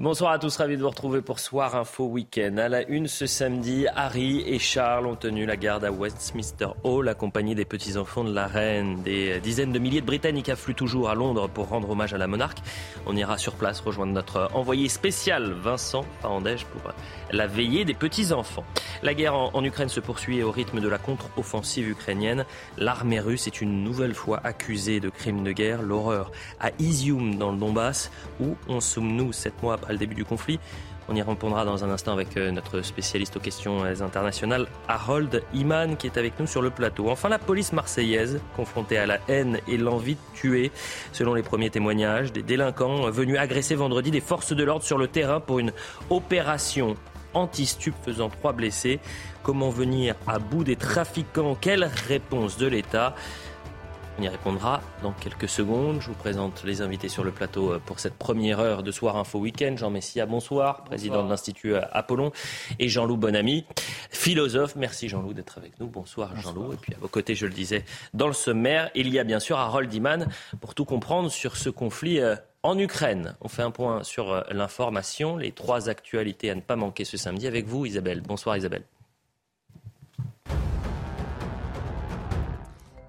Bonsoir à tous, ravi de vous retrouver pour Soir Info Week-end. À la une ce samedi, Harry et Charles ont tenu la garde à Westminster Hall, accompagnés des petits-enfants de la reine. Des dizaines de milliers de Britanniques affluent toujours à Londres pour rendre hommage à la monarque. On ira sur place rejoindre notre envoyé spécial, Vincent Parandège, pour la veillée des petits-enfants. La guerre en, Ukraine se poursuit au rythme de la contre-offensive ukrainienne. L'armée russe est une nouvelle fois accusée de crimes de guerre. L'horreur à Izium dans le Donbass. Où en sommes-nous sept mois après le début du conflit on y répondra dans un instant avec euh, notre spécialiste aux questions euh, internationales, Harold Iman, qui est avec nous sur le plateau. Enfin, la police marseillaise, confrontée à la haine et l'envie de tuer, selon les premiers témoignages, des délinquants venus agresser vendredi des forces de l'ordre sur le terrain pour une opération anti-stup faisant trois blessés. Comment venir à bout des trafiquants? Quelle réponse de l'État? On y répondra dans quelques secondes. Je vous présente les invités sur le plateau euh, pour cette première heure de Soir Info Week-end. Jean Messia, bonsoir, président de l'Institut euh, Apollon, et Jean-Loup Bonamy, philosophe. Merci Jean-Loup d'être avec nous. Bonsoir, Jean-Loup. Et puis à vos côtés, je le disais, dans le sommaire, il y a bien sûr Harold Iman pour tout comprendre sur ce conflit euh, en Ukraine, on fait un point sur l'information, les trois actualités à ne pas manquer ce samedi avec vous, Isabelle. Bonsoir Isabelle.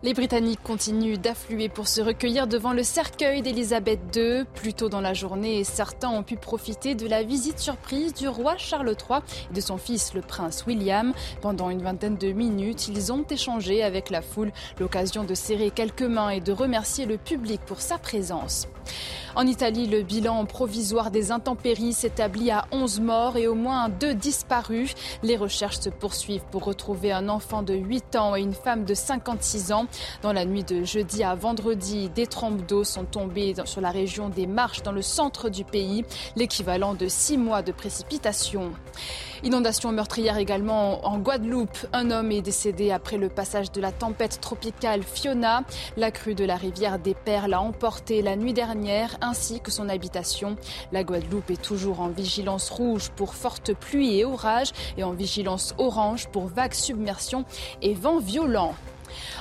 Les Britanniques continuent d'affluer pour se recueillir devant le cercueil d'Elisabeth II. Plus tôt dans la journée, certains ont pu profiter de la visite surprise du roi Charles III et de son fils le prince William. Pendant une vingtaine de minutes, ils ont échangé avec la foule, l'occasion de serrer quelques mains et de remercier le public pour sa présence. En Italie, le bilan provisoire des intempéries s'établit à 11 morts et au moins 2 disparus. Les recherches se poursuivent pour retrouver un enfant de 8 ans et une femme de 56 ans. Dans la nuit de jeudi à vendredi, des trompes d'eau sont tombées sur la région des Marches dans le centre du pays, l'équivalent de 6 mois de précipitations. Inondation meurtrière également en Guadeloupe. Un homme est décédé après le passage de la tempête tropicale Fiona. La crue de la rivière des Perles a emporté la nuit dernière ainsi que son habitation. La Guadeloupe est toujours en vigilance rouge pour fortes pluies et orages et en vigilance orange pour vagues submersion et vents violents.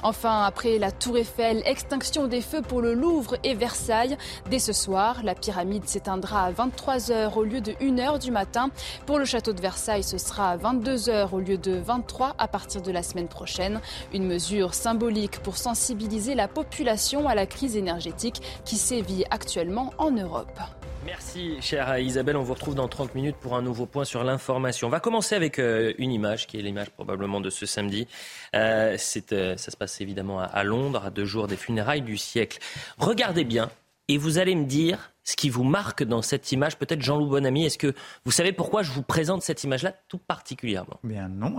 Enfin, après la Tour Eiffel, extinction des feux pour le Louvre et Versailles. Dès ce soir, la pyramide s'éteindra à 23h au lieu de 1h du matin. Pour le château de Versailles, ce sera à 22h au lieu de 23 à partir de la semaine prochaine. Une mesure symbolique pour sensibiliser la population à la crise énergétique qui sévit actuellement en Europe. Merci, chère Isabelle. On vous retrouve dans 30 minutes pour un nouveau point sur l'information. On va commencer avec euh, une image qui est l'image probablement de ce samedi. Euh, euh, ça se passe évidemment à, Londres, à deux jours des funérailles du siècle. Regardez bien et vous allez me dire ce qui vous marque dans cette image. Peut-être Jean-Loup Bonamy, est-ce que vous savez pourquoi je vous présente cette image-là tout particulièrement? Bien non.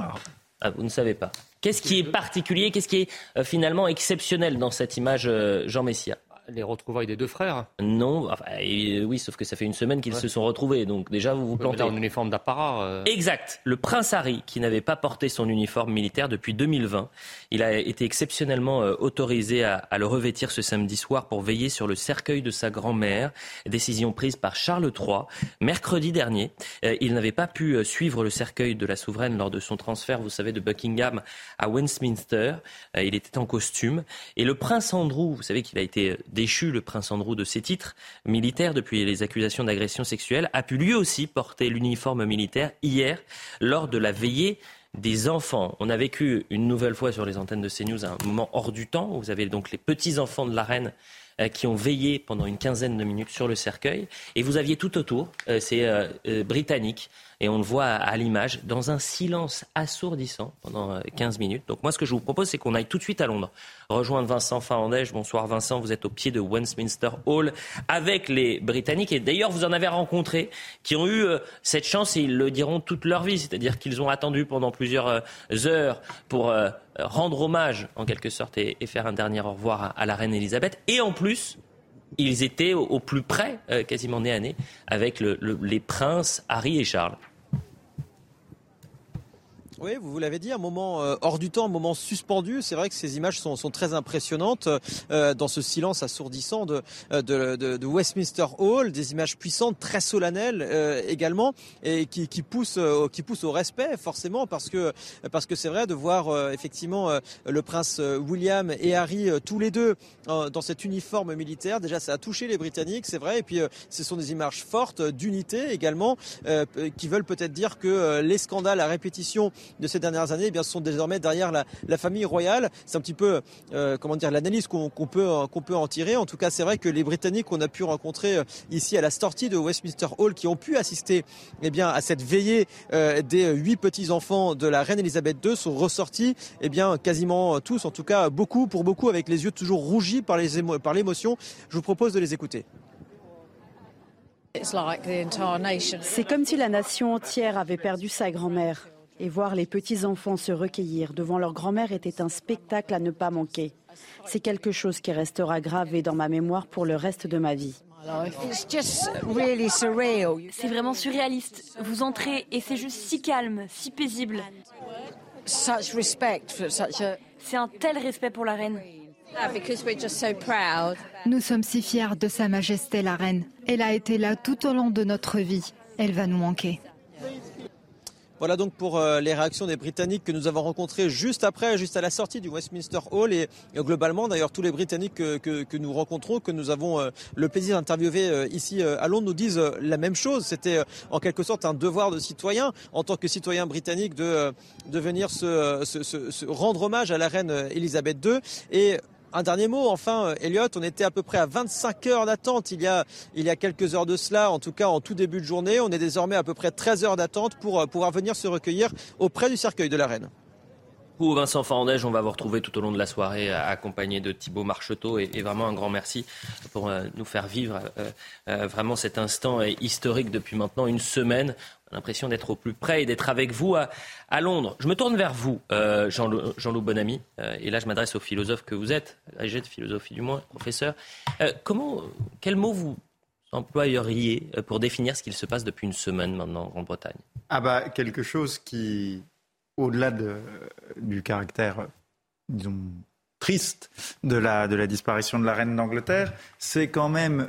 Ah, vous ne savez pas. Qu'est-ce qui est particulier? Qu'est-ce qui est finalement exceptionnel dans cette image, Jean Messia? Les retrouvailles des deux frères Non, oui, sauf que ça fait une semaine qu'ils se sont retrouvés, donc déjà vous vous plantez. en uniforme d'apparat. Euh. Exact. Le prince Harry, qui n'avait pas porté son uniforme militaire depuis 2020, il a été exceptionnellement euh, autorisé à, le revêtir ce samedi soir pour veiller sur le cercueil de sa grand-mère. Décision prise par Charles III mercredi dernier. Euh, il n'avait pas pu suivre le cercueil de la souveraine lors de son transfert, vous savez, de Buckingham à Westminster. Il était en costume et le prince Andrew, vous savez qu'il a été déchu, le prince Andrew, de ses titres militaires depuis les accusations d'agression sexuelle, a pu lui aussi porter l'uniforme militaire hier lors de la veillée des enfants. On a vécu une nouvelle fois sur les antennes de CNews un moment hors du temps. Vous avez donc les petits-enfants de la reine euh, qui ont veillé pendant une quinzaine de minutes sur le cercueil. Et vous aviez tout autour euh, ces euh, Britanniques et on le voit à, l'image, dans un silence assourdissant pendant 15 minutes. Donc moi, ce que je vous propose, c'est qu'on aille tout de suite à Londres, rejoindre Vincent Farandège. Bonsoir Vincent, vous êtes au pied de Westminster Hall avec les Britanniques. Et d'ailleurs, vous en avez rencontré qui ont eu cette chance et ils le diront toute leur vie. C'est-à-dire qu'ils ont attendu pendant plusieurs heures pour rendre hommage, en quelque sorte, et, faire un dernier au revoir à, la reine Elisabeth. Et en plus, ils étaient au, plus près, euh, quasiment nez à nez, avec les princes Harry et Charles. Oui, vous, vous l'avez dit, un moment euh, hors du temps, un moment suspendu. C'est vrai que ces images sont, sont très impressionnantes euh, dans ce silence assourdissant de, euh, de, de, de, Westminster Hall, des images puissantes, très solennelles euh, également, et qui, qui, poussent, qui poussent au respect forcément, parce que parce que c'est vrai de voir effectivement le prince William et Harry tous les deux dans cet uniforme militaire. Déjà, ça a touché les Britanniques, c'est vrai, et puis ce sont des images fortes d'unité également, qui veulent peut-être dire que les scandales à répétition de ces dernières années, eh bien, sont désormais derrière la, la famille royale. C'est un petit peu, euh, comment dire, l'analyse qu'on qu peut qu'on peut en tirer. En tout cas, c'est vrai que les Britanniques qu'on a pu rencontrer euh, ici à la sortie de Westminster Hall, qui ont pu assister, eh bien, à cette veillée euh, des huit petits enfants de la reine Elisabeth II, sont ressortis, eh bien, quasiment tous, en tout cas beaucoup, pour beaucoup, avec les yeux toujours rougis par les par l'émotion. Je vous propose de les écouter. C'est comme si la nation entière avait perdu sa grand-mère et voir les petits-enfants se recueillir devant leur grand-mère était un spectacle à ne pas manquer. C'est quelque chose qui restera gravé dans ma mémoire pour le reste de ma vie. C'est vraiment surréaliste. Vous entrez et c'est juste si calme, si paisible. C'est un tel respect pour la reine. Nous sommes si fiers de Sa Majesté la Reine. Elle a été là tout au long de notre vie. Elle va nous manquer. Voilà donc pour euh, les réactions des Britanniques que nous avons rencontrés juste après, juste à la sortie du Westminster Hall et, et globalement d'ailleurs tous les Britanniques que, que, nous rencontrons, que nous avons euh, le plaisir d'interviewer euh, ici à Londres, nous disent la même chose. C'était en quelque sorte un devoir de citoyen en tant que citoyen britannique de, de venir se, se, se, se rendre hommage à la reine Elisabeth II et un dernier mot, enfin, euh, Elliot, on était à peu près à 25 heures d'attente il y a il y a quelques heures de cela, en tout cas en tout début de journée. On est désormais à peu près 13 heures d'attente pour euh, pouvoir venir se recueillir auprès du cercueil de la reine. Pour Vincent Fandège, on va vous retrouver tout au long de la soirée accompagné de Thibaut Marcheteau et, vraiment un grand merci pour euh, nous faire vivre euh, euh, vraiment cet instant historique depuis maintenant une semaine l'impression d'être au plus près et d'être avec vous à, Londres. Je me tourne vers vous, euh, Jean-Loup Jean Bonamy, euh, et là je m'adresse au philosophe que vous êtes, agrégé de philosophie du moins, professeur. Euh, comment, quel mot vous employeriez pour définir ce qu'il se passe depuis une semaine maintenant en Grande-Bretagne Ah bah quelque chose qui, au-delà de, du caractère, disons, triste de la, disparition de la reine d'Angleterre, c'est quand même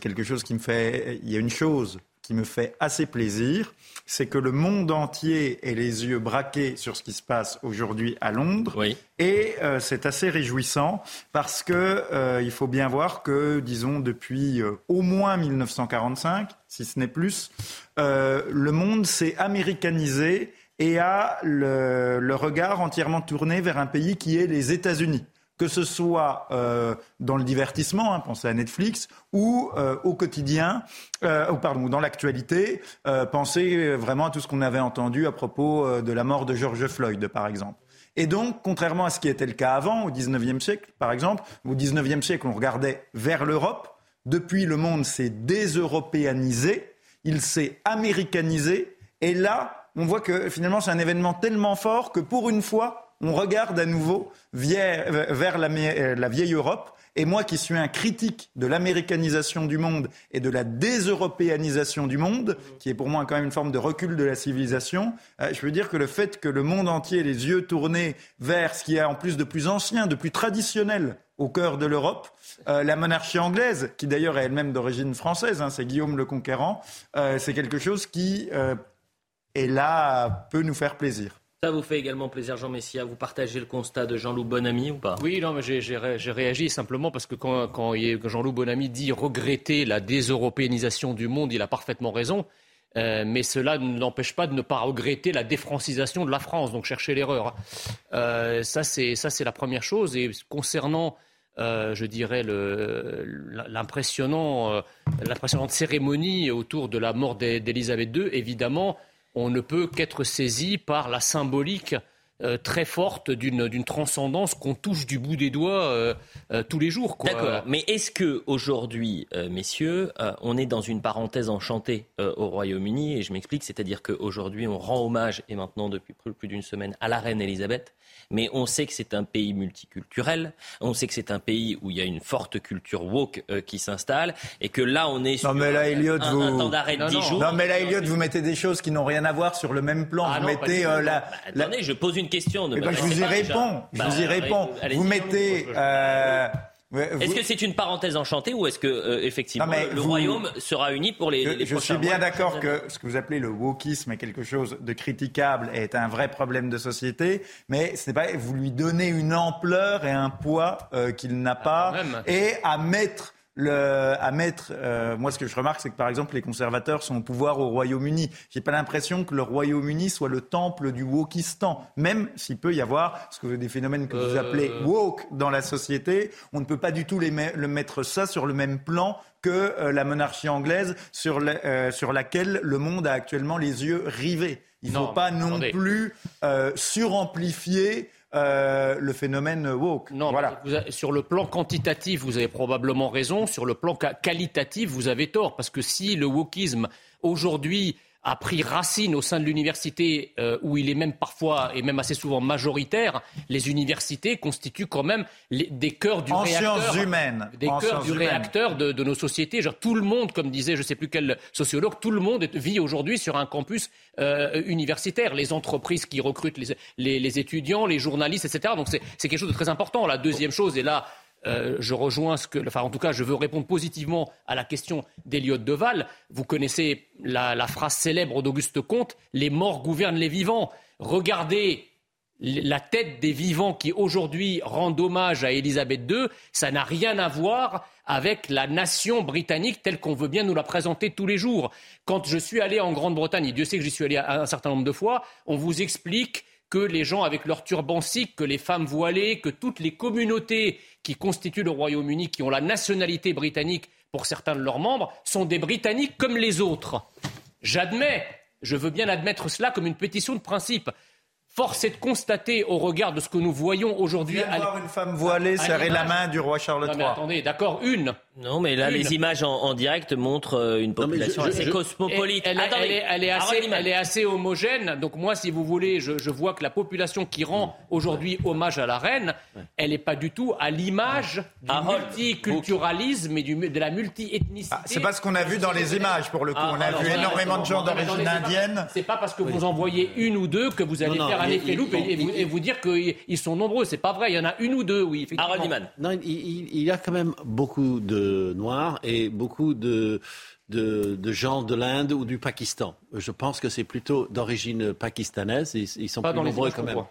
quelque chose qui me fait... Il y a une chose qui me fait assez plaisir, c'est que le monde entier ait les yeux braqués sur ce qui se passe aujourd'hui à Londres. Oui. Et euh, c'est assez réjouissant parce que euh, il faut bien voir que, disons, depuis euh, au moins 1945, si ce n'est plus, le monde s'est américanisé et a le, le regard entièrement tourné vers un pays qui est les États-Unis que ce soit euh, dans le divertissement, hein, pensez à Netflix, ou euh, au quotidien, euh, ou pardon, dans l'actualité, euh, pensez vraiment à tout ce qu'on avait entendu à propos de la mort de George Floyd, par exemple. Et donc, contrairement à ce qui était le cas avant, au XIXe siècle, par exemple, au XIXe siècle, on regardait vers l'Europe. Depuis, le monde s'est déseuropéanisé, il s'est américanisé, et là, on voit que finalement, c'est un événement tellement fort que pour une fois, on regarde à nouveau vers la, la vieille Europe. Et moi qui suis un critique de l'américanisation du monde et de la déseuropéanisation du monde, qui est pour moi quand même une forme de recul de la civilisation, euh, je veux dire que le fait que le monde entier ait les yeux tournés vers ce qui est en plus de plus ancien, de plus traditionnel au cœur de l'Europe, euh, la monarchie anglaise, qui d'ailleurs est elle-même d'origine française, hein, c'est Guillaume le Conquérant, euh, c'est quelque chose qui euh, est là, peut nous faire plaisir. Ça vous fait également plaisir, Jean Messia. Vous partagez le constat de Jean-Loup Bonamy ou pas? Oui, non, mais j'ai réagi simplement parce que quand, Jean-Loup Bonamy dit regretter la déseuropéanisation du monde, il a parfaitement raison. Euh, mais cela ne l'empêche pas de ne pas regretter la défrancisation de la France, donc chercher l'erreur. Euh, ça, c'est la première chose. Et concernant, euh, je dirais, l'impressionnant, l'impressionnante cérémonie autour de la mort d'Élisabeth II, évidemment, on ne peut qu'être saisi par la symbolique euh, très forte d'une transcendance qu'on touche du bout des doigts euh, euh, tous les jours. D'accord. Mais est-ce que aujourd'hui, messieurs, on est dans une parenthèse enchantée au Royaume-Uni Et je m'explique, c'est-à-dire qu'aujourd'hui, on rend hommage, et maintenant depuis plus d'une semaine, à la reine Elisabeth mais on sait que c'est un pays multiculturel, on sait que c'est un pays où il y a une forte culture woke euh, qui s'installe, et que là, on est sur non, mais là, Elliot, un, vous... un, temps d'arrêt de 10 jours. Non, mais là, Elliot, vous mettez des choses qui n'ont rien à voir sur le même plan. Ah vous non, mettez euh, la, bah, Attendez, je pose une question. Eh ben, je vous y réponds. Je vous y bah, réponds. Vous mettez... Euh, est-ce que c'est une parenthèse enchantée ou est-ce que euh, effectivement le Royaume sera uni pour les, les Je, je suis bien d'accord que ce que vous appelez le wokisme est quelque chose de critiquable et est un vrai problème de société, mais c'est pas vous lui donnez une ampleur et un poids euh, qu'il n'a ah, pas et à mettre le, à mettre. Euh, moi, ce que je remarque, c'est que par exemple, les conservateurs sont au pouvoir au Royaume-Uni. J'ai pas l'impression que le Royaume-Uni soit le temple du wokistan, même s'il peut y avoir ce que des phénomènes que vous appelez euh. woke dans la société. On ne peut pas du tout les le mettre ça sur le même plan que euh, la monarchie anglaise, sur, sur laquelle le monde a actuellement les yeux rivés. Il ne faut pas non plus suramplifier euh, le phénomène woke. Non, voilà. sur le plan quantitatif, vous avez probablement raison. Sur le plan qualitatif, vous avez tort. Parce que si le wokisme aujourd'hui a pris racine au sein de l'université, euh, où il est même parfois et même assez souvent majoritaire, les universités constituent quand même des cœurs du en réacteur. Sciences humaines. Des cœurs du réacteur de, nos sociétés. Genre, tout le monde, comme disait je ne sais plus quel sociologue, tout le monde vit aujourd'hui sur un campus euh, universitaire. Les entreprises qui recrutent les, les, les étudiants, les journalistes, etc. Donc c'est quelque chose de très important. La deuxième chose, et là euh, je rejoins ce que, enfin en tout cas, je veux répondre positivement à la question d'Eliott Deval. Vous connaissez la, phrase célèbre d'Auguste Comte les morts gouvernent les vivants. Regardez la tête des vivants qui aujourd'hui rendent hommage à Élisabeth II, ça n'a rien à voir avec la nation britannique telle qu'on veut bien nous la présenter tous les jours. Quand je suis allé en Grande-Bretagne, et Dieu sait que j'y suis allé un certain nombre de fois, on vous explique que les gens avec leur turban sikh, que les femmes voilées, que toutes les communautés qui constituent le Royaume-Uni, qui ont la nationalité britannique pour certains de leurs membres, sont des Britanniques comme les autres. J'admets, je veux bien admettre cela comme une pétition de principe. Force est de constater, au regard de ce que nous voyons aujourd'hui. voir une femme voilée serrer la main du roi Charles III. attendez, d'accord, une. Non, mais là, les images en, direct montrent une population assez cosmopolite. Elle, est, assez, homogène. Donc moi, si vous voulez, je, vois que la population qui rend aujourd'hui hommage à la reine, elle n'est pas du tout à l'image du multiculturalisme et du, de la multiethnicité. Ah, c'est pas ce qu'on a vu dans les images, pour le coup. Ah, on a vu énormément de gens d'origine indienne. C'est pas parce que vous en voyez une ou deux que vous allez faire un effet loupe et, vous, dire qu'ils sont nombreux. C'est pas vrai. Il y en a une ou deux, oui. Harold Iman. Non, il y a quand même beaucoup de noirs et beaucoup de, de, gens de l'Inde ou du Pakistan. Je pense que c'est plutôt d'origine pakistanaise. Ils, ils sont pas plus nombreux quand même.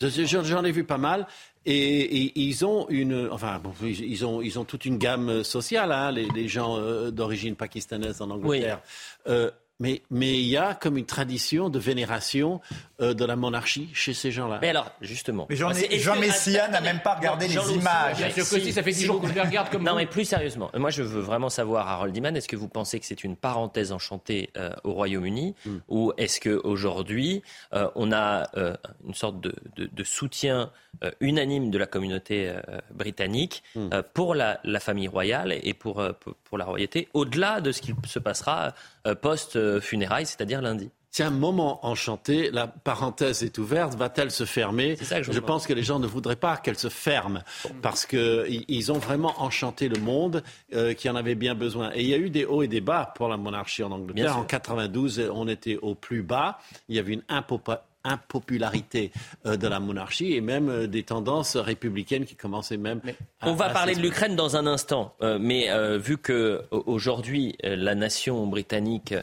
J'en ai vu pas mal. Et, ils ont une, enfin, ils ont, ils ont toute une gamme sociale, hein, les, gens euh, d'origine pakistanaise en Angleterre. Euh, mais, il y a comme une tradition de vénération euh, de la monarchie chez ces gens-là. Mais alors, justement. Mais Jean, Messia n'a même pas regardé les images. Bien sûr que si, ça fait 10 jours que je les regarde comme Non, mais plus sérieusement, moi je veux vraiment savoir, Harold Iman, est-ce que vous pensez que c'est une parenthèse enchantée euh, au Royaume-Uni hmm. ou est-ce qu'aujourd'hui euh, on a une sorte de, soutien unanime de la communauté britannique hmm. pour la, famille royale et pour, pour la royauté, au-delà de ce qui se passera post funérailles, c'est-à-dire lundi? C'est un moment enchanté. La parenthèse est ouverte. Va-t-elle se fermer je, pense que les gens ne voudraient pas qu'elle se ferme parce qu'ils ont vraiment enchanté le monde euh, qui en avait bien besoin. Et il y a eu des hauts et des bas pour la monarchie en Angleterre. En 92, on était au plus bas. Il y avait une impopularité euh, de la monarchie et même euh, des tendances républicaines qui commençaient même. on va parler de l'Ukraine dans un instant, mais vu que aujourd'hui la nation britannique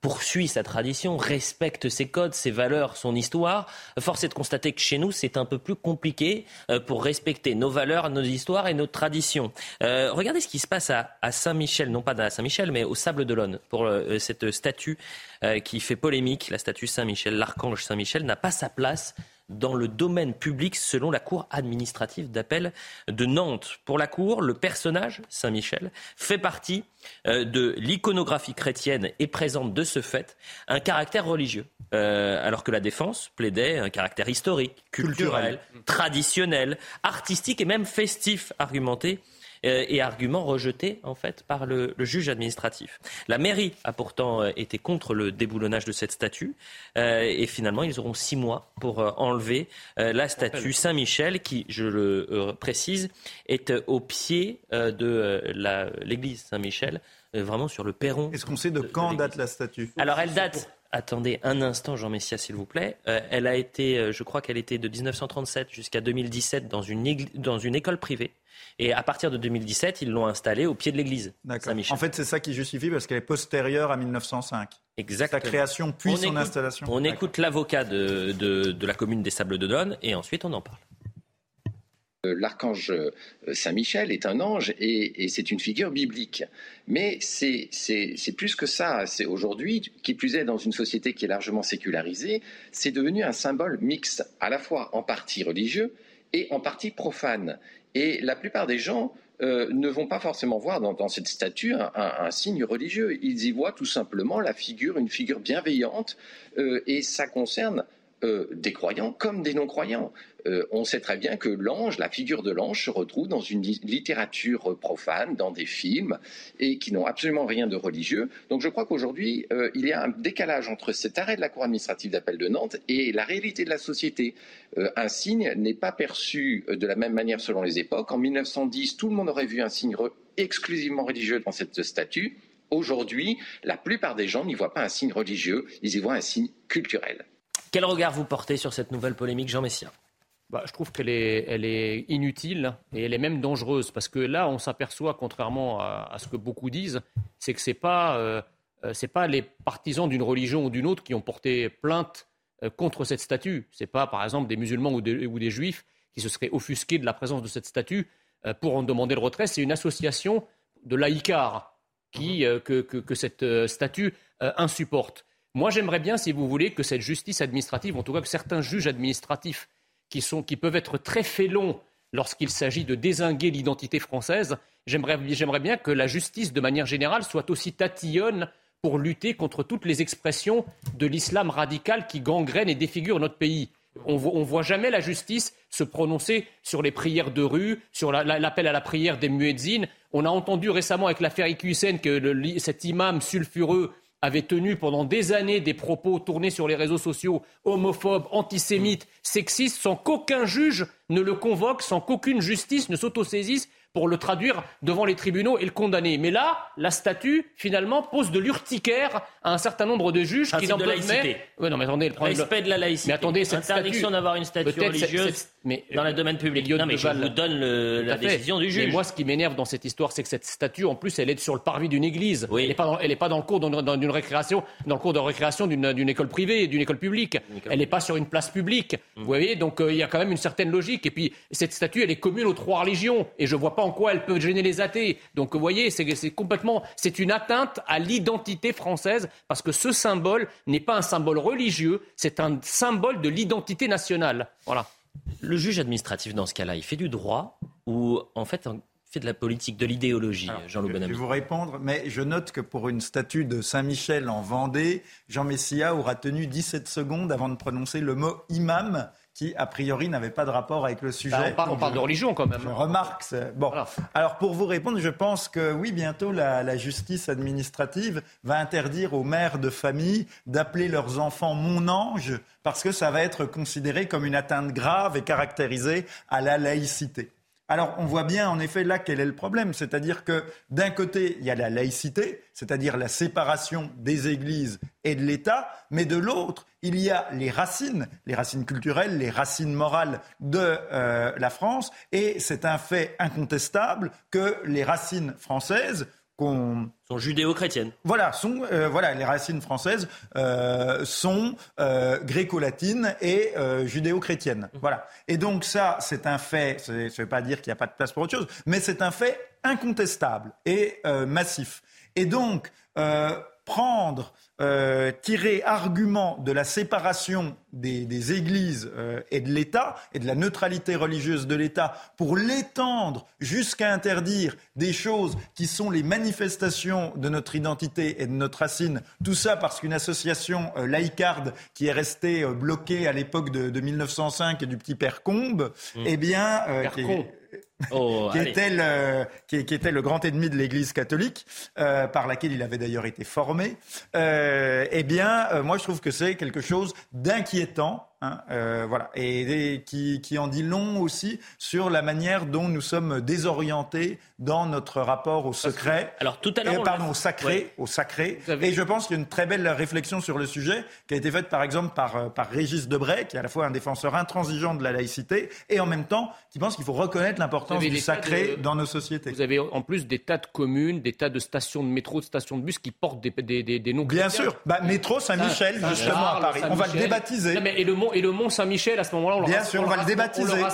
poursuit sa tradition, respecte ses codes, ses valeurs, son histoire. Force est de constater que chez nous, c'est un peu plus compliqué euh, pour respecter nos valeurs, nos histoires et nos traditions. Euh, regardez ce qui se passe à, Saint-Michel, non pas à Saint-Michel, mais au Sable d'Olonne, pour euh, cette statue qui fait polémique. La statue Saint-Michel, l'archange Saint-Michel, n'a pas sa place dans le domaine public selon la Cour administrative d'appel de Nantes. Pour la Cour, le personnage, Saint-Michel, fait partie euh, de l'iconographie chrétienne et présente de ce fait un caractère religieux, euh, alors que la défense plaidait un caractère historique, culturel, traditionnel, artistique et même festif, argumenté et argument rejeté en fait par le, juge administratif. La mairie a pourtant euh, été contre le déboulonnage de cette statue euh, et finalement ils auront six mois pour enlever la statue Saint-Michel qui, je le précise, est au pied de l'église Saint-Michel, vraiment sur le perron. Est-ce qu'on sait de, quand date la statue? Alors elle date Attendez un instant, Jean Messia, s'il vous plaît. elle a été, je crois qu'elle était de 1937 jusqu'à 2017 dans une, dans une école privée. Et à partir de 2017, ils l'ont installée au pied de l'église Saint-Michel. En fait, c'est ça qui justifie parce qu'elle est postérieure à 1905. Exactement. Sa création puis son installation. On écoute l'avocat de, de, la commune des Sables d'Olonne et ensuite on en parle. Euh, l'archange euh, Saint-Michel est un ange et, c'est une figure biblique. Mais c'est plus que ça. C'est aujourd'hui, qui plus est dans une société qui est largement sécularisée, c'est devenu un symbole mixte, à la fois en partie religieux et en partie profane. Et la plupart des gens euh, ne vont pas forcément voir dans, cette statue un, signe religieux. Ils y voient tout simplement la figure, une figure bienveillante, euh, et ça concerne euh, des croyants comme des non-croyants. Euh, on sait très bien que l'ange, la figure de l'ange, se retrouve dans une littérature profane, dans des films, et qui n'ont absolument rien de religieux. Donc je crois qu'aujourd'hui, euh, il y a un décalage entre cet arrêt de la Cour administrative d'appel de Nantes et la réalité de la société. un signe n'est pas perçu de la même manière selon les époques. En 1910, tout le monde aurait vu un signe exclusivement religieux dans cette statue. Aujourd'hui, la plupart des gens n'y voient pas un signe religieux, ils y voient un signe culturel. Quel regard vous portez sur cette nouvelle polémique, Jean Messia? Bah, je trouve qu'elle est, inutile et elle est même dangereuse parce que là, on s'aperçoit, contrairement à, ce que beaucoup disent, c'est que ce n'est pas, euh, euh, pas les partisans d'une religion ou d'une autre qui ont porté plainte euh, contre cette statue. Ce n'est pas, par exemple, des musulmans ou des, juifs qui se seraient offusqués de la présence de cette statue pour en demander le retrait. C'est une association de laïcars qui, que, cette statue insupporte. Moi, j'aimerais bien, si vous voulez, que cette justice administrative, en tout cas que certains juges administratifs qui, peuvent être très félons lorsqu'il s'agit de désinguer l'identité française, j'aimerais bien que la justice, de manière générale, soit aussi tatillonne pour lutter contre toutes les expressions de l'islam radical qui gangrènent et défigurent notre pays. On ne voit jamais la justice se prononcer sur les prières de rue, sur l'appel à la prière des muezzines. On a entendu récemment avec l'affaire Iqiyoussen que cet imam sulfureux avait tenu pendant des années des propos tournés sur les réseaux sociaux homophobes, antisémites, sexistes, sans qu'aucun juge ne le convoque, sans qu'aucune justice ne s'autosaisisse pour le traduire devant les tribunaux et le condamner. Mais là, la statue, finalement, pose de l'urticaire à un certain nombre de juges qui n'en peuvent même... Oui, non, mais attendez, le Respect de la laïcité. Mais attendez, cette Interdiction d'avoir une statue religieuse mais, dans le domaine public. Non, mais je vous donne la décision du juge. Mais moi, ce qui m'énerve dans cette histoire, c'est que cette statue, en plus, elle est sur le parvis d'une église. Oui. Elle n'est pas, dans, elle est pas dans le cours d'une récréation, dans le cours de récréation d'une école privée, d'une école publique. Elle n'est pas sur une place publique. Mmh. Vous voyez, donc euh, il y a quand même une certaine logique. Et puis, cette statue, elle est commune aux trois religions. Et je vois pas en quoi elle peut gêner les athées. Donc, vous voyez, c'est complètement, c'est une atteinte à l'identité française parce que ce symbole n'est pas un symbole religieux, c'est un symbole de l'identité nationale. Voilà. Le juge administratif, dans ce cas-là, il fait du droit ou en fait fait de la politique, de l'idéologie, Jean-Loup Bonamy Je vais vous répondre, mais je note que pour une statue de Saint-Michel en Vendée, Jean Messia aura tenu 17 secondes avant de prononcer le mot imam qui, a priori, n'avait pas de rapport avec le sujet. Bah, on, parle, de religion quand même. Je remarque. Bon. Alors, pour vous répondre, je pense que oui, bientôt, la, la justice administrative va interdire aux mères de famille d'appeler leurs enfants mon ange parce que ça va être considéré comme une atteinte grave et caractérisée à la laïcité. Alors, on voit bien, en effet, là, quel est le problème. C'est-à-dire que, d'un côté, il y a la laïcité, c'est-à-dire la séparation des églises et de l'État, mais de l'autre, il y a les racines, les racines culturelles, les racines morales de euh, la France, et c'est un fait incontestable que les racines françaises sont judéo-chrétiennes. Voilà, sont, euh, voilà, les racines françaises euh, sont euh, gréco-latines et judéo-chrétiennes. Mmh. Voilà. Et donc ça, c'est un fait. Ça ne veut pas dire qu'il n'y a pas de place pour autre chose, mais c'est un fait incontestable et massif. Et donc prendre, euh, tirer argument de la séparation des, églises euh, et de l'État et de la neutralité religieuse de l'État pour l'étendre jusqu'à interdire des choses qui sont les manifestations de notre identité et de notre racine. Tout ça parce qu'une association euh, laïcarde qui est restée bloquée à l'époque de, 1905 et du petit père Combe, mmh. eh bien, Oh, qui, était le, qui, était le grand ennemi de l'Église catholique, euh, par laquelle il avait d'ailleurs été formé, euh, eh bien, euh, moi je trouve que c'est quelque chose d'inquiétant Hein, voilà, et, qui, qui, en dit long aussi sur la manière dont nous sommes désorientés dans notre rapport au secret. Alors tout à l'heure, pardon, au sacré, au sacré. Et je pense qu'il y a une très belle réflexion sur le sujet qui a été faite par exemple par, euh, par Régis Debray, qui est à la fois un défenseur intransigeant de la laïcité et en même temps qui pense qu'il faut reconnaître l'importance du sacré dans nos sociétés. Vous avez en plus des tas de communes, des tas de stations de métro, de stations de bus qui portent des, des, des, des noms. Bien sûr, bah, métro Saint-Michel justement à Paris. On va le débaptiser. et le et le Mont Saint-Michel à ce moment-là, on Bien sûr, on, va le débaptiser.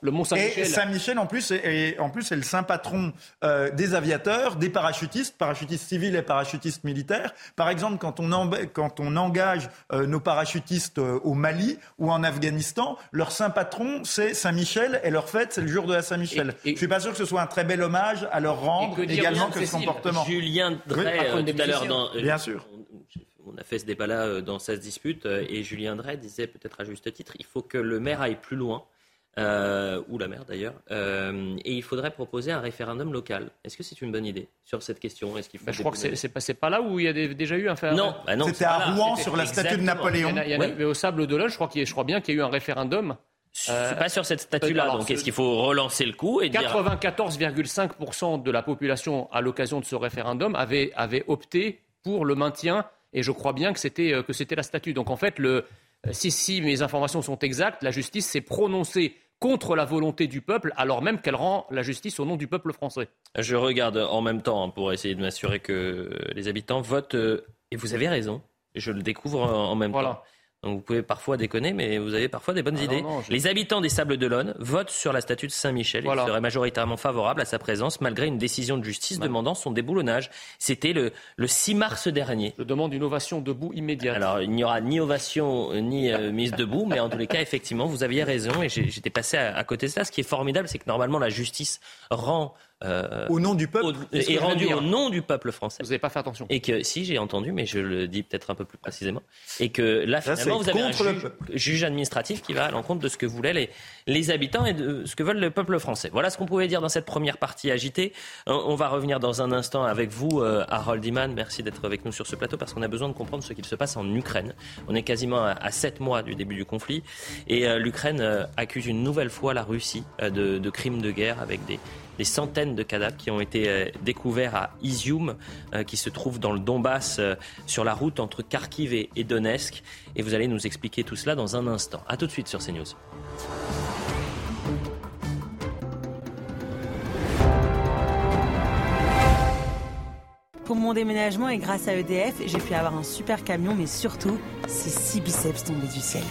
le Mont Saint-Michel. Et Saint-Michel en plus est, en plus est le saint patron euh, des aviateurs, des parachutistes, parachutistes civils et parachutistes militaires. Par exemple, quand on, quand on engage euh, nos parachutistes euh, au Mali ou en Afghanistan, leur saint patron c'est Saint-Michel et leur fête c'est le jour de la Saint-Michel. Je suis pas sûr que ce soit un très bel hommage à leur rendre également que ce comportement. Julien Drey, tout à l'heure dans bien sûr on a fait ce débat-là dans 16 disputes, et Julien Drey disait peut-être à juste titre, il faut que le maire aille plus loin, euh, ou la maire d'ailleurs, et il faudrait proposer un référendum local. Est-ce que c'est une bonne idée sur cette question? Est-ce qu'il faut bah, Je crois que c'est pas, pas là où il y a déjà eu un référendum. Non, bah c'était à Rouen sur la statue de Napoléon. mais au Sable d'Olonne, je crois, je crois bien qu'il y a eu un référendum. Euh, pas sur cette statue-là, donc est-ce qu'il faut relancer le coup et 94,5% de la population, à l'occasion de ce référendum, avait, avait opté pour le maintien et je crois bien que c'était euh, la statue. Donc en fait, le, euh, si, si mes informations sont exactes, la justice s'est prononcée contre la volonté du peuple, alors même qu'elle rend la justice au nom du peuple français. Je regarde en même temps hein, pour essayer de m'assurer que les habitants votent. Euh, et vous avez raison. Je le découvre en même temps. Donc vous pouvez parfois déconner, mais vous avez parfois des bonnes ah idées. Les habitants des Sables d'Olonne votent sur la statue de Saint-Michel. Ils seraient majoritairement favorables à sa présence, malgré une décision de justice demandant son déboulonnage. C'était le, le 6 mars dernier. Je demande une ovation debout immédiate. Alors il n'y aura ni ovation ni euh, mise debout, mais en tous les cas, effectivement, vous aviez raison et j'étais passé à, à, côté de ça. Ce qui est formidable, c'est que normalement la justice rend euh, au nom du peuple Et rendu au nom du peuple français. Vous n'avez pas fait attention. Et que, si, j'ai entendu, mais je le dis peut-être un peu plus précisément. Et que là, finalement, vous avez un juge, administratif qui va à l'encontre de ce que voulaient les, les habitants et de ce que veulent le peuple français. Voilà ce qu'on pouvait dire dans cette première partie agitée. On, va revenir dans un instant avec vous, euh, Harold Iman. Merci d'être avec nous sur ce plateau parce qu'on a besoin de comprendre ce qu'il se passe en Ukraine. On est quasiment à, sept mois du début du conflit. Et euh, l'Ukraine accuse une nouvelle fois la Russie de, de crimes de guerre avec des des centaines de cadavres qui ont été euh, découverts à Izium, euh, qui se trouve dans le Donbass, euh, sur la route entre Kharkiv et Donetsk. Et vous allez nous expliquer tout cela dans un instant. A tout de suite sur CNews. Pour mon déménagement et grâce à EDF, j'ai pu avoir un super camion, mais surtout, ces six biceps tombés du ciel.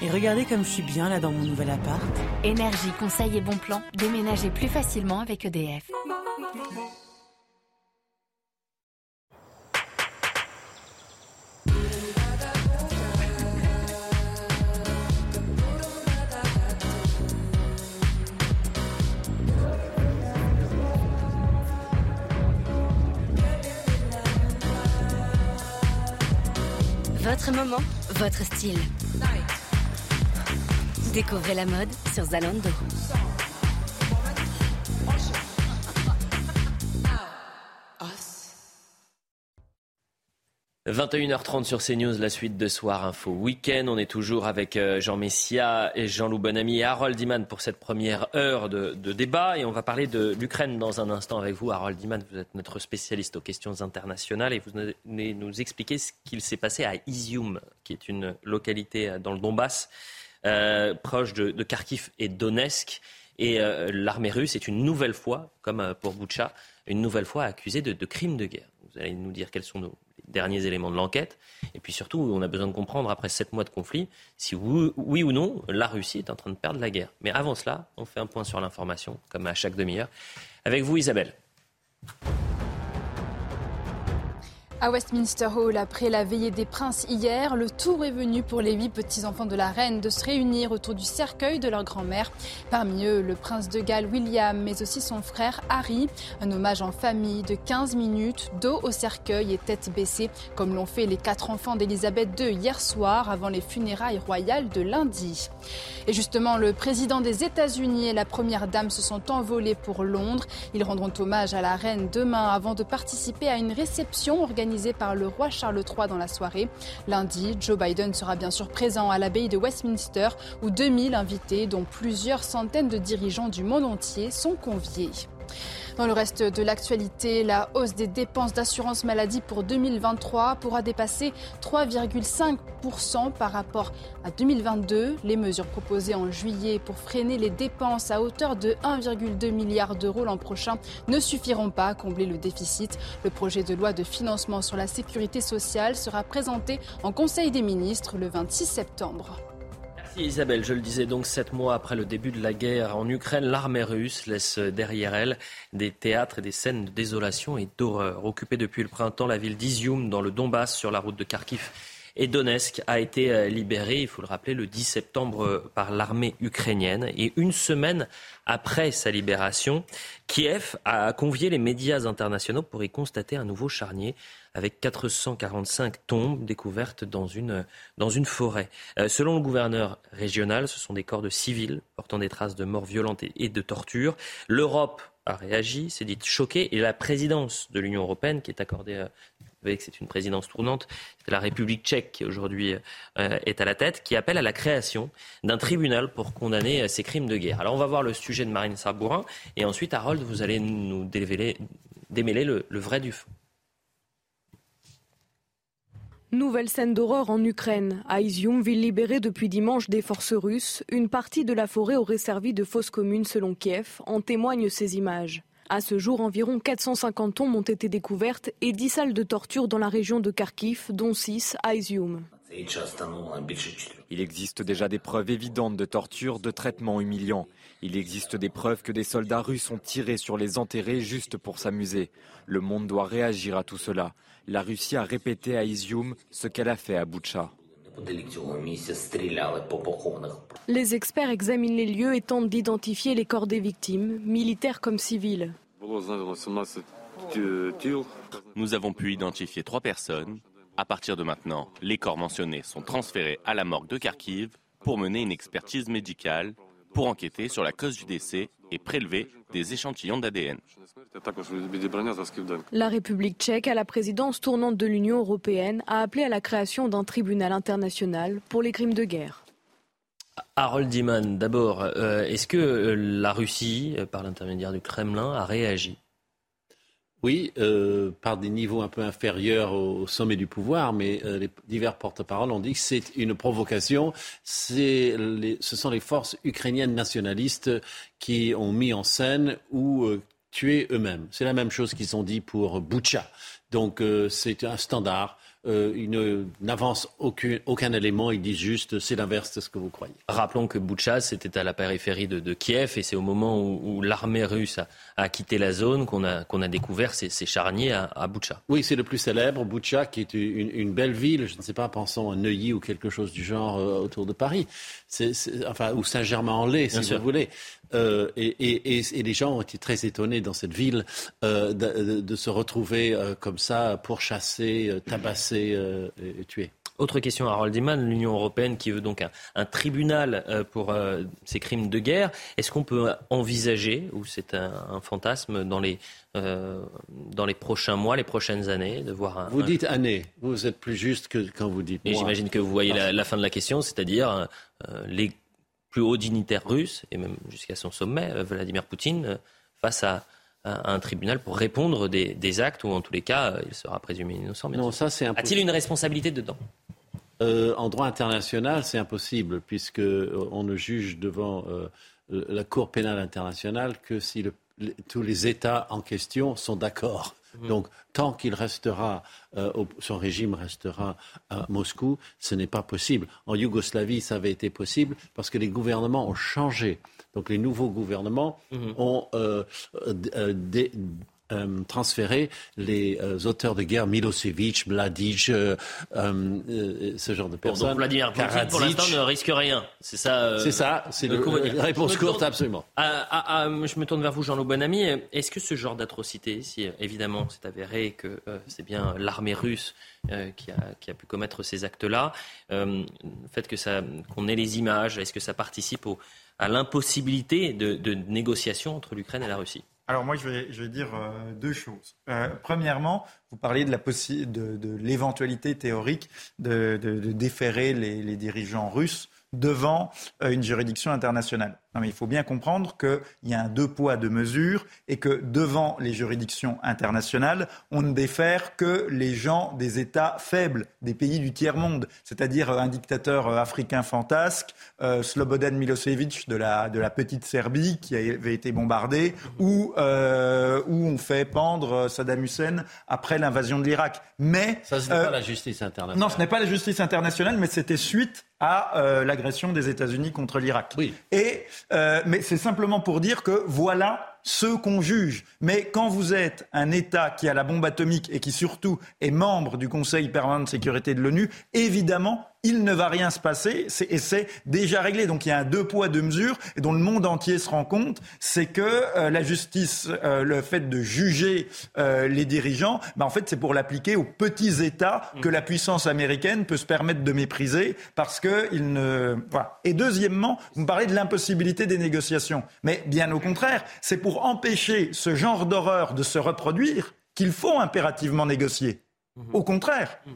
Et regardez comme je suis bien là dans mon nouvel appart. Énergie, conseil et bon plan. Déménagez plus facilement avec EDF. Votre moment, votre style. Découvrez la mode sur Zalando. 21h30 sur CNews, la suite de Soir Info Week-end. On est toujours avec euh, Jean Messia et Jean-Loup Bonamy et Harold Iman pour cette première heure de, débat. Et on va parler de l'Ukraine dans un instant avec vous. Harold Iman, vous êtes notre spécialiste aux questions internationales et vous allez nous expliquer ce qu'il s'est passé à Izium, qui est une localité dans le Donbass. Euh, proche de, Kharkiv et Donetsk. Et euh, l'armée russe est une nouvelle fois, comme euh, pour Boucha, une nouvelle fois accusée de, crimes de guerre. Vous allez nous dire quels sont nos derniers éléments de l'enquête. Et puis surtout, on a besoin de comprendre, après sept mois de conflit, si oui, oui, ou non, la Russie est en train de perdre la guerre. Mais avant cela, on fait un point sur l'information, comme à chaque demi-heure. Avec vous, Isabelle. À Westminster Hall, après la veillée des princes hier, le tour est venu pour les huit petits-enfants de la reine de se réunir autour du cercueil de leur grand-mère. Parmi eux, le prince de Galles William, mais aussi son frère Harry. Un hommage en famille de 15 minutes, dos au cercueil et tête baissée, comme l'ont fait les quatre enfants d'Elisabeth II hier soir avant les funérailles royales de lundi. Et justement, le président des États-Unis et la première dame se sont envolés pour Londres. Ils rendront hommage à la reine demain avant de participer à une réception organisée par le roi Charles III dans la soirée. Lundi, Joe Biden sera bien sûr présent à l'abbaye de Westminster où 2000 invités, dont plusieurs centaines de dirigeants du monde entier, sont conviés. Dans le reste de l'actualité, la hausse des dépenses d'assurance maladie pour 2023 pourra dépasser 3,5% par rapport à 2022. Les mesures proposées en juillet pour freiner les dépenses à hauteur de 1,2 milliard d'euros l'an prochain ne suffiront pas à combler le déficit. Le projet de loi de financement sur la sécurité sociale sera présenté en Conseil des ministres le 26 septembre. Isabelle, je le disais donc, sept mois après le début de la guerre en Ukraine, l'armée russe laisse derrière elle des théâtres et des scènes de désolation et d'horreur. Occupée depuis le printemps, la ville d'Izium, dans le Donbass, sur la route de Kharkiv, et Donetsk a été euh, libérée, il faut le rappeler, le 10 septembre euh, par l'armée ukrainienne. Et une semaine après sa libération, Kiev a convié les médias internationaux pour y constater un nouveau charnier avec 445 tombes découvertes dans une, dans une forêt. Euh, selon le gouverneur régional, ce sont des corps de civils portant des traces de morts violentes et, de torture. L'Europe a réagi, s'est dite choquée, et la présidence de l'Union européenne, qui est accordée vous voyez que c'est une présidence tournante. C'est la République tchèque qui aujourd'hui euh, est à la tête, qui appelle à la création d'un tribunal pour condamner euh, ces crimes de guerre. Alors on va voir le sujet de Marine Sarbourin et ensuite Harold, vous allez nous démêler, démêler le, le vrai du faux. Nouvelle scène d'horreur en Ukraine. À Izium, ville libérée depuis dimanche des forces russes, une partie de la forêt aurait servi de fosse commune selon Kiev. En témoignent ces images. À ce jour, environ 450 tombes ont été découvertes et 10 salles de torture dans la région de Kharkiv, dont 6 à Izium. Il existe déjà des preuves évidentes de torture, de traitements humiliants. Il existe des preuves que des soldats russes ont tiré sur les enterrés juste pour s'amuser. Le monde doit réagir à tout cela. La Russie a répété à Izium ce qu'elle a fait à Boutcha. Les experts examinent les lieux et tentent d'identifier les corps des victimes, militaires comme civiles. Nous avons pu identifier trois personnes. À partir de maintenant, les corps mentionnés sont transférés à la morgue de Kharkiv pour mener une expertise médicale, pour enquêter sur la cause du décès et prélever des échantillons d'ADN. La République tchèque, à la présidence tournante de l'Union européenne, a appelé à la création d'un tribunal international pour les crimes de guerre. Harold Diman, d'abord, euh, est-ce que euh, la Russie, euh, par l'intermédiaire du Kremlin, a réagi? Oui, par des niveaux un peu inférieurs au sommet du pouvoir, mais les divers porte-paroles ont dit que c'est une provocation. ce sont les forces ukrainiennes nationalistes qui ont mis en scène ou tuer eux-mêmes. C'est la même chose qu'ils ont dit pour Boucha. Donc euh, c'est un standard. Euh, ils n'avancent aucun, aucun, élément, ils disent juste c'est l'inverse de ce que vous croyez. Rappelons que Boucha, c'était à la périphérie de, Kiev et c'est au moment où, l'armée russe a, quitté la zone qu'on a, qu'on a découvert ces, charniers à, à Boucha. Oui, c'est le plus célèbre, Boucha, qui est une, belle ville, je ne sais pas, pensons à Neuilly ou quelque chose du genre euh, autour de Paris, enfin, ou Saint-Germain-en-Laye, si vous voulez. Euh, et, les gens ont été très étonnés dans cette ville euh, de, se retrouver euh, comme ça, pour chasser, tabasser et, tuer. Autre question à Harold Iman, l'Union européenne qui veut donc un, tribunal pour ces crimes de guerre. Est-ce qu'on peut envisager, ou c'est un, fantasme dans les, dans les prochains mois, les prochaines années, de voir un. Vous dites année, vous êtes plus juste que quand vous dites. Et j'imagine que vous voyez la, la, fin de la question, c'est-à-dire les plus haut dignitaire russe, et même jusqu'à son sommet, euh, Vladimir Poutine, euh, face à, un tribunal pour répondre des, actes où, en tous les cas, euh, il sera présumé innocent. Non, ça, c'est A-t-il une responsabilité dedans En droit international, c'est impossible, puisque on ne juge devant la Cour pénale internationale que si tous les États en question sont d'accord. Mhm. Donc, tant qu'il restera, euh, son régime restera à Moscou, ce n'est pas possible. En Yougoslavie, ça avait été possible parce que les gouvernements ont changé. Donc, les nouveaux gouvernements mhm. ont euh, euh, euh, transférer les euh, auteurs de guerre, Milosevic, Mladic, ce genre de personnes. donc Vladimir Poutine, pour l'instant, ne risque rien. C'est ça. c'est ça. C'est la réponse courte, absolument. je me tourne vers vous, Jean-Loup Bonamy. Est-ce que ce genre d'atrocité, si évidemment c'est avéré que c'est bien l'armée russe qui a, qui, a, pu commettre ces actes-là, le fait que ça, qu'on ait les images, est-ce que ça participe au, à l'impossibilité de, de négociation entre l'Ukraine et la Russie alors moi, je vais, dire euh, deux choses. Euh, premièrement, vous parliez de, la de, de l'éventualité théorique de, déférer les, les, dirigeants russes devant euh, une juridiction internationale. Non, mais il faut bien comprendre qu'il y a un deux poids, deux mesures et que devant les juridictions internationales, on ne défère que les gens des États faibles, des pays du tiers-monde, c'est-à-dire euh, un dictateur euh, africain fantasque, Slobodan Milosevic de la, de la petite Serbie qui avait été bombardée, ou où on fait pendre Saddam Hussein après l'invasion de l'Irak. Mais ça, ce n'est pas la justice internationale. Non, ce n'est pas la justice internationale, mais c'était suite à l'agression des États-Unis contre l'Irak. Oui. Et euh, mais c'est simplement pour dire que voilà ceux qu'on juge. Mais quand vous êtes un État qui a la bombe atomique et qui surtout est membre du Conseil permanent de sécurité de l'ONU, évidemment, il ne va rien se passer et c'est déjà réglé. Donc il y a un deux poids, deux mesures et dont le monde entier se rend compte, c'est que euh, la justice, euh, le fait de juger euh, les dirigeants, ben, en fait c'est pour l'appliquer aux petits États que la puissance américaine peut se permettre de mépriser parce que il ne... Voilà. Et deuxièmement, vous me parlez de l'impossibilité des négociations. Mais bien au contraire, c'est pour empêcher ce genre d'horreur de se reproduire qu'il faut impérativement négocier. Mmh. Au contraire. Mmh.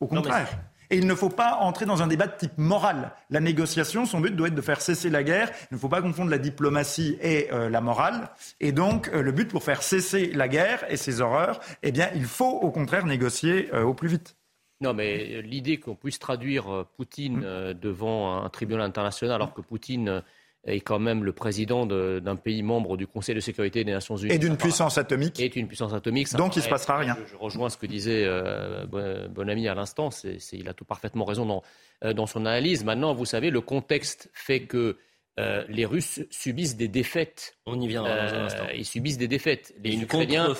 Au contraire. Et il ne faut pas entrer dans un débat de type moral. La négociation, son but doit être de faire cesser la guerre. Il ne faut pas confondre la diplomatie et euh, la morale. Et donc, euh, le but pour faire cesser la guerre et ses horreurs, eh bien, il faut au contraire négocier euh, au plus vite. Non, mais l'idée qu'on puisse traduire Poutine mmh. devant un tribunal international alors que Poutine est quand même le président d'un pays membre du Conseil de sécurité des Nations Unies. Et d'une puissance atomique. Et d'une puissance atomique. Donc il ne se passera rien. Je, rejoins ce que disait euh, bon, ami à l'instant. il a tout parfaitement raison dans, euh, dans, son analyse. Maintenant, vous savez, le contexte fait que euh, les Russes subissent des défaites. On y viendra dans un instant. Ils subissent des défaites. Les Ukrainiens,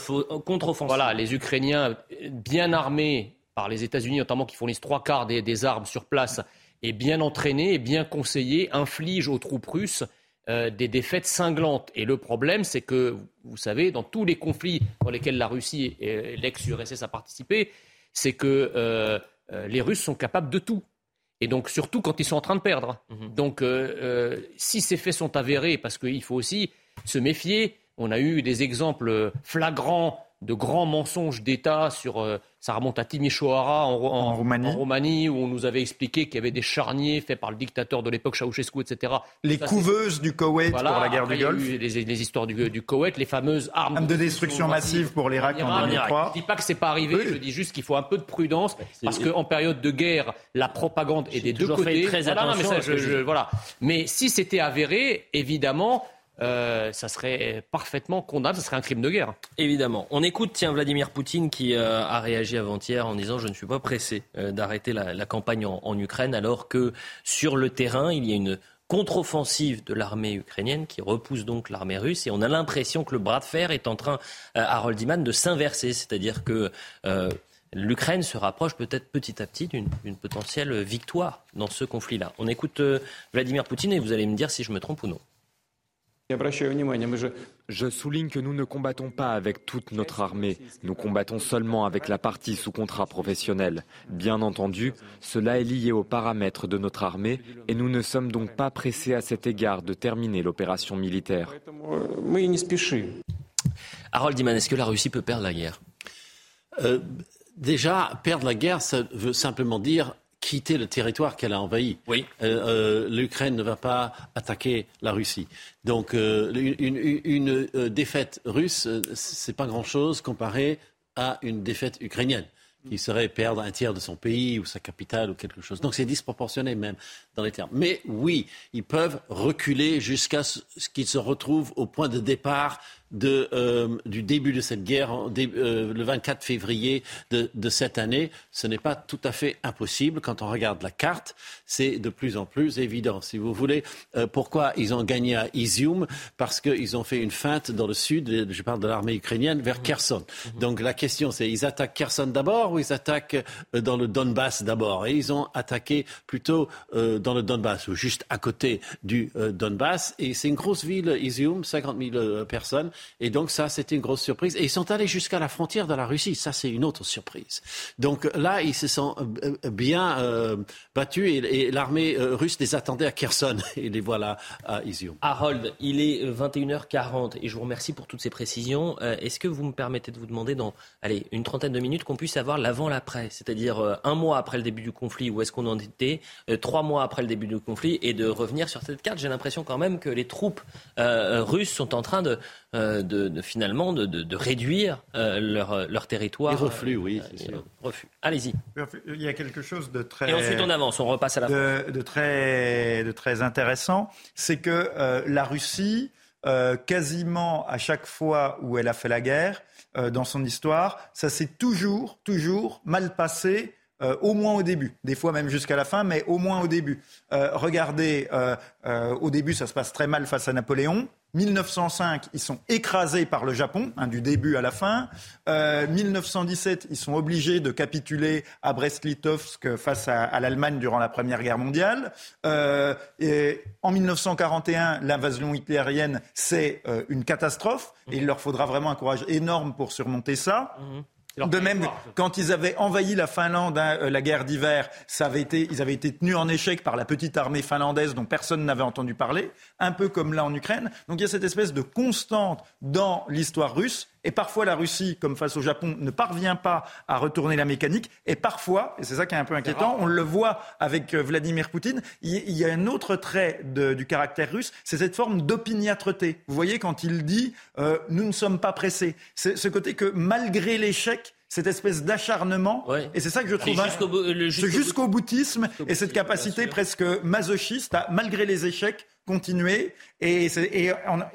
contre-offensive. Voilà, les Ukrainiens bien armés par les États-Unis, notamment qui fournissent trois quarts des, des armes sur place est bien entraîné et bien conseillé, inflige aux troupes russes euh, des défaites cinglantes. Et le problème, c'est que, vous savez, dans tous les conflits dans lesquels la Russie et l'ex-URSS a participé, c'est que euh, euh, les Russes sont capables de tout. Et donc, surtout quand ils sont en train de perdre. Mhm. Donc, si ces faits sont avérés, parce qu'il faut aussi se méfier, on a eu des exemples flagrants de grands mensonges d'État sur. Euh, ça remonte à Timișoara en, Roumanie. où on nous avait expliqué qu'il y avait des charniers faits par le dictateur de l'époque, Ceausescu, etc. Les couveuses du Koweït pour la guerre du Golfe. Eu les, histoires du, Koweït, les fameuses armes. de destruction massive pour l'Irak en 2003. Je ne dis pas que c'est pas arrivé, je dis juste qu'il faut un peu de prudence, parce qu'en période de guerre, la propagande est des deux côtés. Très voilà, mais, voilà. mais si c'était avéré, évidemment, euh, ça serait parfaitement condamnable, ça serait un crime de guerre. Évidemment. On écoute, tiens, Vladimir Poutine qui euh, a réagi avant-hier en disant Je ne suis pas pressé euh, d'arrêter la, campagne en, Ukraine, alors que sur le terrain, il y a une contre-offensive de l'armée ukrainienne qui repousse donc l'armée russe et on a l'impression que le bras de fer est en train, Harold Iman, de s'inverser, c'est-à-dire que l'Ukraine se rapproche peut-être petit à petit d'une potentielle victoire dans ce conflit-là. On écoute Vladimir Poutine et vous allez me dire si je me trompe ou non. Je souligne que nous ne combattons pas avec toute notre armée, nous combattons seulement avec la partie sous contrat professionnel. Bien entendu, cela est lié aux paramètres de notre armée et nous ne sommes donc pas pressés à cet égard de terminer l'opération militaire. Harold Diman, est-ce que la Russie peut perdre la guerre? Euh, Déjà, perdre la guerre, ça veut simplement dire quitter le territoire qu'elle a envahi. Oui. Euh, euh, L'Ukraine ne va pas attaquer la Russie. Donc euh, une, défaite russe, c'est pas grand-chose comparé à une défaite ukrainienne qui serait perdre un tiers de son pays ou sa capitale ou quelque chose. Donc c'est disproportionné même dans les termes. Mais oui, ils peuvent reculer jusqu'à ce qu'ils se retrouvent au point de départ de, euh, du début de cette guerre, euh, le 24 février de, de cette année. Ce n'est pas tout à fait impossible. Quand on regarde la carte, c'est de plus en plus évident. Si vous voulez, euh, pourquoi ils ont gagné à Izium Parce qu'ils ont fait une feinte dans le sud, je parle de l'armée ukrainienne, vers mhm. Kherson. Mhm. Donc la question, c'est ils attaquent Kherson d'abord ou ils attaquent dans le Donbass d'abord? Et ils ont attaqué plutôt dans le Donbass, ou juste à côté du Donbass. Et c'est une grosse ville, Izium, 50 000 personnes. Et donc ça, c'était une grosse surprise. Et ils sont allés jusqu'à la frontière de la Russie. Ça, c'est une autre surprise. Donc là, ils se sont euh, euh, bien euh, battus et, l'armée russe les attendait à Kherson. Et les voilà à Izium. Harold, il est 21h40 et je vous remercie pour toutes ces précisions. Est-ce que vous me permettez de vous demander dans allez, une trentaine de minutes qu'on puisse avoir l'avant-l'après, c'est-à-dire un mois après le début du conflit, où est-ce qu'on en était, trois mois après le début du conflit, et de revenir sur cette carte. J'ai l'impression quand même que les troupes russes sont en train de euh, de, finalement de, réduire euh, leur, leur territoire. Les reflux, oui. Euh, reflux. Allez-y. Il y a quelque chose de très. Et ensuite on avance, on repasse à la de, de très, de très intéressant, c'est que la Russie, quasiment à chaque fois où elle a fait la guerre dans son histoire, ça s'est toujours, toujours mal passé. au moins au début, des fois même jusqu'à la fin, mais au moins au début. regardez, au début, ça se passe très mal face à Napoléon. 1905, ils sont écrasés par le Japon, hein, du début à la fin. Euh, 1917, ils sont obligés de capituler à Brest-Litovsk face à, l'Allemagne durant la Première Guerre mondiale. Euh, et en 1941, l'invasion hitlérienne, c'est euh, une catastrophe. Et il leur faudra vraiment un courage énorme pour surmonter ça. Mmh. De même, quand ils avaient envahi la Finlande, hein, euh, la guerre d'hiver, ça avait été, ils avaient été tenus en échec par la petite armée finlandaise dont personne n'avait entendu parler, un peu comme là en Ukraine. Donc il y a cette espèce de constante dans l'histoire russe. Et parfois, la Russie, comme face au Japon, ne parvient pas à retourner la mécanique. Et parfois, et c'est ça qui est un peu inquiétant, on le voit avec euh, Vladimir Poutine, il y a un autre trait du caractère russe, c'est cette forme d'opiniâtreté. Vous voyez, quand il dit euh, nous ne sommes pas pressés », c'est ce côté que malgré l'échec, cette espèce d'acharnement. Et c'est ça que je trouve. Jusqu'au boutisme et cette capacité presque masochiste à, malgré les échecs, continuer. Et,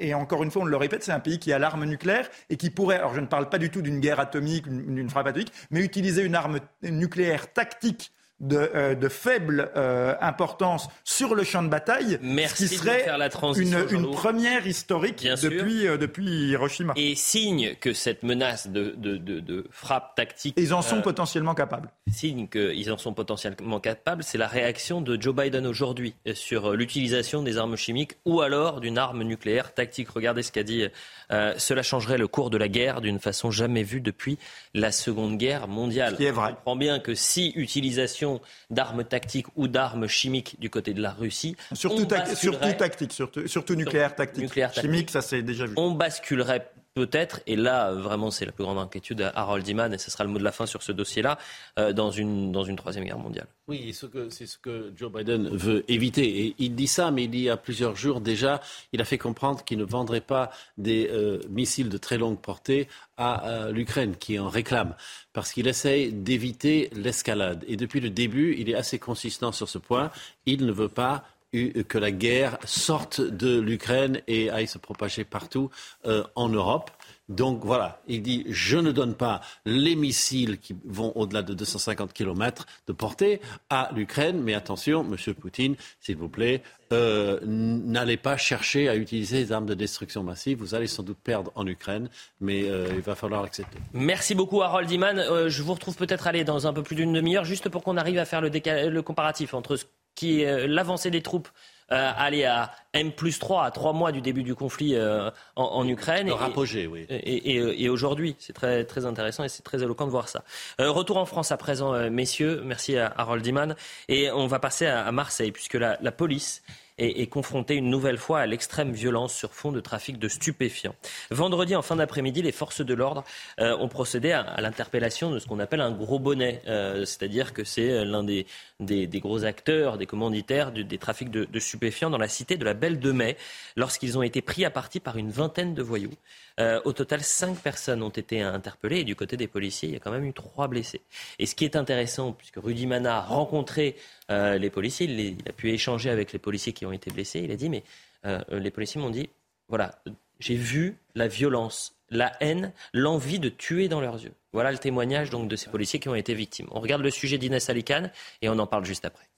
et, encore une fois, on le répète, c'est un pays qui a l'arme nucléaire et qui pourrait, alors je ne parle pas du tout d'une guerre atomique, d'une frappe atomique, mais utiliser une arme nucléaire tactique de, euh, de faible euh, importance sur le champ de bataille, Merci ce qui serait la une, une, première historique depuis, euh, depuis Hiroshima. Et signe que cette menace de, de, de, de frappe tactique... ils en sont potentiellement capables. Signe qu'ils en sont potentiellement capables, c'est la réaction de Joe Biden aujourd'hui sur l'utilisation des armes chimiques ou alors d'une arme nucléaire tactique. Regardez ce qu'a dit cela changerait le cours de la guerre d'une façon jamais vue depuis la Seconde Guerre mondiale. Qui est vrai. On comprend bien que si utilisation d'armes tactiques ou d'armes chimiques du côté de la Russie, surtout, surtout tactique, surtout, surtout nucléaire tactique. Nucléaire Chimique, ça c'est déjà vu. On basculerait peut-être, et là vraiment c'est la plus grande inquiétude à Harold Iman, et ce sera le mot de la fin sur ce dossier-là, euh, dans, une, dans une troisième guerre mondiale. Oui, c'est ce que Joe Biden veut éviter. Et il dit ça, mais il y a plusieurs jours déjà, il a fait comprendre qu'il ne vendrait pas des euh, missiles de très longue portée à l'Ukraine, qui en réclame, parce qu'il essaye d'éviter l'escalade. Et depuis le début, il est assez consistant sur ce point. Il ne veut pas que la guerre sorte de l'Ukraine et aille se propager partout euh, en Europe. Donc voilà, il dit je ne donne pas les missiles qui vont au-delà de 250 km de portée à l'Ukraine, mais attention, Monsieur Poutine, s'il vous plaît, euh, n'allez pas chercher à utiliser des armes de destruction massive. Vous allez sans doute perdre en Ukraine, mais euh, il va falloir l'accepter. Merci beaucoup, Harold Iman. je vous retrouve peut-être aller dans un peu plus d'une demi-heure, juste pour qu'on arrive à faire le, le comparatif entre ce qui est l'avancée des troupes euh, aller à M plus 3, à 3 mois du début du conflit euh, en, Ukraine. Le rapogé, oui. Et, aujourd'hui, c'est très, très intéressant et c'est très éloquent de voir ça. Euh, retour en France à présent, messieurs. Merci à Harold Diman. Et on va passer à, Marseille, puisque la, la police est, confronté une nouvelle fois à l'extrême violence sur fond de trafic de stupéfiants. Vendredi, en fin d'après-midi, les forces de l'ordre euh, ont procédé à, l'interpellation de ce qu'on appelle un gros bonnet, euh, c'est-à-dire que c'est l'un des, des, gros acteurs, des commanditaires des trafics de, stupéfiants dans la cité de la Belle de Mai, lorsqu'ils ont été pris à partie par une vingtaine de voyous. Euh, au total, cinq personnes ont été interpellées et du côté des policiers, il y a quand même eu trois blessés. Et ce qui est intéressant, puisque Rudy Mana a rencontré euh, les policiers, il, a pu échanger avec les policiers qui ont été blessés, il a dit, mais euh, les policiers m'ont dit, voilà, j'ai vu la violence, la haine, l'envie de tuer dans leurs yeux. Voilà le témoignage donc de ces policiers qui ont été victimes. On regarde le sujet d'Inès Alicane et on en parle juste après.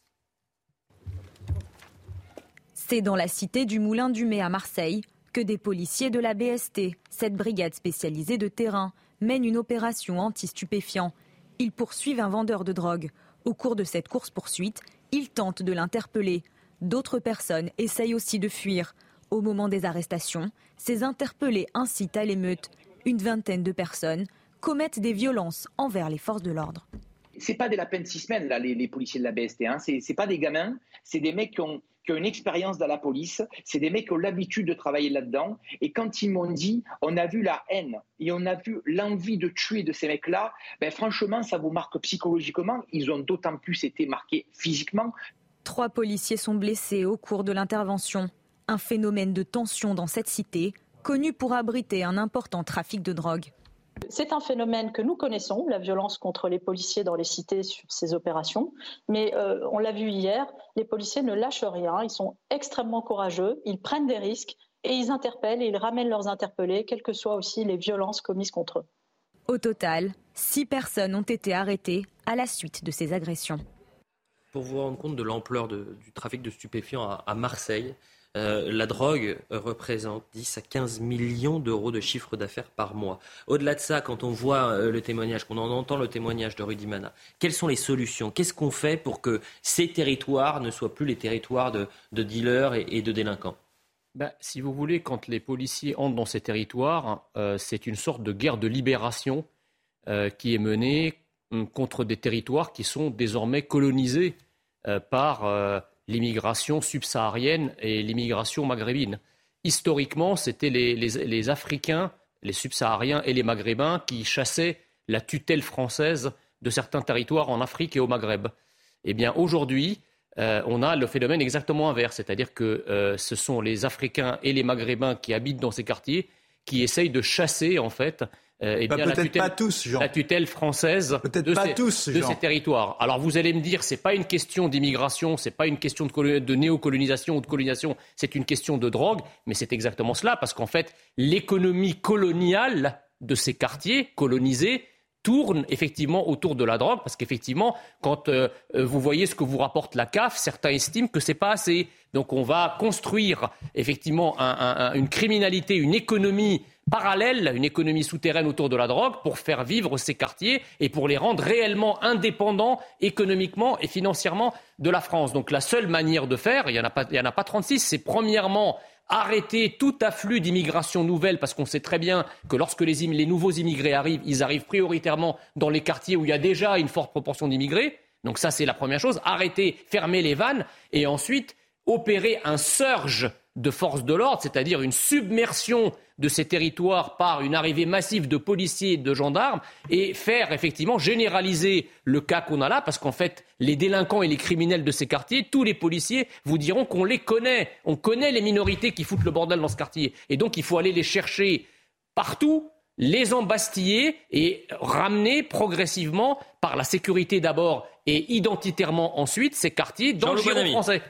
C'est dans la cité du Moulin du Mai à Marseille que des policiers de la BST, cette brigade spécialisée de terrain, mènent une opération anti-stupéfiants. Ils poursuivent un vendeur de drogue. Au cours de cette course-poursuite, ils tentent de l'interpeller. D'autres personnes essayent aussi de fuir. Au moment des arrestations, ces interpellés incitent à l'émeute. Une vingtaine de personnes commettent des violences envers les forces de l'ordre. C'est pas des lapins de six semaines, là, les, policiers de la BST. Hein. C'est pas des gamins, c'est des mecs qui ont, qui ont une expérience dans la police, c'est des mecs qui ont l'habitude de travailler là-dedans. Et quand ils m'ont dit, on a vu la haine et on a vu l'envie de tuer de ces mecs-là, ben franchement, ça vous marque psychologiquement. Ils ont d'autant plus été marqués physiquement. Trois policiers sont blessés au cours de l'intervention. Un phénomène de tension dans cette cité, connu pour abriter un important trafic de drogue. C'est un phénomène que nous connaissons, la violence contre les policiers dans les cités sur ces opérations. Mais euh, on l'a vu hier, les policiers ne lâchent rien, ils sont extrêmement courageux, ils prennent des risques et ils interpellent et ils ramènent leurs interpellés, quelles que soient aussi les violences commises contre eux. Au total, six personnes ont été arrêtées à la suite de ces agressions. Pour vous rendre compte de l'ampleur du trafic de stupéfiants à Marseille, euh, la drogue représente 10 à 15 millions d'euros de chiffre d'affaires par mois. Au-delà de ça, quand on voit euh, le témoignage, qu'on en entend le témoignage de Rudy Mana, quelles sont les solutions? Qu'est-ce qu'on fait pour que ces territoires ne soient plus les territoires de, dealers et, de délinquants? Ben, si vous voulez, quand les policiers entrent dans ces territoires, euh, c'est une sorte de guerre de libération qui est menée contre des territoires qui sont désormais colonisés par l'immigration subsaharienne et l'immigration maghrébine. Historiquement, c'était les, Africains, les subsahariens et les Maghrébins qui chassaient la tutelle française de certains territoires en Afrique et au Maghreb. Eh bien, aujourd'hui, euh, on a le phénomène exactement inverse, c'est-à-dire que euh, ce sont les Africains et les Maghrébins qui habitent dans ces quartiers qui essayent de chasser, en fait, euh, bah, la, tutelle, pas tous, la tutelle française de, ces, tous, de ces territoires. Alors vous allez me dire, c'est pas une question d'immigration, c'est pas une question de, de néocolonisation ou de colonisation, c'est une question de drogue, mais c'est exactement cela, parce qu'en fait, l'économie coloniale de ces quartiers colonisés tourne effectivement autour de la drogue, parce qu'effectivement, quand euh, euh, vous voyez ce que vous rapporte la CAF, certains estiment que c'est pas assez. Donc on va construire effectivement une criminalité, une économie parallèle, une économie souterraine autour de la drogue pour faire vivre ces quartiers et pour les rendre réellement indépendants économiquement et financièrement de la France. Donc la seule manière de faire, il n'y en, a pas, en a pas 36, c'est premièrement arrêter tout afflux d'immigration nouvelle, parce qu'on sait très bien que lorsque les, les, nouveaux immigrés arrivent, ils arrivent prioritairement dans les quartiers où il y a déjà une forte proportion d'immigrés. Donc ça, c'est la première chose. Arrêter, fermer les vannes, et ensuite opérer un surge de forces de l'ordre, c'est-à-dire une submersion de ces territoires par une arrivée massive de policiers et de gendarmes et faire effectivement généraliser le cas qu'on a là, parce qu'en fait, les délinquants et les criminels de ces quartiers, tous les policiers vous diront qu'on les connaît. On connaît les minorités qui foutent le bordel dans ce quartier. Et donc, il faut aller les chercher partout les embastiller et ramener progressivement, par la sécurité d'abord et identitairement ensuite, ces quartiers dans le giron français.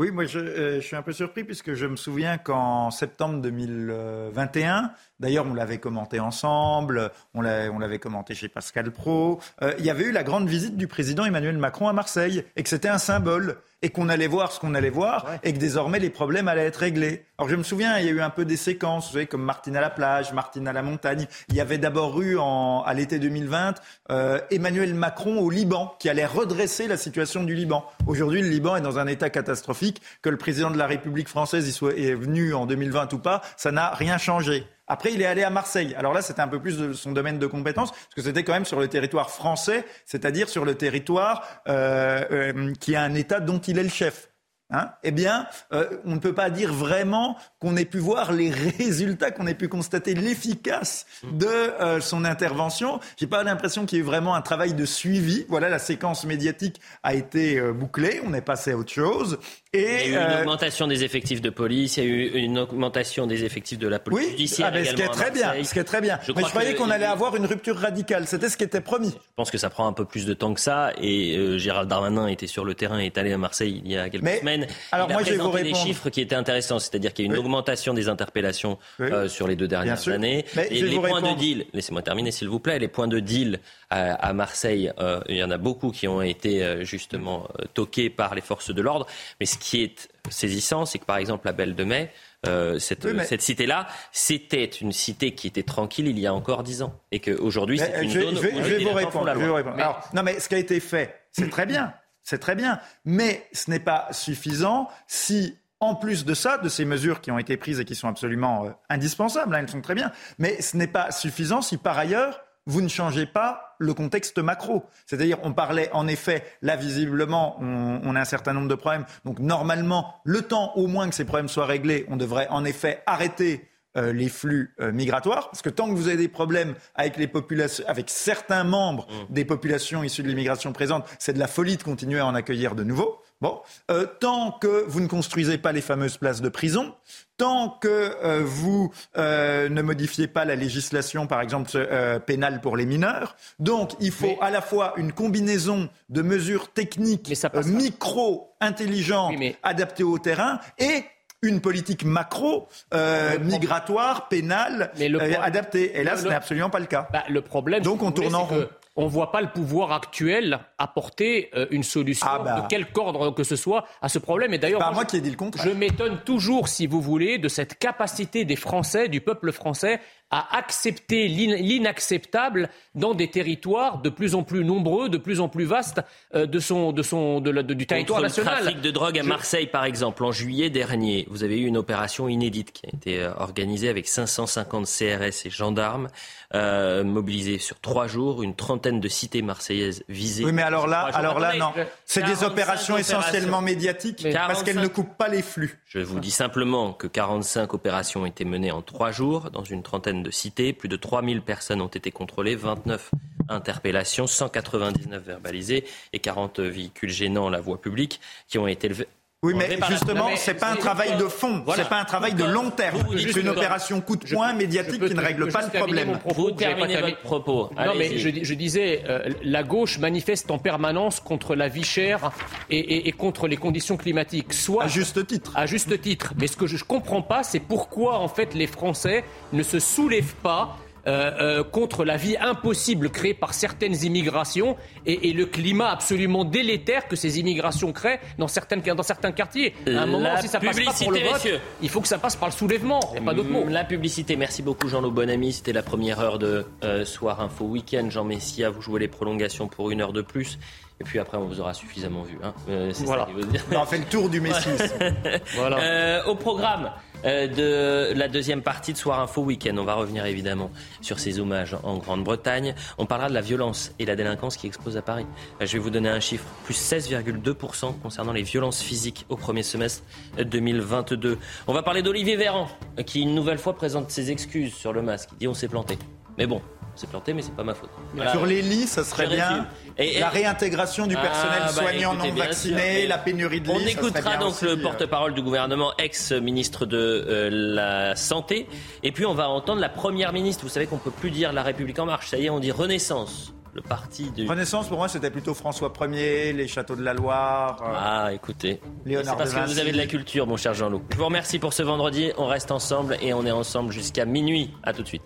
Oui, moi euh, je, suis un peu surpris puisque je me souviens qu'en septembre 2021, d'ailleurs on l'avait commenté ensemble, on l'avait commenté chez Pascal Pro, euh, il y avait eu la grande visite du président Emmanuel Macron à Marseille et que c'était un symbole et qu'on allait voir ce qu'on allait voir et que désormais les problèmes allaient être réglés. Alors je me souviens, il y a eu un peu des séquences, vous savez, comme Martine à la plage, Martine à la montagne. Il y avait d'abord eu en, à l'été 2020 euh, Emmanuel Macron au Liban qui allait redresser la situation du Liban. Aujourd'hui, le Liban est dans un état catastrophique. Que le président de la République française y soit est venu en 2020 ou pas, ça n'a rien changé. Après, il est allé à Marseille. Alors là, c'était un peu plus de son domaine de compétence, parce que c'était quand même sur le territoire français, c'est-à-dire sur le territoire euh, euh, qui a un État dont il est le chef. Hein eh bien, euh, on ne peut pas dire vraiment qu'on ait pu voir les résultats, qu'on ait pu constater l'efficace de euh, son intervention. J'ai pas l'impression qu'il y ait eu vraiment un travail de suivi. Voilà, la séquence médiatique a été euh, bouclée, on est passé à autre chose. Et, il y a eu une augmentation des effectifs de police, il y a eu une augmentation des effectifs de la police oui, judiciaire. Ah, ce qui est très bien, ce qui est très bien. Je Mais je croyais qu'on allait avoir une rupture radicale. C'était ce qui était promis. Je pense que ça prend un peu plus de temps que ça. Et Gérald Darmanin était sur le terrain, est allé à Marseille il y a quelques semaines Alors il a moi, je vais vous des chiffres qui étaient intéressants, c'est-à-dire qu'il y a une augmentation des interpellations euh, sur les deux dernières années. Mais Et je les points de deal, laissez-moi terminer s'il vous plaît, les points de deal à, à Marseille, euh, il y en a beaucoup qui ont été euh, justement toqués par les forces de l'ordre. Mais ce qui est saisissant, c'est que par exemple la Belle de Mai, euh, cette, Oui, mais- cette cité-là, c'était une cité qui était tranquille il y a encore dix ans. Et qu'aujourd'hui, c'est une je, zone je où je vais vous répondre. je vais loi. vous répondre. Mais- Alors, non, mais ce qui a été fait, c'est très bien. C'est très bien. Mais ce n'est pas suffisant si, en plus de ça, de ces mesures qui ont été prises et qui sont absolument euh, indispensables, hein, elles sont très bien, mais ce n'est pas suffisant si, par ailleurs, vous ne changez pas le contexte macro. C'est-à-dire, on parlait en effet, là visiblement, on, on a un certain nombre de problèmes. Donc normalement, le temps au moins que ces problèmes soient réglés, on devrait en effet arrêter euh, les flux euh, migratoires, parce que tant que vous avez des problèmes avec les populations, avec certains membres des populations issues de l'immigration présente, c'est de la folie de continuer à en accueillir de nouveaux. Bon, Euh, tant que vous ne construisez pas les fameuses places de prison, tant que euh, vous euh, ne modifiez pas la législation, par exemple euh, pénale pour les mineurs, donc il faut à la fois une combinaison de mesures techniques euh, micro intelligentes adaptées au terrain et une politique macro euh, migratoire, pénale, Mais le euh, adaptée. Et là, ce n'est absolument pas le cas. Bah, le problème, Donc si on tourne en rond. On ne voit pas le pouvoir actuel apporter euh, une solution Ah bah. de quelque ordre que ce soit à ce problème. Et d'ailleurs, Pas moi qui ai dit le contraire. Je m'étonne toujours, si vous voulez, de cette capacité des Français, du peuple français, à accepter l'in- l'inacceptable dans des territoires de plus en plus nombreux, de plus en plus vastes euh, de son, de son, de la- de- du territoire Contre national. le trafic de drogue à Je- Marseille, par exemple, en juillet dernier, vous avez eu une opération inédite qui a été euh, organisée avec 550 CRS et gendarmes euh, mobilisés sur trois jours, une trentaine de cités marseillaises visées. Oui, mais alors là, alors là, non. C'est des 45 opérations essentiellement médiatiques parce qu'elles ne coupent pas les flux. Je vous dis simplement que 45 opérations ont été menées en trois jours dans une trentaine de cités. Plus de 3000 personnes ont été contrôlées, 29 interpellations, 199 verbalisées et 40 véhicules gênants à la voie publique qui ont été levés. Oui, mais justement, c'est pas un travail de fond, Voilà. c'est pas un travail de long terme. Vous, vous dites C'est une opération coup de poing médiatique qui ne règle pas le problème. Vous terminez votre propos. Non, mais je, je disais, euh, la gauche manifeste en permanence contre la vie chère et, et- et contre les conditions climatiques. Soit, à juste titre. À juste titre. Mais ce que je ne comprends pas, c'est pourquoi, en fait, les Français ne se soulèvent pas euh, euh, contre la vie impossible créée par certaines immigrations et, et le climat absolument délétère que ces immigrations créent dans, certaines, dans certains quartiers. À un moment, La si ça passe pas pour le vote, messieurs. il faut que ça passe par le soulèvement. Il n'y a pas d'autre mot. La publicité, merci beaucoup Jean-Loup Bonamy. C'était la première heure de euh, Soir Info Week-end. Jean Messia, vous jouez les prolongations pour une heure de plus. Et puis après, on vous aura suffisamment vu. Hein. Euh, Voilà. ça dire. On fait le tour du Messie. Voilà. Euh, au programme de la deuxième partie de Soir Info Week-end, on va revenir évidemment sur ces hommages en Grande-Bretagne. On parlera de la violence et la délinquance qui explose à Paris. Euh, Je vais vous donner un chiffre, plus 16,2% concernant les violences physiques au premier semestre 2022. On va parler d'Olivier Véran, euh, qui une nouvelle fois présente ses excuses sur le masque. Il dit on s'est planté. Mais bon, on s'est planté, mais c'est pas ma faute. Voilà. Sur les lits, ça serait bien. résume. Et- et- la réintégration du personnel Ah, bah, soignant écoutez, non vacciné, sûr. la pénurie de lits. On écoutera donc aussi, le euh. porte-parole du gouvernement, ex-ministre de euh, la Santé. Et puis on va entendre la première ministre. Vous savez qu'on peut plus dire La République en marche. Ça y est, on dit Renaissance. Le parti de. Renaissance, pour moi, c'était plutôt François Ier, les châteaux de la Loire. euh, Ah, écoutez. Léonard C'est parce que vous avez de la culture, mon cher Jean-Loup. Je vous remercie pour ce vendredi. On reste ensemble et on est ensemble jusqu'à minuit. À tout de suite.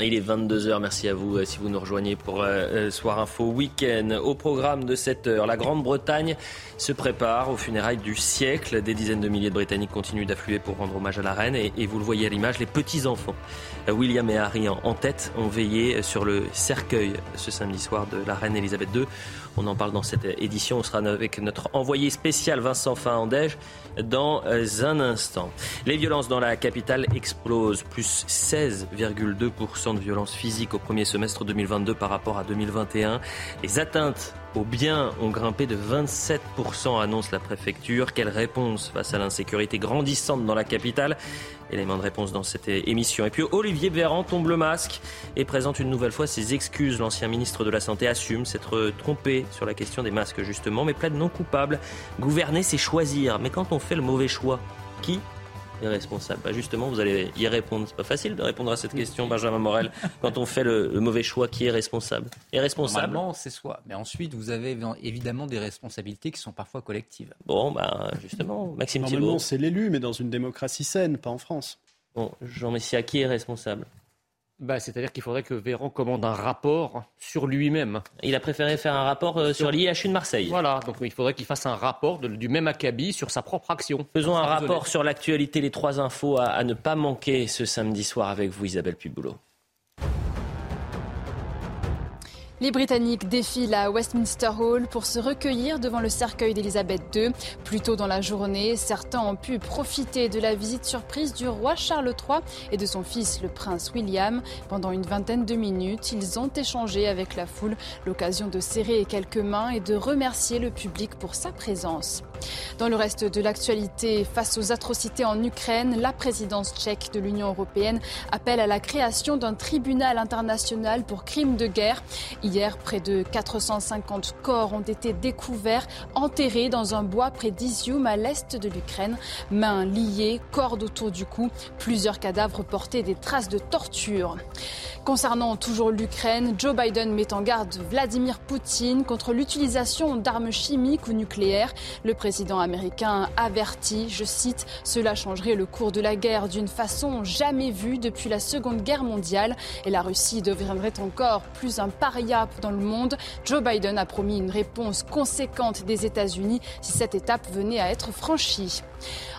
Il est 22h, merci à vous euh, si vous nous rejoignez pour euh, euh, Soir Info Week-end. Au programme de cette heure, la Grande-Bretagne se prépare aux funérailles du siècle. Des dizaines de milliers de Britanniques continuent d'affluer pour rendre hommage à la reine et, et vous le voyez à l'image, les petits-enfants. Euh, William et Harry en, en tête ont veillé sur le cercueil ce samedi soir de la reine Elisabeth II. On en parle dans cette édition. On sera avec notre envoyé spécial Vincent Fahandège dans euh, un instant. Les violences dans la capitale explosent, plus 16,2% de violences physiques au premier semestre 2022 par rapport à 2021. Les atteintes aux biens ont grimpé de 27%, annonce la préfecture. Quelle réponse face à l'insécurité grandissante dans la capitale? Élément de réponse dans cette émission. Et puis Olivier Véran tombe le masque et présente une nouvelle fois ses excuses. L'ancien ministre de la Santé assume s'être trompé sur la question des masques justement, mais plaide non coupable. Gouverner, c'est choisir. Mais quand on fait le mauvais choix, qui irresponsable bah Justement, vous allez y répondre. C'est pas facile de répondre à cette question, Benjamin Morel, quand on fait le, mauvais choix. Qui est responsable Irresponsable Normalement, c'est soi. Mais ensuite, vous avez évidemment des responsabilités qui sont parfois collectives. Bon, bah, justement, Maxime Normalement, c'est l'élu, mais dans une démocratie saine, pas en France. Bon, Jean Messia, qui est responsable? Bah, C'est-à-dire qu'il faudrait que Véran commande un rapport sur lui-même. Il a préféré faire un rapport euh, sur l'IHU de Marseille. Voilà, donc il faudrait qu'il fasse un rapport du même acabit sur sa propre action. Faisons un rapport sur l'actualité, les trois infos à, à, ne pas manquer ce samedi soir avec vous, Isabelle Piboulot. Les Britanniques défilent à Westminster Hall pour se recueillir devant le cercueil d'Elisabeth II. Plus tôt dans la journée, certains ont pu profiter de la visite surprise du roi Charles III et de son fils, le prince William. Pendant une vingtaine de minutes, ils ont échangé avec la foule, l'occasion de serrer quelques mains et de remercier le public pour sa présence. Dans le reste de l'actualité, face aux atrocités en Ukraine, la présidence tchèque de l'Union européenne appelle à la création d'un tribunal international pour crimes de guerre. Hier, près de 450 corps ont été découverts, enterrés dans un bois près d'Izium à l'est de l'Ukraine. Mains liées, cordes autour du cou, plusieurs cadavres portaient des traces de torture. Concernant toujours l'Ukraine, Joe Biden met en garde Vladimir Poutine contre l'utilisation d'armes chimiques ou nucléaires. Le américain avertit, je cite, Cela changerait le cours de la guerre d'une façon jamais vue depuis la Seconde Guerre mondiale et la Russie deviendrait encore plus un paria dans le monde. Joe Biden a promis une réponse conséquente des États-Unis si cette étape venait à être franchie.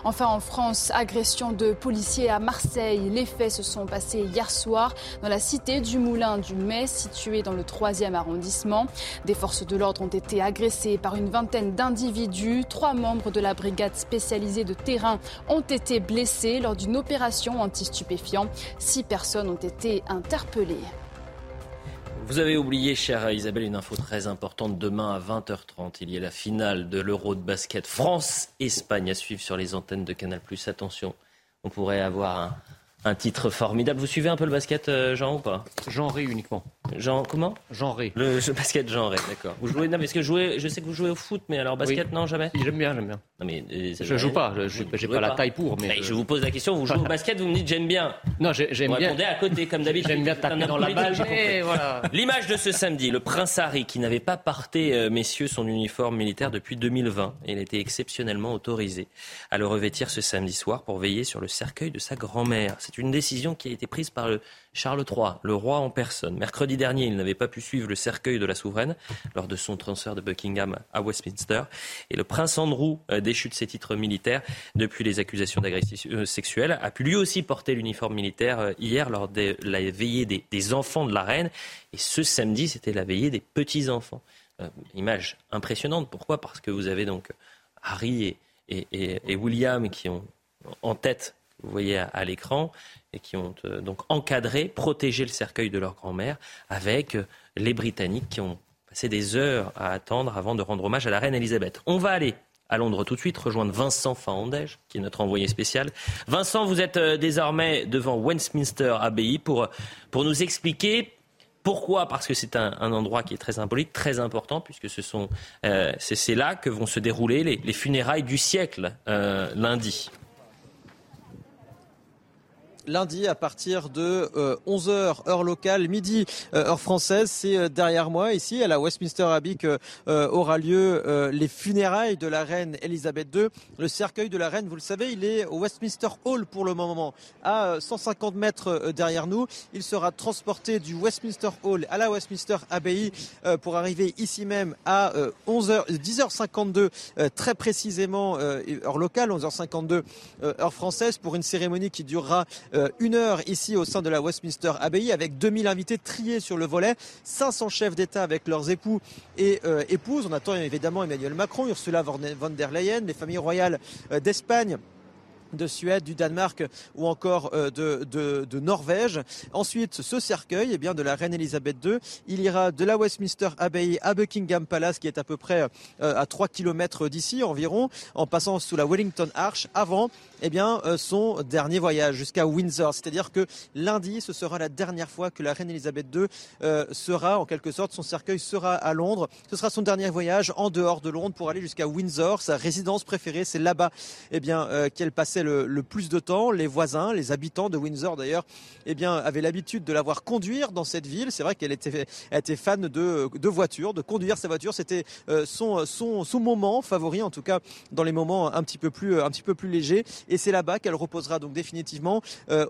Enfin, en France, agression de policiers à Marseille. Les faits se sont passés hier soir dans la cité du Moulin du Mai, située dans le 3e arrondissement. Des forces de l'ordre ont été agressées par une vingtaine d'individus. Trois membres de la brigade spécialisée de terrain ont été blessés lors d'une opération anti-stupéfiant. Six personnes ont été interpellées. Vous avez oublié, chère Isabelle, une info très importante. Demain à 20h30, il y a la finale de l'Euro de basket France-Espagne à suivre sur les antennes de Canal+. Attention, on pourrait avoir un, un titre formidable. Vous suivez un peu le basket, euh, Jean, ou pas? Genré uniquement. Jean, comment Genré. Le basket genré, d'accord. Vous jouez, non, parce que jouez, je sais que vous jouez au foot, mais alors basket, non, jamais J'aime bien, j'aime bien. Non, mais, euh, je joue pas, je n'ai pas, la taille pour. Mais, je... vous pose la question, vous jouez au basket, vous me dites j'aime bien. Non, j'aime bien. Vous répondez à côté, comme d'habitude. J'aime bien taper dans la balle, voilà. L'image de ce samedi, le prince Harry, qui n'avait pas porté, euh, messieurs, son uniforme militaire depuis 2020. Et il a été exceptionnellement autorisé à le revêtir ce samedi soir pour veiller sur le cercueil de sa grand-mère. C'est une décision qui a été prise par le Charles III, le roi en personne. Mercredi dernier, il n'avait pas pu suivre le cercueil de la souveraine lors de son transfert de Buckingham à Westminster. Et le prince Andrew, euh, déchu de ses titres militaires depuis les accusations d'agression euh, sexuelle, a pu lui aussi porter l'uniforme militaire euh, hier lors de la veillée des, enfants de la reine. Et ce samedi, c'était la veillée des petits-enfants. image impressionnante. Pourquoi? Parce que vous avez donc Harry et, William qui ont en tête vous voyez à l'écran, et qui ont euh, donc encadré, protégé le cercueil de leur grand-mère avec euh, les Britanniques qui ont passé des heures à attendre avant de rendre hommage à la reine Elisabeth. On va aller à Londres tout de suite, rejoindre Vincent Fahandège, qui est notre envoyé spécial. Vincent, vous êtes euh, désormais devant Westminster Abbey pour, pour nous expliquer pourquoi Parce que c'est un, endroit qui est très symbolique, très important, puisque ce c'est, là que vont se dérouler les, funérailles du siècle lundi lundi à partir de 11h euh, heure locale, midi euh, heure française. C'est euh, derrière moi ici à la Westminster Abbey que aura lieu les funérailles de la reine Elisabeth II. Le cercueil de la reine, vous le savez, il est au Westminster Hall pour le moment, à 150 mètres derrière nous. Il sera transporté du Westminster Hall à la Westminster Abbey pour arriver ici même à 11h, 10h52 très précisément heure locale, 11h52 heure française pour une cérémonie qui durera une heure ici au sein de la Westminster Abbey avec 2000 invités triés sur le volet, 500 chefs d'État avec leurs époux et euh, épouses. On attend évidemment Emmanuel Macron, Ursula von der Leyen, les familles royales euh, d'Espagne de Suède, du Danemark ou encore euh, de, Norvège. Ensuite, ce cercueil eh bien, de la reine Elisabeth II, il ira de la Westminster Abbey à Buckingham Palace, qui est à peu près euh, à 3 km d'ici environ, en passant sous la Wellington Arch, avant eh bien, euh, son dernier voyage jusqu'à Windsor. C'est-à-dire que lundi, ce sera la dernière fois que la reine Elisabeth II sera, en quelque sorte, son cercueil sera à Londres. Ce sera son dernier voyage en dehors de Londres pour aller jusqu'à Windsor, sa résidence préférée. C'est là-bas eh bien, qu'elle passe le, plus de temps. Les voisins, les habitants de Windsor d'ailleurs, eh bien, avaient l'habitude de la voir conduire dans cette ville. C'est vrai qu'elle était, fan de, de voitures, de conduire sa voiture. C'était son, son, moment favori, en tout cas dans les moments un petit peu plus, légers. Et c'est là-bas qu'elle reposera donc définitivement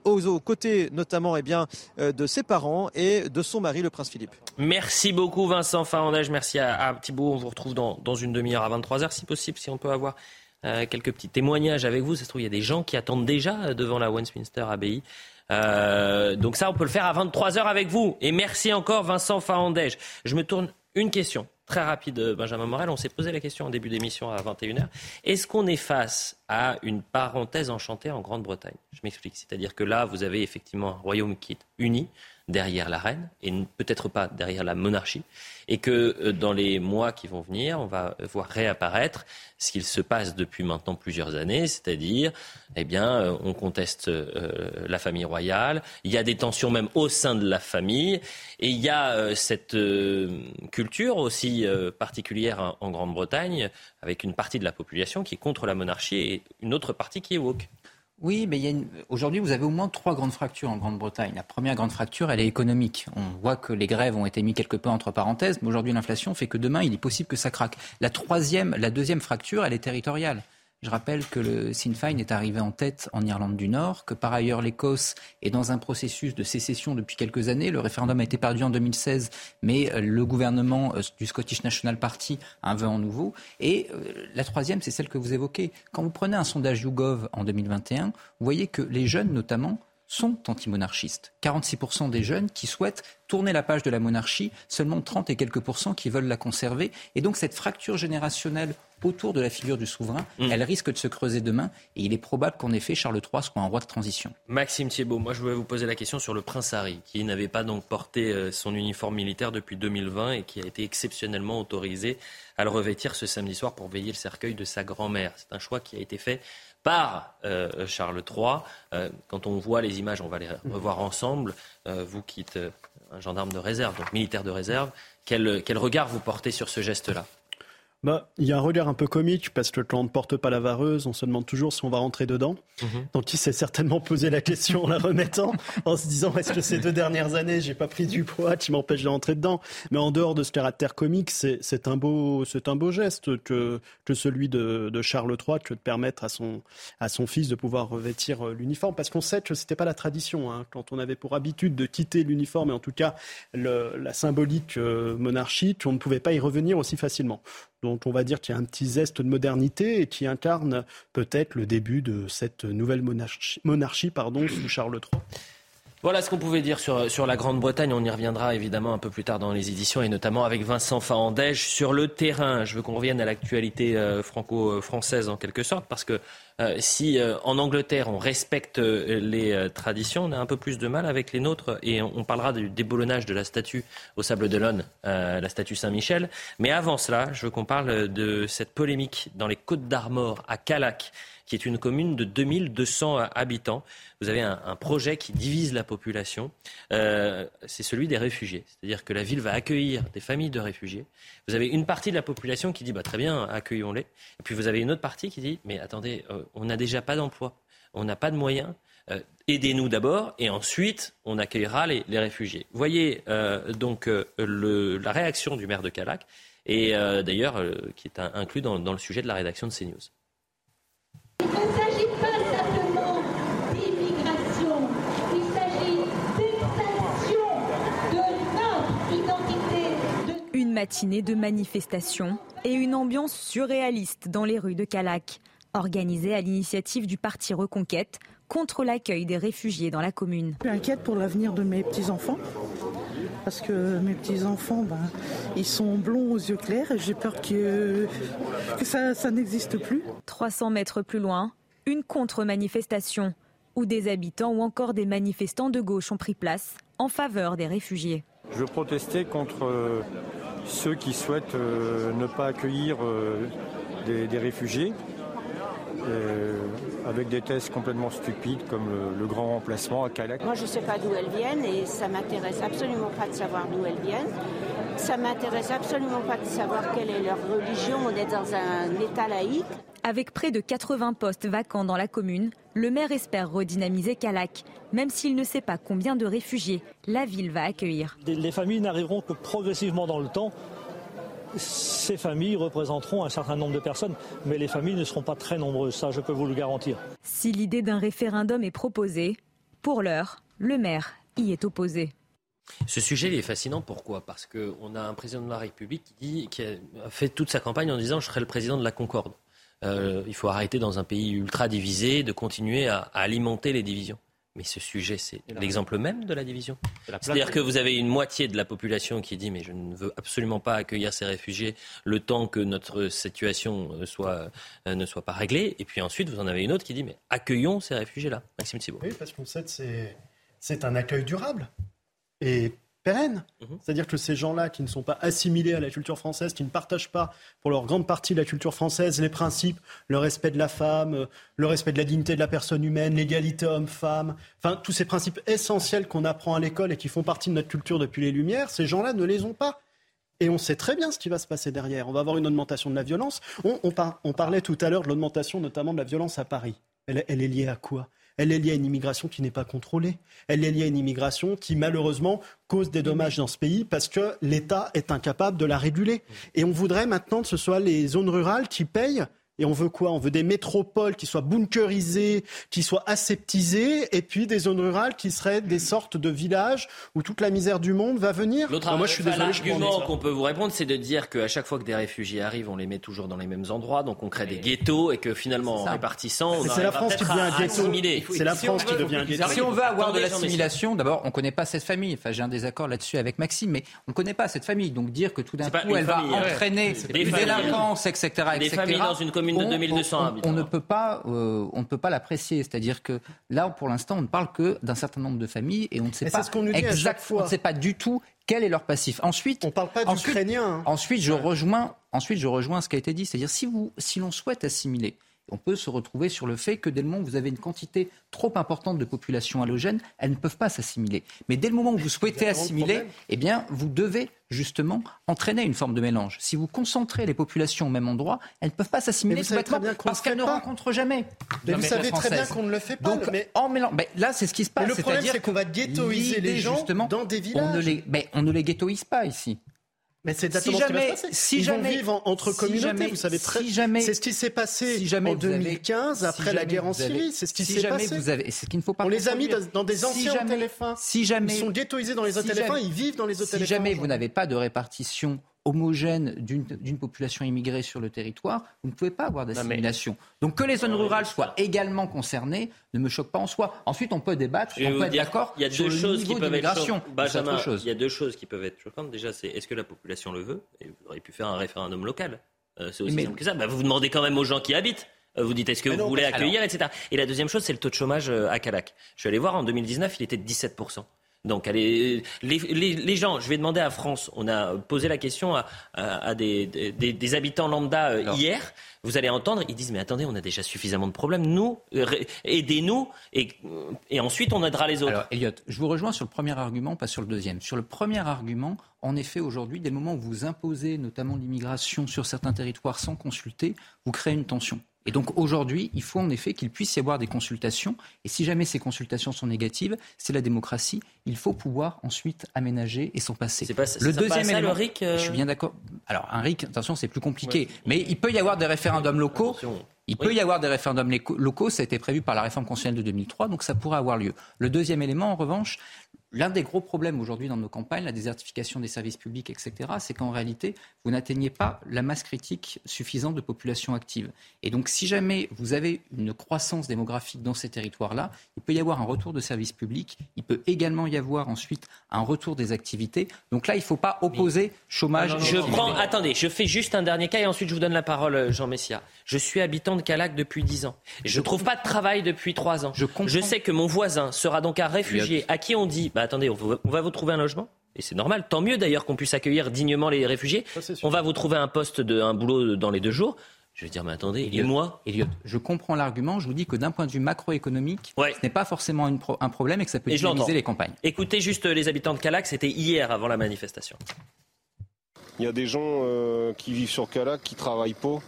aux, côtés notamment eh bien, de ses parents et de son mari, le prince Philippe. Merci beaucoup Vincent Farandage, merci à, Thibault. On vous retrouve dans, dans une demi-heure à 23h si possible, si on peut avoir euh, quelques petits témoignages avec vous. Ça se trouve, il y a des gens qui attendent déjà devant la Westminster Abbey. Euh, donc ça, on peut le faire à 23h avec vous. Et merci encore Vincent Farandège. Je me tourne une question très rapide, Benjamin Morel. On s'est posé la question en début d'émission à 21h. Est-ce qu'on est face à une parenthèse enchantée en Grande-Bretagne? Je m'explique. C'est-à-dire que là, vous avez effectivement un royaume qui est uni derrière la reine et peut-être pas derrière la monarchie et que euh, dans les mois qui vont venir, on va voir réapparaître ce qu'il se passe depuis maintenant plusieurs années, c'est-à-dire, eh bien, euh, on conteste euh, la famille royale, il y a des tensions même au sein de la famille, et il y a cette culture aussi particulière en Grande-Bretagne, avec une partie de la population qui est contre la monarchie et une autre partie qui est woke. Oui, mais aujourd'hui, vous avez au moins trois grandes fractures en Grande-Bretagne. La première grande fracture, elle est économique. On voit que les grèves ont été mis quelque peu entre parenthèses, mais aujourd'hui, l'inflation fait que demain, il est possible que ça craque. La troisième, la deuxième fracture, elle est territoriale. Je rappelle que le Sinn Féin est arrivé en tête en Irlande du Nord, que par ailleurs l'Écosse est dans un processus de sécession depuis quelques années. Le référendum a été perdu en 2016, mais euh, le gouvernement euh, du Scottish National Party a un vent en nouveau. Et euh, la troisième, c'est celle que vous évoquez. Quand vous prenez un sondage YouGov en 2021, vous voyez que les jeunes, notamment, sont antimonarchistes. 46% des jeunes qui souhaitent tourner la page de la monarchie, seulement 30 et quelques pourcents qui veulent la conserver. Et donc cette fracture générationnelle autour de la figure du souverain, mmh. elle risque de se creuser demain. Et il est probable qu'en effet, Charles III soit un roi de transition. Maxime Thiebaud, moi je voulais vous poser la question sur le prince Harry, qui n'avait pas donc porté euh, son uniforme militaire depuis 2020 et qui a été exceptionnellement autorisé à le revêtir ce samedi soir pour veiller le cercueil de sa grand-mère. C'est un choix qui a été fait par euh, Charles III. Euh, quand on voit les images, on va les revoir ensemble. Euh, vous qui êtes un gendarme de réserve, donc militaire de réserve, quel, regard vous portez sur ce geste-là? Bah, il y a un regard un peu comique parce que quand on ne porte pas la vareuse, on se demande toujours si on va rentrer dedans. Mhm. Donc il s'est certainement posé la question en la remettant, en se disant est-ce que ces deux dernières années, j'ai pas pris du poids qui m'empêche de rentrer dedans? Mais en dehors de ce caractère comique, c'est un beau, c'est un beau geste que, que celui de, de, Charles III que de permettre à son, à son fils de pouvoir revêtir euh, l'uniforme, parce qu'on sait que c'était pas la tradition. Hein. Quand on avait pour habitude de quitter l'uniforme et en tout cas le, la symbolique euh, monarchique, on ne pouvait pas y revenir aussi facilement dont on va dire qu'il y a un petit zeste de modernité et qui incarne peut-être le début de cette nouvelle monarchie, monarchie pardon, sous Charles III. Voilà ce qu'on pouvait dire sur, sur la Grande-Bretagne. On y reviendra évidemment un peu plus tard dans les éditions et notamment avec Vincent Fahandège sur le terrain. Je veux qu'on revienne à l'actualité euh, franco-française en quelque sorte parce que euh, si euh, en Angleterre on respecte les traditions, on a un peu plus de mal avec les nôtres et on, parlera du déboulonnage de la statue au Sable d'Olonne, la statue Saint-Michel. Mais avant cela, je veux qu'on parle de cette polémique dans les Côtes d'Armor à Calac qui est une commune de 2200 habitants. Vous avez un, projet qui divise la population. Euh, c'est celui des réfugiés. C'est-à-dire que la ville va accueillir des familles de réfugiés. Vous avez une partie de la population qui dit bah, très bien, accueillons-les. Et puis vous avez une autre partie qui dit mais attendez, euh, on n'a déjà pas d'emploi, on n'a pas de moyens. Euh, aidez-nous d'abord et ensuite on accueillera les, réfugiés. Voyez donc la réaction du maire de Calac et d'ailleurs qui est inclus dans, dans, le sujet de la rédaction de CNews. Il ne s'agit pas simplement d'immigration, il s'agit d'extinction de notre identité. Une matinée de manifestation et une ambiance surréaliste dans les rues de Calac, organisée à l'initiative du parti Reconquête contre l'accueil des réfugiés dans la commune. Je suis inquiète pour l'avenir de mes petits-enfants parce que mes petits-enfants, ben, ils sont blonds aux yeux clairs et j'ai peur que, que ça, ça n'existe plus. 300 mètres plus loin, une contre-manifestation où des habitants ou encore des manifestants de gauche ont pris place en faveur des réfugiés. Je veux protester contre euh, ceux qui souhaitent euh, ne pas accueillir euh, des réfugiés. Euh, avec des tests complètement stupides comme le, grand remplacement à Calac. Moi, je ne sais pas d'où elles viennent et ça m'intéresse absolument pas de savoir d'où elles viennent. Ça m'intéresse absolument pas de savoir quelle est leur religion. On est dans un État laïque. Avec près de 80 postes vacants dans la commune, le maire espère redynamiser Calac, même s'il ne sait pas combien de réfugiés la ville va accueillir. Les familles n'arriveront que progressivement dans le temps. Ces familles représenteront un certain nombre de personnes, mais les familles ne seront pas très nombreuses, ça je peux vous le garantir. Si l'idée d'un référendum est proposée, pour l'heure, le maire y est opposé. Ce sujet est fascinant. Pourquoi? Parce qu'on a un président de la République qui, dit, qui a fait toute sa campagne en disant je serai le président de la Concorde. Euh, il faut arrêter dans un pays ultra divisé de continuer à, alimenter les divisions. Mais ce sujet, c'est l'exemple même de la division. C'est-à-dire que vous avez une moitié de la population qui dit mais je ne veux absolument pas accueillir ces réfugiés le temps que notre situation euh, soit, euh, ne soit pas réglée. Et puis ensuite, vous en avez une autre qui dit mais accueillons ces réfugiés-là. Maxime Thibault. Oui, parce qu'on sait que c'est un accueil durable. Et pérenne. Mhm. C'est-à-dire que ces gens-là qui ne sont pas assimilés à la culture française, qui ne partagent pas pour leur grande partie la culture française, les principes, le respect de la femme, euh, le respect de la dignité de la personne humaine, l'égalité homme-femme, enfin tous ces principes essentiels qu'on apprend à l'école et qui font partie de notre culture depuis les Lumières, ces gens-là ne les ont pas. Et on sait très bien ce qui va se passer derrière. On va avoir une augmentation de la violence. On, parlait tout à l'heure de l'augmentation notamment de la violence à Paris. elle est liée à quoi? Elle est liée à une immigration qui n'est pas contrôlée. Elle est liée à une immigration qui, malheureusement, cause des dommages dans ce pays parce que l'État est incapable de la réguler. Et on voudrait maintenant que ce soit les zones rurales qui payent et on veut quoi? On veut des métropoles qui soient bunkerisées, qui soient aseptisées, et puis des zones rurales qui seraient des sortes de villages où toute la misère du monde va venir. L'autre moi, je suis désolé, argument qu'on peut vous répondre, c'est de dire qu'à chaque fois que des réfugiés arrivent, on les met toujours dans les mêmes endroits, donc on crée des ghettos, et que finalement, en répartissant, on c'est la France qui devient un ghetto. C'est la France qui devient un ghetto. Si on veut avoir de l'assimilation, d'abord, on ne connaît pas cette famille. Enfin, j'ai un désaccord là-dessus avec Maxime, mais on ne connaît pas cette famille. Donc dire que tout d'un coup, elle va entraîner des délinquance, etc., etc. dans une commune de 2200 on, on, ne peut pas, euh, on ne peut pas l'apprécier. C'est-à-dire que là, pour l'instant, on ne parle que d'un certain nombre de familles et on ne sait pas exactement, on ne sait pas du tout quel est leur passif. Ensuite, on parle pas d'Ukrainiens. Hein. Ensuite, je rejoins, ensuite, je rejoins ce qui a été dit, c'est-à-dire si vous, si l'on souhaite assimiler on peut se retrouver sur le fait que dès le moment où vous avez une quantité trop importante de population halogène, elles ne peuvent pas s'assimiler. Mais dès le moment où vous souhaitez assimiler, eh bien, vous devez justement entraîner une forme de mélange. Si vous concentrez les populations au même endroit, elles ne peuvent pas s'assimiler parce qu'elles ne rencontrent jamais. Mais vous savez très bien qu'on ne le fait pas. Donc, mais en mélange, là, c'est ce qui se passe. le problème, c'est qu'on va ghettoiser les gens dans des villages. On ne les, on ne les ghettoise pas ici. Mais c'est exactement ce qui va se passer. Si Ils jamais, vont vivre entre communautés, vous savez très bien. c'est ce qui s'est passé en 2015 après la guerre en Syrie. C'est ce qui s'est passé. Vous avez, ce qu'il ne faut pas. On les a mis dans, des anciens hôtels Si jamais, ils sont ghettoisés dans les hôtels ils vivent dans les hôtels Si jamais vous n'avez pas de répartition homogène d'une population immigrée sur le territoire, vous ne pouvez pas avoir d'assimilation. Donc que les zones rurales soient également concernées ne me choque pas en soi. Ensuite, on peut débattre, on peut être d'accord Il y a deux choses qui peuvent être il y a deux choses qui peuvent être choquantes. Déjà, c'est est-ce que la population le veut? Et vous auriez pu faire un référendum local. Euh, c'est aussi simple que ça. Bah, vous demandez quand même aux gens qui habitent. Euh, vous dites est-ce que vous voulez accueillir, etc. Et la deuxième chose, c'est le taux de chômage euh, à Calac. Je suis allé voir en 2019, il était de 17 donc, les, les, gens, je vais demander à France, on a posé la question à, à, des, des, des, habitants lambda euh, hier. Vous allez entendre, ils disent mais attendez, on a déjà suffisamment de problèmes. Nous, euh, aidez-nous et, et, ensuite on aidera les autres. Alors, Elliot, je vous rejoins sur le premier argument, pas sur le deuxième. Sur le premier argument, en effet, aujourd'hui, dès le moment où vous imposez notamment l'immigration sur certains territoires sans consulter, vous créez une tension. Et donc aujourd'hui, il faut en effet qu'il puisse y avoir des consultations. Et si jamais ces consultations sont négatives, c'est la démocratie. Il faut pouvoir ensuite aménager et s'en passer. Pas, le deuxième élément, le RIC, je suis bien d'accord. Alors un RIC, attention, c'est plus compliqué. Mais il peut y avoir des référendums locaux. Il peut y avoir des référendums locaux, ça a été prévu par la réforme constitutionnelle de 2003, donc ça pourrait avoir lieu. Le deuxième élément, en revanche, L'un des gros problèmes aujourd'hui dans nos campagnes, la désertification des services publics, etc., c'est qu'en réalité, vous n'atteignez pas la masse critique suffisante de population active. Et donc, si jamais vous avez une croissance démographique dans ces territoires-là, il peut y avoir un retour de services publics, il peut également y avoir ensuite un retour des activités. Donc là, il ne faut pas opposer chômage. je prends, attendez, je fais juste un dernier cas et ensuite je vous donne la parole, Jean Messia. Je suis habitant de Calac depuis 10 ans. Je ne trouve pas de travail depuis 3 ans. Je, je sais que mon voisin sera donc un réfugié à qui on dit bah, attendez, on va vous trouver un logement et c'est normal, tant mieux d'ailleurs qu'on puisse accueillir dignement les réfugiés. on va vous trouver un poste, de, un boulot dans les deux jours. Je vais dire, mais attendez, il est moi Elliot, je comprends l'argument. Je vous dis que d'un point de vue macroéconomique, ce n'est pas forcément un problème et que ça peut dynamiser les campagnes. Écoutez juste les habitants de Calac, c'était hier avant la manifestation. Il y a des gens euh, qui vivent sur Calac qui travaillent pas.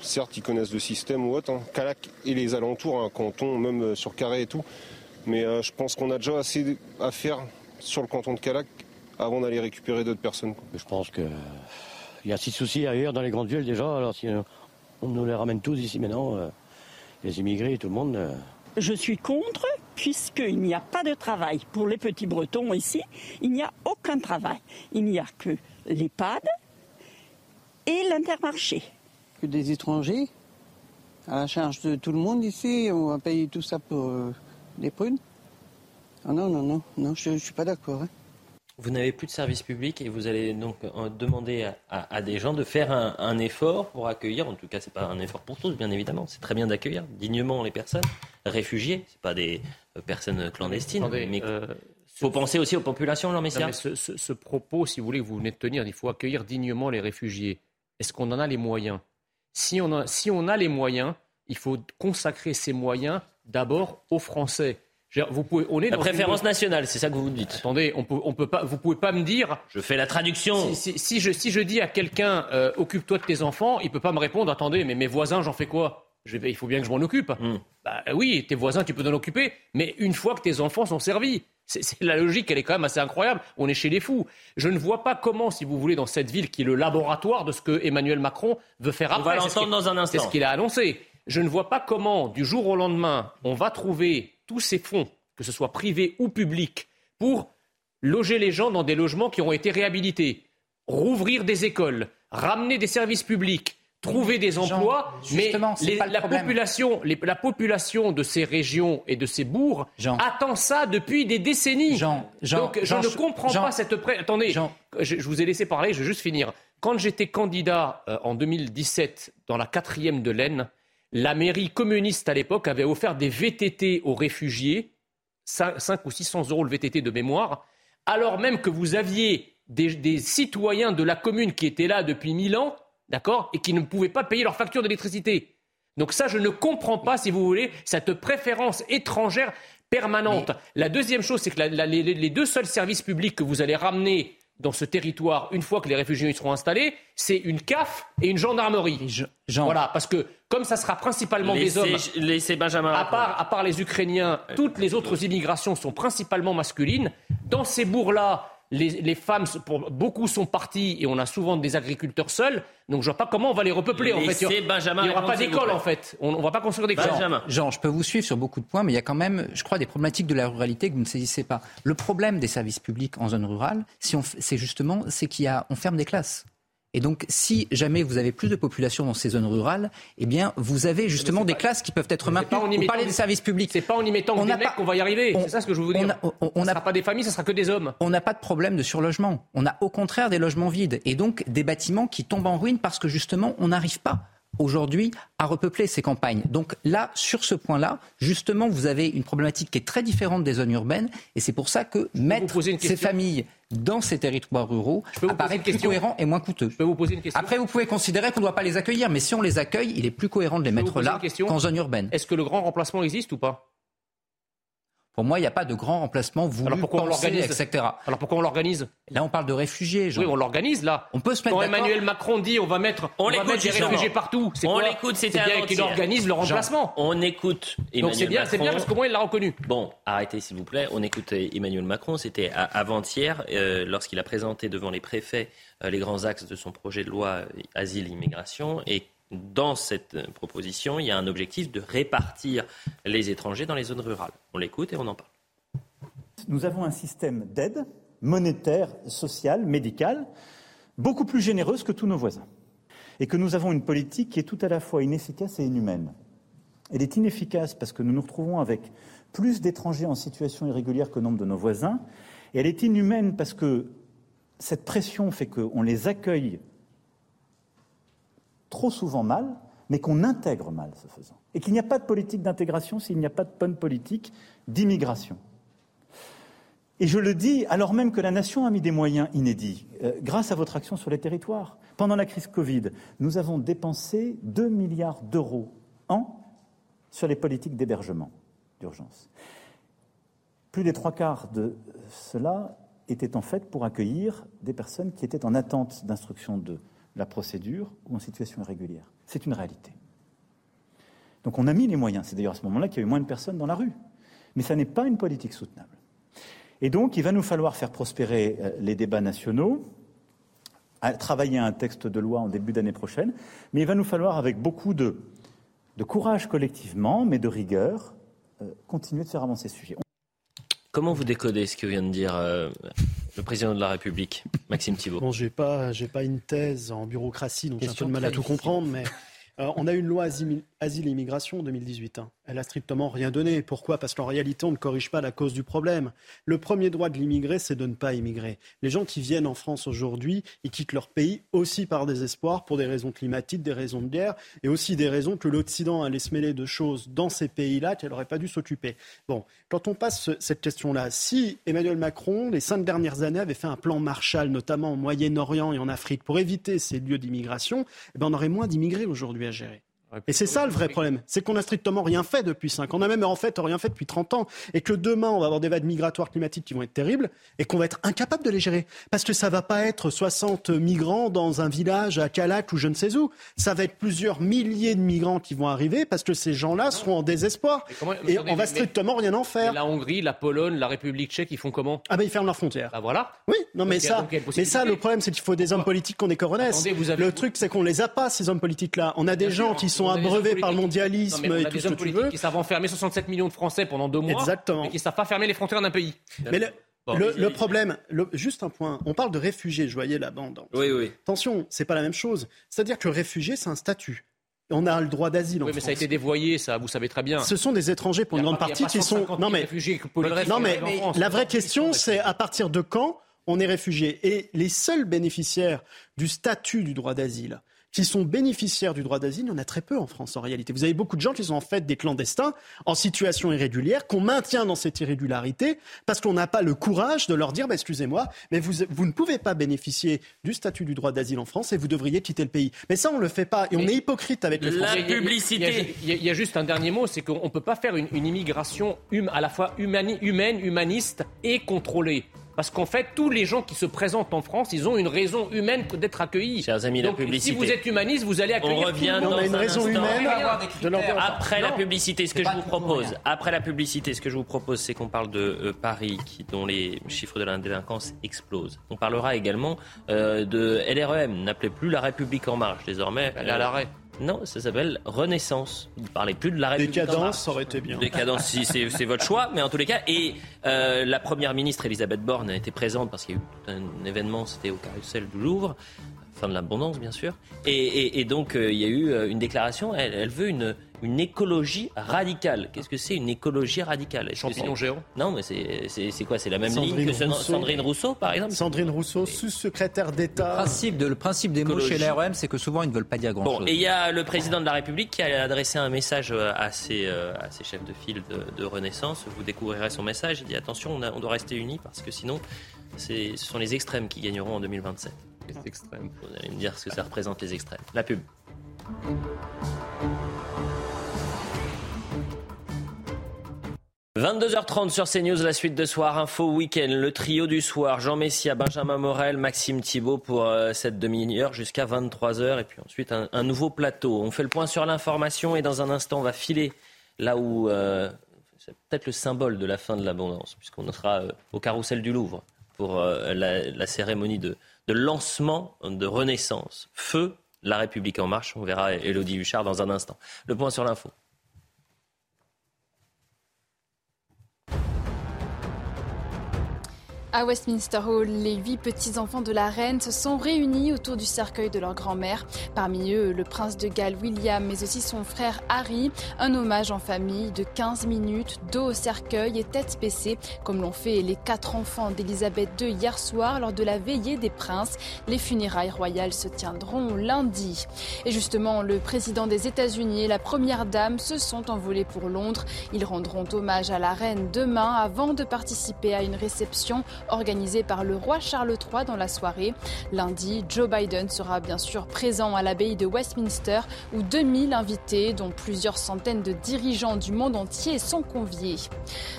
certes, ils connaissent le système ou autre. Hein. Calac et les alentours, un canton, même sur Carré et tout. Mais je pense qu'on a déjà assez à faire sur le canton de Calac avant d'aller récupérer d'autres personnes. Je pense qu'il y a six soucis ailleurs dans les grandes villes déjà. Alors si on nous les ramène tous ici maintenant, les immigrés et tout le monde. Je suis contre puisqu'il n'y a pas de travail. Pour les petits Bretons ici, il n'y a aucun travail. Il n'y a que l'EHPAD et l'intermarché. Que des étrangers à la charge de tout le monde ici, on va payer tout ça pour euh, des prunes? Ah Non, non, non, non, je ne suis pas d'accord. Hein. Vous n'avez plus de service public et vous allez donc euh, demander à, des gens de faire un, effort pour accueillir, en tout cas c'est pas un effort pour tous bien évidemment, c'est très bien d'accueillir dignement les personnes réfugiés, c'est pas des euh, personnes clandestines, mais il euh, faut penser aussi aux populations, Jean Messia. Ce, ce, propos, si vous voulez, que vous venez de tenir, il faut accueillir dignement les réfugiés. Est-ce qu'on en a les moyens? Si on, a, si on a les moyens, il faut consacrer ces moyens d'abord aux Français. Vous pouvez, on est la préférence nationale, c'est ça que vous dites. Attendez, on peut, on peut pas, vous pouvez pas me dire. Je fais la traduction. Si, je, si je dis à quelqu'un, euh, occupe-toi de tes enfants, il peut pas me répondre. Attendez, mais mes voisins, j'en fais quoi? Je vais, Il faut bien que je m'en occupe. Hmm. Bah, oui, tes voisins, tu peux t'en occuper, mais une fois que tes enfants sont servis. C'est la logique, elle est quand même assez incroyable. On est chez les fous. Je ne vois pas comment, si vous voulez, dans cette ville qui est le laboratoire de ce que Emmanuel Macron veut faire après. On va l'entendre dans un instant. C'est ce qu'il a annoncé. Je ne vois pas comment, du jour au lendemain, on va trouver tous ces fonds que ce soit privé ou public, pour loger les gens dans des logements qui ont été réhabilités, rouvrir des écoles, ramener des services publics, trouver des emplois, mais la, population, la population de ces régions et de ces bourgs attend ça depuis des décennies. Donc je ne comprends pas cette... Attendez, je, vous ai laissé parler, je vais juste finir. Quand j'étais candidat euh, en 2017 dans la quatrième de l'Aisne, la mairie communiste à l'époque avait offert des VTT aux réfugiés 5, ou 600 euros le VTT de mémoire, alors même que vous aviez des, citoyens de la commune qui étaient là depuis 1000 ans, d'accord, et qui ne pouvaient pas payer leur facture d'électricité. Donc ça, je ne comprends pas, si vous voulez, cette préférence étrangère permanente. La deuxième chose, c'est que les, deux seuls services publics que vous allez ramener dans ce territoire, une fois que les réfugiés y seront installés, c'est une CAF et une gendarmerie. Voilà, parce que comme ça sera principalement des hommes, laissez Benjamin à part, à part les Ukrainiens, toutes les autres immigrations sont principalement masculines. Dans ces bourgs-là, les, femmes, pour, beaucoup sont parties et on a souvent des agriculteurs seuls. Donc je vois pas comment on va les repeupler. en fait. Il n'y aura, pas d'école en fait. On ne va pas construire des Jean, Jean, je peux vous suivre sur beaucoup de points, mais il y a quand même, je crois, des problématiques de la ruralité que vous ne saisissez pas. Le problème des services publics en zone rurale, si c'est justement, c'est qu'il y a, on ferme des classes. Et donc, si jamais vous avez plus de population dans ces zones rurales, eh bien, vous avez justement des classes qui peuvent être maintenues. Vous parlez des services publics. C'est pas en y mettant des mecs qu'on va y arriver. C'est ça ce que je veux vous dire. On n'a pas des familles, ce sera que des hommes. On n'a pas de problème de surlogement. On a au contraire des logements vides et donc des bâtiments qui tombent en ruine parce que justement, on n'arrive pas aujourd'hui à repeupler ces campagnes. Donc là, sur ce point-là, justement, vous avez une problématique qui est très différente des zones urbaines, et c'est pour ça que mettre ces familles dans ces territoires ruraux apparaît plus cohérent et moins coûteux. Je peux vous poser une question Après, vous pouvez considérer qu'on ne doit pas les accueillir, mais si on les accueille, il est plus cohérent de les mettre là qu'en zone urbaine. Est-ce que le grand remplacement existe ou pas? Pour moi, il n'y a pas de grand remplacement voulu, Alors pourquoi on l'organise, etc. Alors pourquoi on l'organise? Là, on parle de réfugiés. Oui, on l'organise là. On peut se mettre Quand Emmanuel Macron dit on va mettre, on, va mettre des réfugiés partout, c'est On l'écoute, c'était bien qu'il organise le remplacement. on écoute Emmanuel Donc c'est bien, c'est bien parce que moi il l'a reconnu. Bon, arrêtez s'il vous plaît. On écoute Emmanuel Macron. C'était avant-hier euh, lorsqu'il a présenté devant les préfets euh, les grands axes de son projet de loi euh, asile-immigration et dans cette proposition, il y a un objectif de répartir les étrangers dans les zones rurales. On l'écoute et on en parle. Nous avons un système d'aide monétaire, sociale, médicale, beaucoup plus généreuse que tous nos voisins. Et que nous avons une politique qui est tout à la fois inefficace et inhumaine. Elle est inefficace parce que nous nous retrouvons avec plus d'étrangers en situation irrégulière que nombre de nos voisins. Et elle est inhumaine parce que cette pression fait qu'on les accueille trop souvent mal, mais qu'on intègre mal ce faisant. Et qu'il n'y a pas de politique d'intégration s'il n'y a pas de bonne politique d'immigration. Et je le dis alors même que la nation a mis des moyens inédits, euh, grâce à votre action sur les territoires. Pendant la crise Covid, nous avons dépensé 2 milliards d'euros an sur les politiques d'hébergement d'urgence. Plus des trois quarts de cela étaient en fait pour accueillir des personnes qui étaient en attente d'instruction de la procédure ou en situation irrégulière. C'est une réalité. Donc on a mis les moyens. C'est d'ailleurs à ce moment-là qu'il y a eu moins de personnes dans la rue. Mais ça n'est pas une politique soutenable. Et donc il va nous falloir faire prospérer euh, les débats nationaux, travailler un texte de loi en début d'année prochaine, mais il va nous falloir, avec beaucoup de, courage collectivement, mais de rigueur, euh, continuer de faire avancer ce sujet. Comment vous décodez ce que vient de dire euh, le président de la République, Maxime Thibault. Bon, j'ai pas, j'ai pas une thèse en bureaucratie, donc j'ai un peu de mal à tout comprendre, mais euh, on a une loi asile, et immigration en 2018. Hein. Elle a strictement rien donné. Pourquoi? Parce qu'en réalité, on ne corrige pas la cause du problème. Le premier droit de l'immigré, c'est de ne pas immigrer. Les gens qui viennent en France aujourd'hui, ils quittent leur pays aussi par désespoir, pour des raisons climatiques, des raisons de guerre, et aussi des raisons que l'Occident allait se mêler de choses dans ces pays-là qu'elle n'aurait pas dû s'occuper. Bon, quand on passe cette question-là, si Emmanuel Macron, les cinq dernières années, avait fait un plan Marshall, notamment au Moyen-Orient et en Afrique, pour éviter ces lieux d'immigration, eh ben on aurait moins d'immigrés aujourd'hui à gérer. Et c'est ça le vrai problème, c'est qu'on n'a strictement rien fait depuis 5 ans. On a même en fait rien fait depuis 30 ans. Et que demain, on va avoir des vagues migratoires climatiques qui vont être terribles et qu'on va être incapable de les gérer. Parce que ça va pas être 60 migrants dans un village à Calac ou je ne sais où. Ça va être plusieurs milliers de migrants qui vont arriver parce que ces gens-là seront en désespoir. et on va strictement rien en faire. La Hongrie, la Pologne, la République tchèque, ils font comment? Ah ben ils ferment leurs frontières. Ah voilà. Oui, non mais ça, mais ça le problème c'est qu'il faut des hommes politiques qu'on reconnaisse. Le truc c'est qu'on les a pas ces hommes politiques là. On a des gens qui sont abreuvés par le mondialisme et tout ce que tu veux. Qui savent enfermer 67 millions de Français pendant deux mois. Exactement. Et qui savent pas fermer les frontières d'un pays. Mais le, problème, juste un point, on parle de réfugiés, je voyais la bande. Oui, oui. Attention, c'est pas la même chose. C'est-à-dire que réfugié, c'est un statut. On a le droit d'asile oui, mais ça a été dévoyé, ça, vous savez très bien. Ce sont des étrangers pour une grande partie qui sont. Non mais, non mais la vraie question, c'est à partir de quand on est réfugié? Et les seuls bénéficiaires du statut du droit d'asile, qui sont bénéficiaires du droit d'asile, il y en a très peu en France en réalité. Vous avez beaucoup de gens qui sont en fait des clandestins en situation irrégulière, qu'on maintient dans cette irrégularité parce qu'on n'a pas le courage de leur dire bah, excusez-moi, mais vous, vous ne pouvez pas bénéficier du statut du droit d'asile en France et vous devriez quitter le pays. Mais ça, on ne le fait pas et on est hypocrite avec les Français. La publicité. Il y, a, juste un dernier mot c'est qu'on ne peut pas faire une, immigration hum, à la fois humaine, humaniste et contrôlée. Parce qu'en fait, tous les gens qui se présentent en France, ils ont une raison humaine d'être accueillis. Chers amis, la publicité. Si vous êtes humaniste, vous allez accueillir. On revient dans on a une raison humaine de Après la publicité, ce que je vous propose, après la publicité, ce que je vous propose, c'est qu'on parle de euh, Paris, qui, dont les chiffres de la délinquance explosent. On parlera également euh, de LREM. N'appelez plus la République en marche désormais. Elle est à l'arrêt. Non, ça s'appelle Renaissance. Vous ne parlez plus de la République. Décadence, ça aurait été bien. Décadence, si c'est votre choix, mais en tous les cas. Et euh, la première ministre Elisabeth Borne a été présente parce qu'il y a eu un événement, c'était au Carrousel du Louvre, fin de l'abondance bien sûr. Et, donc euh, il y a eu euh, une déclaration. elle veut une une écologie radicale. Qu'est-ce que c'est une écologie radicale? Champignons géants Non, mais c'est quoi? C'est la même ligne que Sandrine Rousseau, par exemple? Sandrine Rousseau, sous-secrétaire d'État. Le principe, de, le principe des mots chez l'ARM, c'est que souvent ils ne veulent pas dire grand-chose. Bon, et il y a le président de la République qui a adressé un message euh, à ses, euh, à ses chefs de file de, Renaissance. Vous découvrirez son message. Il dit attention, on, doit rester unis parce que sinon, ce sont les extrêmes qui gagneront en 2027. Les extrêmes. Vous allez me dire ce que ça représente les extrêmes. La pub. 22h30 sur CNews, la suite de Soir Info Week-end, le trio du soir, Jean Messia, Benjamin Morel, Maxime Thibault pour euh, cette demi-heure jusqu'à 23h et puis ensuite un, nouveau plateau. On fait le point sur l'information et dans un instant on va filer là où euh, c'est peut-être le symbole de la fin de l'abondance puisqu'on sera euh, au carrousel du Louvre pour la, cérémonie de, de, lancement de Renaissance. Feu, la République en marche, on verra Elodie Huchard dans un instant. Le point sur l'info. À Westminster Hall, les huit petits-enfants de la reine se sont réunis autour du cercueil de leur grand-mère. Parmi eux, le prince de Galles William, mais aussi son frère Harry. Un hommage en famille de 15 minutes, dos au cercueil et tête baissée, comme l'ont fait les quatre enfants d'Elisabeth II hier soir lors de la veillée des princes. Les funérailles royales se tiendront lundi. Et justement, le président des États-Unis et la première dame se sont envolés pour Londres. Ils rendront hommage à la reine demain avant de participer à une réception organisée par le roi Charles III dans la soirée. Lundi, Joe Biden sera bien sûr présent à l'abbaye de Westminster où 2000 invités, dont plusieurs centaines de dirigeants du monde entier, sont conviés.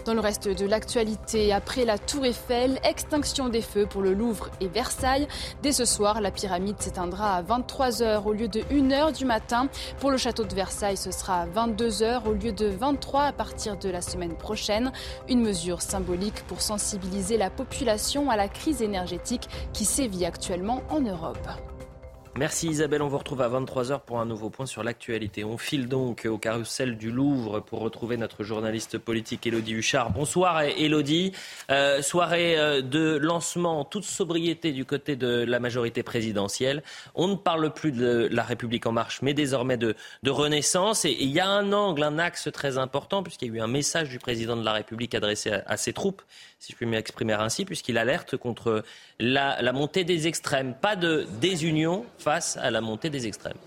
Dans le reste de l'actualité, après la Tour Eiffel, extinction des feux pour le Louvre et Versailles. Dès ce soir, la pyramide s'éteindra à 23h au lieu de 1h du matin. Pour le château de Versailles, ce sera à 22h au lieu de 23 à partir de la semaine prochaine. Une mesure symbolique pour sensibiliser la population à la crise énergétique qui sévit actuellement en Europe. Merci Isabelle, on vous retrouve à 23h pour un nouveau point sur l'actualité. On file donc au carrousel du Louvre pour retrouver notre journaliste politique Elodie Huchard. Bonsoir Elodie. Euh, soirée euh, de lancement en toute sobriété du côté de la majorité présidentielle. On ne parle plus de la République en marche, mais désormais de, renaissance. Et il y a un angle, un axe très important, puisqu'il y a eu un message du président de la République adressé à ses troupes si je puis m'exprimer ainsi, puisqu'il alerte contre la, montée des extrêmes. Pas de désunion face à la montée des extrêmes.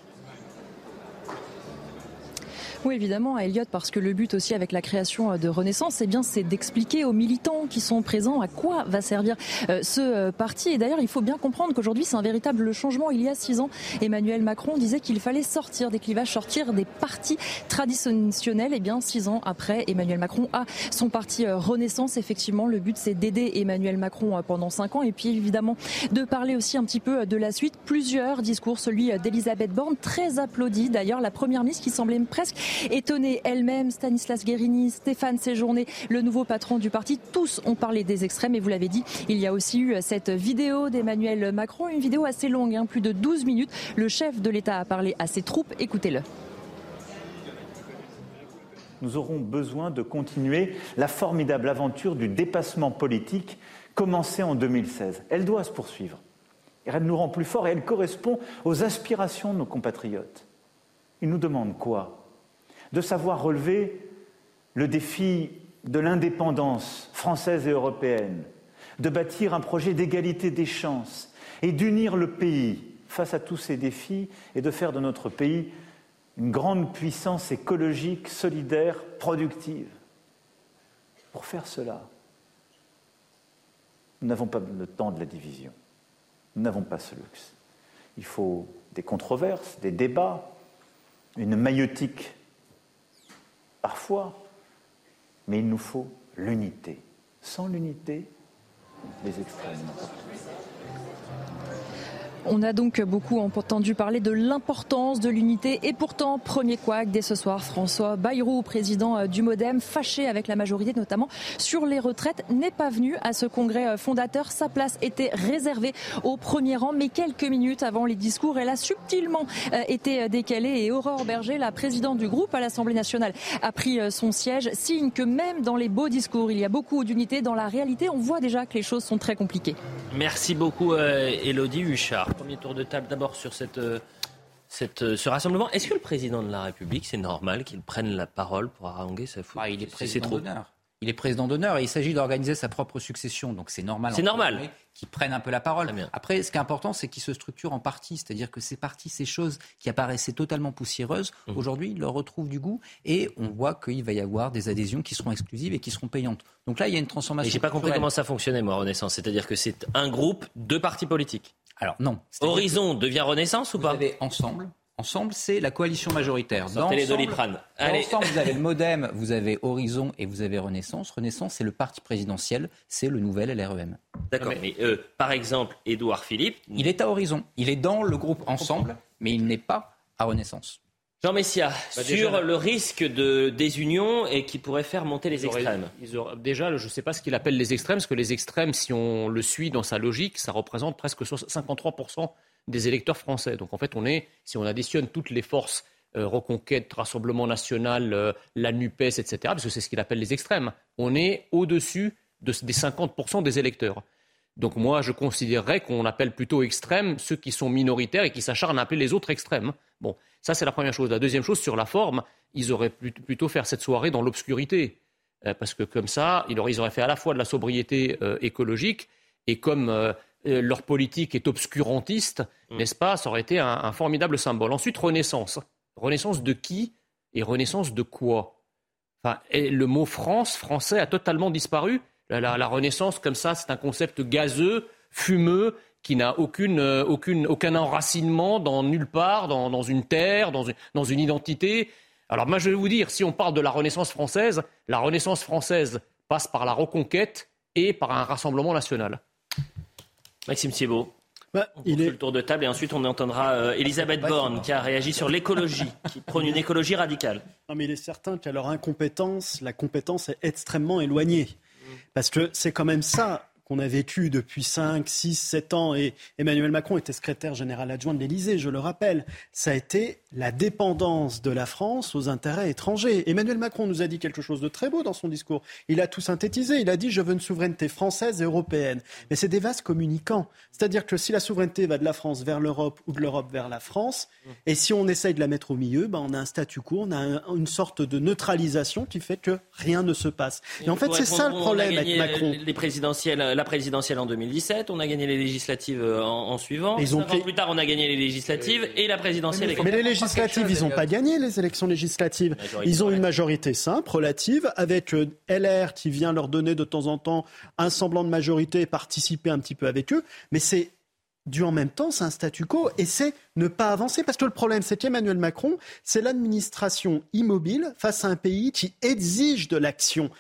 Oui, évidemment, Elliot, parce que le but aussi avec la création euh, de Renaissance, eh bien, c'est d'expliquer aux militants qui sont présents à quoi va servir euh, ce euh, parti. Et d'ailleurs, il faut bien comprendre qu'aujourd'hui, c'est un véritable changement. Il y a six ans, Emmanuel Macron disait qu'il fallait sortir des clivages, sortir des partis traditionnels. Et eh bien, six ans après, Emmanuel Macron a son parti Renaissance. Effectivement, le but, c'est d'aider Emmanuel Macron pendant cinq ans. Et puis, évidemment, de parler aussi un petit peu de la suite. Plusieurs discours, celui d'Elisabeth Borne, très applaudi. D'ailleurs, la première ministre qui semblait presque étonnée elle-même, Stanislas Guérini, Stéphane Séjourné, le nouveau patron du parti, tous ont parlé des extrêmes et vous l'avez dit, il y a aussi eu cette vidéo d'Emmanuel Macron, une vidéo assez longue, hein, plus de 12 minutes. Le chef de l'État a parlé à ses troupes, écoutez-le nous aurons besoin de continuer la formidable aventure du dépassement politique commencée en 2016. Elle doit se poursuivre. Elle nous rend plus forts et elle correspond aux aspirations de nos compatriotes. Ils nous demandent quoi? De savoir relever le défi de l'indépendance française et européenne, de bâtir un projet d'égalité des chances et d'unir le pays face à tous ces défis et de faire de notre pays une grande puissance écologique, solidaire, productive. Pour faire cela, nous n'avons pas le temps de la division. Nous n'avons pas ce luxe. Il faut des controverses, des débats, une maïotique parfois, mais il nous faut l'unité. Sans l'unité, les extrêmes on a donc beaucoup entendu parler de l'importance de l'unité et pourtant, premier couac dès ce soir, François Bayrou, président euh, du Modem, fâché avec la majorité notamment sur les retraites, n'est pas venu à ce congrès euh, fondateur. Sa place était réservée au premier rang, mais quelques minutes avant les discours, elle a subtilement euh, été décalée et Aurore Berger, la présidente du groupe à l'Assemblée nationale, a pris son siège, signe que même dans les beaux discours, il y a beaucoup d'unité. Dans la réalité, on voit déjà que les choses sont très compliquées. Merci beaucoup, Elodie Huchard. Premier tour de table d'abord sur cette, euh, cette, euh, ce rassemblement. Est-ce que le président de la République, c'est normal qu'il prenne la parole pour haranguer sa foule? Ah, Il est président d'honneur. Il est président d'honneur et il s'agit d'organiser sa propre succession. Donc c'est normal. C'est normal. Qu'il prenne un peu la parole. Après, ce qui est important, c'est qu'il se structure en partie. C'est-à-dire que ces partis, ces choses qui apparaissaient totalement poussiéreuses, mmh. aujourd'hui, il leur retrouve du goût et on voit qu'il va y avoir des adhésions qui seront exclusives et qui seront payantes. Donc là, il y a une transformation. Et j'ai pas compris comment ça fonctionnait, moi, Renaissance. C'est-à-dire que c'est un groupe, de partis politiques. Alors non. Horizon devient Renaissance ou pas Vous avez ensemble. Ensemble, c'est la coalition majoritaire. Dans les Doliprane. Allez. Ensemble, vous avez le MoDem, vous avez Horizon et vous avez Renaissance. Renaissance, c'est le parti présidentiel, c'est le nouvel LREM. D'accord, mais, euh, par exemple, Édouard Philippe... Il est à Horizon. Il est dans le groupe Ensemble, mais il n'est pas à Renaissance. Jean Messia, bah, sur le risque de désunion et qui pourrait faire monter les extrêmes. déjà, je ne sais pas ce qu'il appelle les extrêmes, parce que les extrêmes, si on le suit dans sa logique, ça représente presque 53% des électeurs français. Donc en fait, on est, si on additionne toutes les forces euh, Reconquête, Rassemblement national, euh, la NUPES, etc., parce que c'est ce qu'il appelle les extrêmes, on est au-dessus des 50% des électeurs. Donc moi, je considérerais qu'on appelle plutôt extrêmes ceux qui sont minoritaires et qui s'acharnent à appeler les autres extrêmes. Bon, ça c'est la première chose. La deuxième chose, sur la forme, ils auraient plutôt faire cette soirée dans l'obscurité. Euh, parce que comme ça, ils auraient fait à la fois de la sobriété euh, écologique et comme euh, leur politique est obscurantiste, mm. n'est-ce pas, ça aurait été un, formidable symbole. Ensuite, Renaissance. Renaissance de qui et Renaissance de quoi? Enfin, Le mot France, français, a totalement disparu La, la- la Renaissance, comme ça, c'est un concept gazeux, fumeux, qui n'a aucune, euh, aucune, aucun enracinement dans nulle part, dans, dans une terre, dans une, dans une identité. Alors moi, je vais vous dire, si on parle de la Renaissance française, la Renaissance française passe par la reconquête et par un rassemblement national. Maxime Thiebaud. Bah, on il le tour de table et ensuite on entendra euh, Elisabeth Borne qui a réagi sur l'écologie, qui prône une écologie radicale. Non, mais il est certain qu'à leur incompétence, la compétence est extrêmement éloignée. Parce que c'est quand même ça qu'on a vécu depuis 5, 6, 7 ans. Et Emmanuel Macron était secrétaire général adjoint de l'Élysée, je le rappelle. Ça a été la dépendance de la France aux intérêts étrangers. Emmanuel Macron nous a dit quelque chose de très beau dans son discours. Il a tout synthétisé. Il a dit Je veux une souveraineté française et européenne. Mais c'est des vases communicants. C'est-à-dire que si la souveraineté va de la France vers l'Europe ou de l'Europe vers la France, et si on essaye de la mettre au milieu, ben on a un statu quo, on a un- une sorte de neutralisation qui fait que rien ne se passe. Et, en fait, c'est ça le problème avec Macron. Les présidentielles, la présidentielle en 2017, on a gagné les législatives euh, en, en suivant. Ils ont Cinq ans fait- plus tard, on a gagné les législatives et la présidentielle. est Mais les législatives, ils n'ont pas gagné les élections législatives. Ils ont une majorité simple, relative, avec euh, LR qui vient leur donner de temps en temps un semblant de majorité et participer un petit peu avec eux. Mais c'est dû en même temps, c'est un statu quo et c'est ne pas avancer. Parce que le problème, c'est qu'Emmanuel Macron, c'est l'administration immobile face à un pays qui exige de l'action.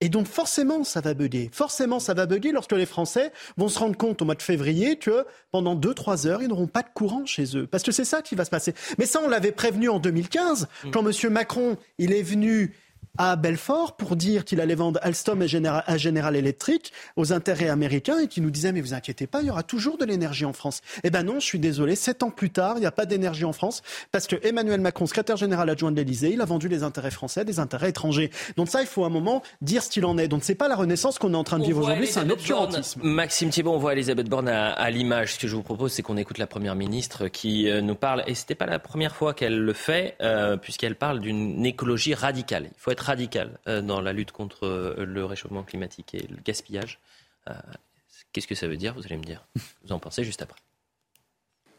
Et donc forcément, ça va bugger. Forcément, ça va bugger lorsque les Français vont se rendre compte au mois de février que pendant 2-3 heures, ils n'auront pas de courant chez eux. Parce que c'est ça qui va se passer. Mais ça, on l'avait prévenu en 2015, quand M. Macron, il est venu à Belfort pour dire qu'il allait vendre Alstom et General, à General Electric aux intérêts américains et qui nous disait mais vous inquiétez pas, il y aura toujours de l'énergie en France. Eh ben non, je suis désolé, sept ans plus tard, il n'y a pas d'énergie en France parce que Emmanuel Macron, secrétaire général adjoint de l'Élysée, il a vendu les intérêts français des intérêts étrangers. Donc ça, il faut à un moment dire ce qu'il en est. Donc c'est pas la renaissance qu'on est en train de On vivre aujourd'hui, c'est un obscurantisme. Maxime Thibault, on voit Elisabeth Borne à, à l'image. Ce que je vous propose, c'est qu'on écoute la Première ministre qui euh, nous parle, et c'était pas la première fois qu'elle le fait, euh, puisqu'elle parle d'une écologie radicale. Il faut être radical euh, dans la lutte contre euh, le réchauffement climatique et le gaspillage. Euh, Qu'est-ce que ça veut dire Vous allez me dire? Vous en pensez juste après.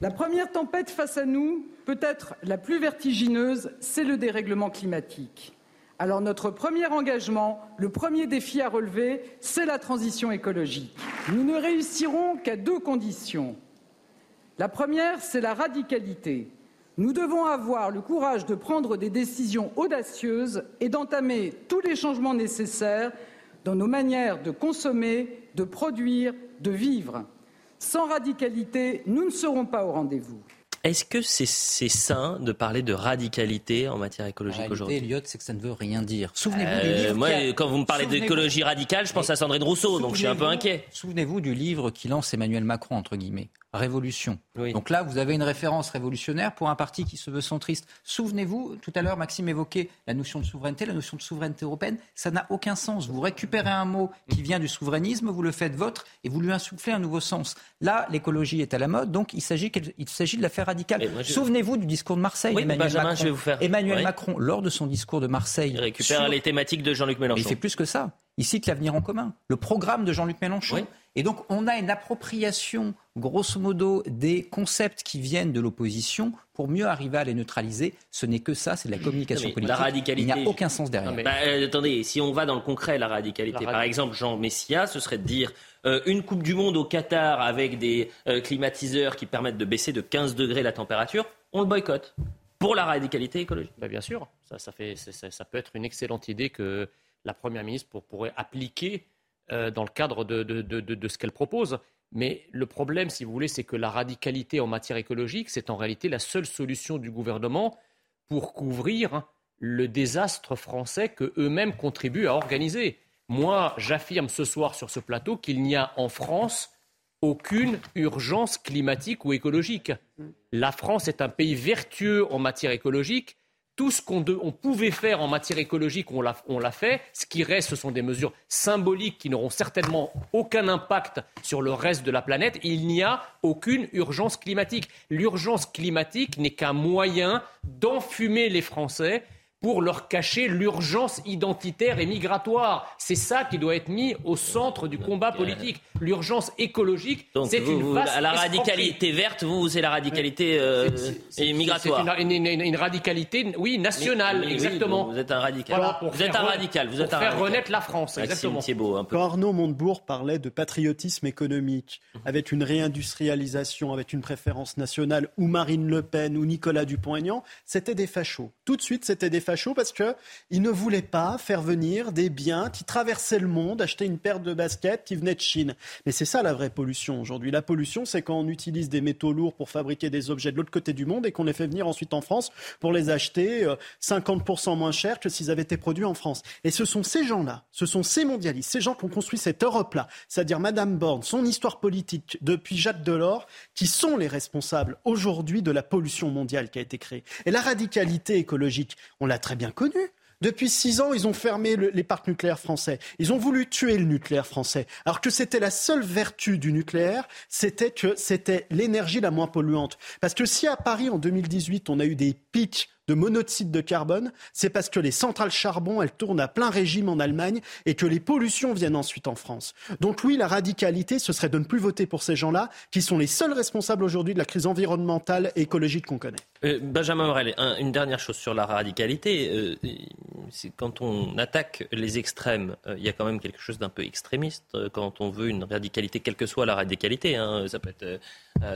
La première tempête face à nous, peut-être la plus vertigineuse, c'est le dérèglement climatique. Alors notre premier engagement, le premier défi à relever, c'est la transition écologique. Nous ne réussirons qu'à deux conditions. La première, c'est la radicalité. Nous devons avoir le courage de prendre des décisions audacieuses et d'entamer tous les changements nécessaires dans nos manières de consommer, de produire, de vivre. Sans radicalité, nous ne serons pas au rendez-vous. Est-ce que c'est sain de parler de radicalité en matière écologique réalité, aujourd'hui? Elliot, c'est que ça ne veut rien dire. Souvenez-vous du Euh, livre. Moi, a- quand vous me parlez Souvenez-vous- d'écologie radicale, je pense à Sandrine Rousseau, donc je suis un peu inquiet. Souvenez-vous du livre qui lance Emmanuel Macron, entre guillemets. Révolution. Oui. Donc là, vous avez une référence révolutionnaire pour un parti qui se veut centriste. Souvenez-vous, tout à l'heure, Maxime évoquait la notion de souveraineté, la notion de souveraineté européenne. Ça n'a aucun sens. Vous récupérez un mot qui vient du souverainisme, vous le faites vôtre et vous lui insufflez un nouveau sens. Là, l'écologie est à la mode, donc il s'agit, il s'agit de la faire radicale. Je- Souvenez-vous du discours de Marseille. Oui, Emmanuel Benjamin, Macron. faire- Emmanuel. Macron, lors de son discours de Marseille, Il récupère sur- les thématiques de Jean-Luc mais Mélenchon. il fait plus que ça. Il cite l'avenir en commun, le programme de Jean-Luc Mélenchon. Oui. Et donc, on a une appropriation, grosso modo, des concepts qui viennent de l'opposition pour mieux arriver à les neutraliser. Ce n'est que ça, c'est de la communication politique. la radicalité- Il n'y a aucun sens derrière. Bah, euh, attendez, si on va dans le concret, la radicalité, La par exemple, Jean Messia, ce serait de dire euh, une Coupe du Monde au Qatar avec des euh, climatiseurs qui permettent de baisser de 15 degrés la température, on le boycotte. Pour la radicalité écologique. Bah, bien sûr, ça, ça, fait, ça peut être une excellente idée que la Première ministre pour- pourrait appliquer euh, dans le cadre de, ce qu'elle propose. Mais le problème, si vous voulez, c'est que la radicalité en matière écologique, c'est en réalité la seule solution du gouvernement pour couvrir le désastre français que eux-mêmes contribuent à organiser. Moi, j'affirme ce soir sur ce plateau qu'il n'y a en France aucune urgence climatique ou écologique. La France est un pays vertueux en matière écologique. Tout ce qu'on pouvait faire en matière écologique, on l'a fait. Ce qui reste, ce sont des mesures symboliques qui n'auront certainement aucun impact sur le reste de la planète. Il n'y a aucune urgence climatique. L'urgence climatique n'est qu'un moyen d'enfumer les Français pour leur cacher l'urgence identitaire et migratoire. C'est ça qui doit être mis au centre du combat politique. L'urgence écologique, c'est une vaste La radicalité verte, vous, c'est la radicalité euh, migratoire. C'est une, une, radicalité, oui, nationale, exactement. vous êtes un radical. vous êtes un radical. Vous êtes pour un faire renaître la France, exactement. Thibault, un peu. Quand Arnaud Montebourg parlait de patriotisme économique, avec une réindustrialisation, avec une préférence nationale, ou Marine Le Pen, ou Nicolas Dupont-Aignan, c'était des fachos. Tout de suite, c'était des fachos parce qu'ils ne voulaient pas faire venir des biens qui traversaient le monde, acheter une paire de baskets qui venaient de Chine. Mais c'est ça la vraie pollution aujourd'hui. La pollution, c'est quand on utilise des métaux lourds pour fabriquer des objets de l'autre côté du monde et qu'on les fait venir ensuite en France pour les acheter 50% moins cher que s'ils avaient été produits en France. Et ce sont ces gens-là, ce sont ces mondialistes, ces gens qui ont construit cette Europe-là, c'est-à-dire Madame Borne, son histoire politique depuis Jacques Delors, qui sont les responsables aujourd'hui de la pollution mondiale qui a été créée. Et la radicalité écologique, on l'a très bien connue. Depuis six ans, ils ont fermé le, les parcs nucléaires français. Ils ont voulu tuer le nucléaire français. Alors que c'était la seule vertu du nucléaire, c'était que c'était l'énergie la moins polluante. Parce que si à Paris, en 2018, on a eu des pics de monoxyde de carbone, c'est parce que les centrales charbon, elles tournent à plein régime en Allemagne et que les pollutions viennent ensuite en France. Donc oui, la radicalité, ce serait de ne plus voter pour ces gens-là, qui sont les seuls responsables aujourd'hui de la crise environnementale et écologique qu'on connaît. Euh, Benjamin Morel, un, une dernière chose sur la radicalité. Euh, quand on attaque les extrêmes, euh, il y a quand même quelque chose d'un peu extrémiste quand on veut une radicalité, quelle que soit la radicalité. Hein, ça peut être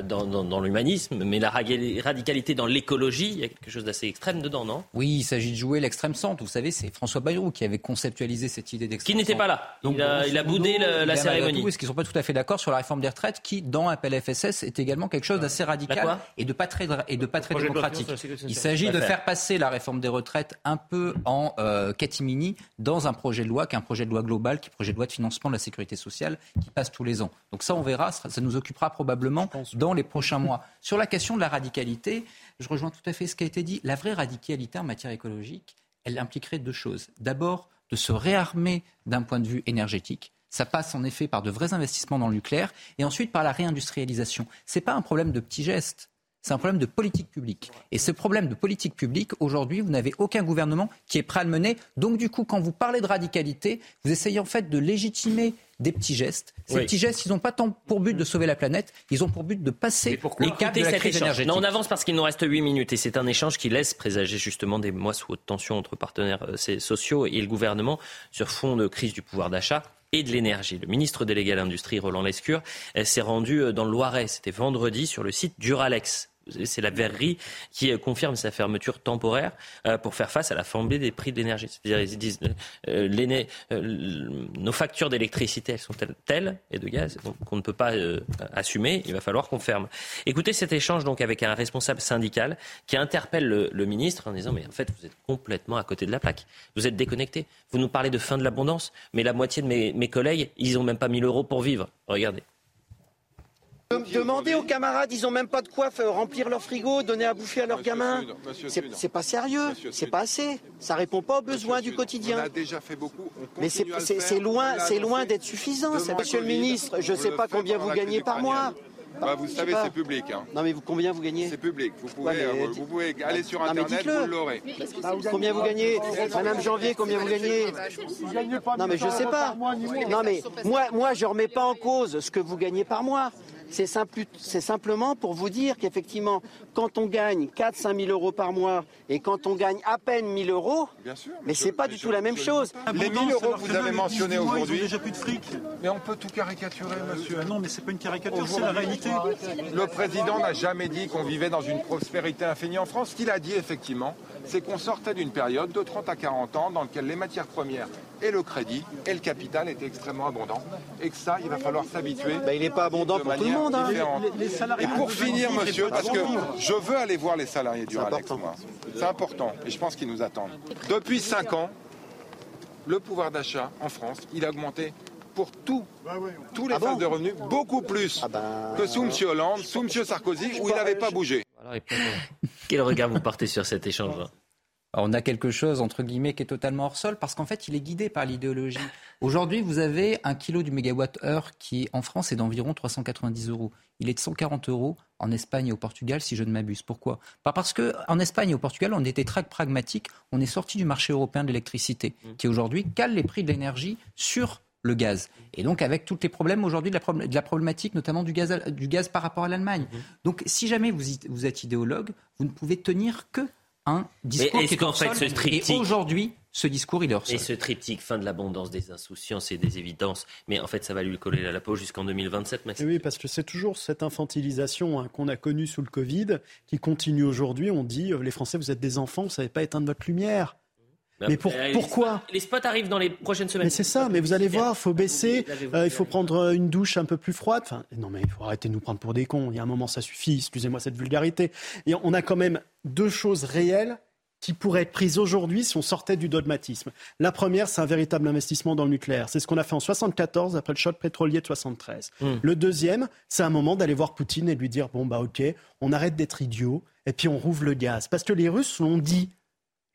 dans, dans, dans l'humanisme, mais la radicalité dans l'écologie, il y a quelque chose d'assez extrême dedans, non? Oui, il s'agit de jouer l'extrême centre. Vous savez, c'est François Bayrou qui avait conceptualisé cette idée d'extrême Qui n'était pas là. Donc, il, a, il a boudé le, la cérémonie. Est-ce qu'ils ne sont pas tout à fait d'accord sur la réforme des retraites qui, dans un PLFSS, est également quelque chose d'assez radical et de pas très, et de pas très démocratique Il s'agit de faire passer la réforme des retraites un peu en euh, catimini dans un projet de loi qui est un projet de loi global, qui est un projet de loi de financement de la sécurité sociale qui passe tous les ans. Donc ça, on verra, ça nous occupera probablement dans les prochains mois. Sur la question de la radicalité, je rejoins tout à fait ce qui a été dit. La vraie radicalité en matière écologique, elle impliquerait deux choses. D'abord, de se réarmer d'un point de vue énergétique. Ça passe en effet par de vrais investissements dans le nucléaire et ensuite par la réindustrialisation. Ce n'est pas un problème de petits gestes. C'est un problème de politique publique. Et ce problème de politique publique, aujourd'hui, vous n'avez aucun gouvernement qui est prêt à le mener. Donc, du coup, quand vous parlez de radicalité, vous essayez en fait de légitimer des petits gestes. Ces oui. petits gestes, ils n'ont pas tant pour but de sauver la planète, ils ont pour but de passer les caps de la crise énergétique. Non, on avance parce qu'il nous reste 8 minutes et c'est un échange qui laisse présager justement des mois sous haute tension entre partenaires euh, sociaux et le gouvernement sur fond de crise du pouvoir d'achat et de l'énergie. Le ministre délégué à l'industrie, Roland Lescure, s'est rendu dans le Loiret. C'était vendredi sur le site Duralex c'est la verrerie qui confirme sa fermeture temporaire euh, pour faire face à la flambée des prix de l'énergie. C'est-à-dire, ils disent euh, euh, nos factures d'électricité, elles sont telles, et de gaz qu'on ne peut pas euh, assumer. Il va falloir qu'on ferme. Écoutez cet échange donc avec un responsable syndical qui interpelle le, ministre en disant mais en fait vous êtes complètement à côté de la plaque. Vous êtes déconnecté. Vous nous parlez de fin de l'abondance, mais la moitié de mes, mes collègues, ils ont même pas 1000 euros pour vivre. Regardez. Demandez aux camarades, ils ont même pas de quoi remplir leur frigo, donner à bouffer à leurs gamins. C'est pas sérieux, c'est pas assez. Ça répond pas aux besoins du quotidien. On a déjà fait beaucoup. Mais c'est loin, c'est loin d'être suffisant. Monsieur le ministre, je sais pas combien vous gagnez par mois. Bah, vous savez, c'est public. Hein. Non, mais vous, combien vous gagnez C'est public. Vous pouvez, ouais, mais... vous pouvez aller sur Internet, non, vous l'aurez. Bah, combien vous gagnez Madame Janvier, combien vous gagnez Non, mais je sais pas. Non, mais moi, moi, je remets pas en cause ce que vous gagnez par mois. C'est simple, simplement pour vous dire qu'effectivement, quand on gagne 4-5 000 euros par mois et quand on gagne à peine 1 000 euros, sûr, mais c'est pas du tout la même chose. Les 1 000 euros que vous avez mentionnés aujourd'hui, déjà plus de fric. Mais on peut tout caricaturer, monsieur. non, mais c'est pas une caricature, c'est la réalité. Le président n'a jamais dit qu'on vivait dans une prospérité infinie en France. Ce qu'il a dit, effectivement, c'est qu'on sortait d'une période de 30 à 40 ans dans laquelle les matières premières et le crédit et le capital étaient extrêmement abondants. Et que ça, il va falloir s'habituer. Bah, il n'est pas abondant pour tout le monde. Hein. Les, les et pour finir, monsieur, parce que je veux aller voir les salariés du Ralex, moi. C'est important. Et je pense qu'ils nous attendent. Depuis 5 ans, le pouvoir d'achat en France, il a augmenté pour tout, tous les ah bon de revenus, beaucoup plus ah ben... que sous M. Hollande, sous M. Sarkozy, où il n'avait pas bougé. Quel regard vous portez sur cet échange on a quelque chose, entre guillemets, qui est totalement hors sol, parce qu'en fait, il est guidé par l'idéologie. Aujourd'hui, vous avez un kilo du mégawatt-heure qui, en France, est d'environ 390 euros. Il est de 140 euros en Espagne et au Portugal, si je ne m'abuse. Pourquoi? Pas parce qu'en Espagne et au Portugal, on était très pragmatique. On est sorti du marché européen de l'électricité, mmh. qui aujourd'hui cale les prix de l'énergie sur le gaz. Et donc avec tous les problèmes aujourd'hui de, la problématique notamment du gaz, du gaz par rapport à l'Allemagne. Mmh. Donc si jamais vous, vous êtes idéologue, vous ne pouvez tenir que un discours qui est en fait ce triptyque... Et aujourd'hui, ce discours, il est hors Et ce triptyque, fin de l'abondance des insouciances et des évidences, mais en fait, ça va lui coller à la peau jusqu'en 2027. Oui, parce que c'est toujours cette infantilisation hein, qu'on a connue sous le Covid qui continue aujourd'hui. On dit, euh, les Français, vous êtes des enfants, vous ne savez pas éteindre votre lumière. Bah, mais euh, pourquoi les spots, arrivent dans les prochaines semaines. Mais c'est ça, mais vous allez voir, il faut baisser, euh, il faut prendre une douche un peu plus froide. Enfin, non, mais il faut arrêter de nous prendre pour des cons. Il y a un moment, ça suffit, excusez-moi cette vulgarité. Et on a quand même deux choses réelles qui pourraient être prises aujourd'hui si on sortait du dogmatisme. La première, c'est un véritable investissement dans le nucléaire. C'est ce qu'on a fait en 74 après le choc pétrolier de 73. Hmm. Le deuxième, c'est un moment d'aller voir Poutine et lui dire bon bah ok, on arrête d'être idiot et puis on rouvre le gaz. Parce que les Russes l'ont dit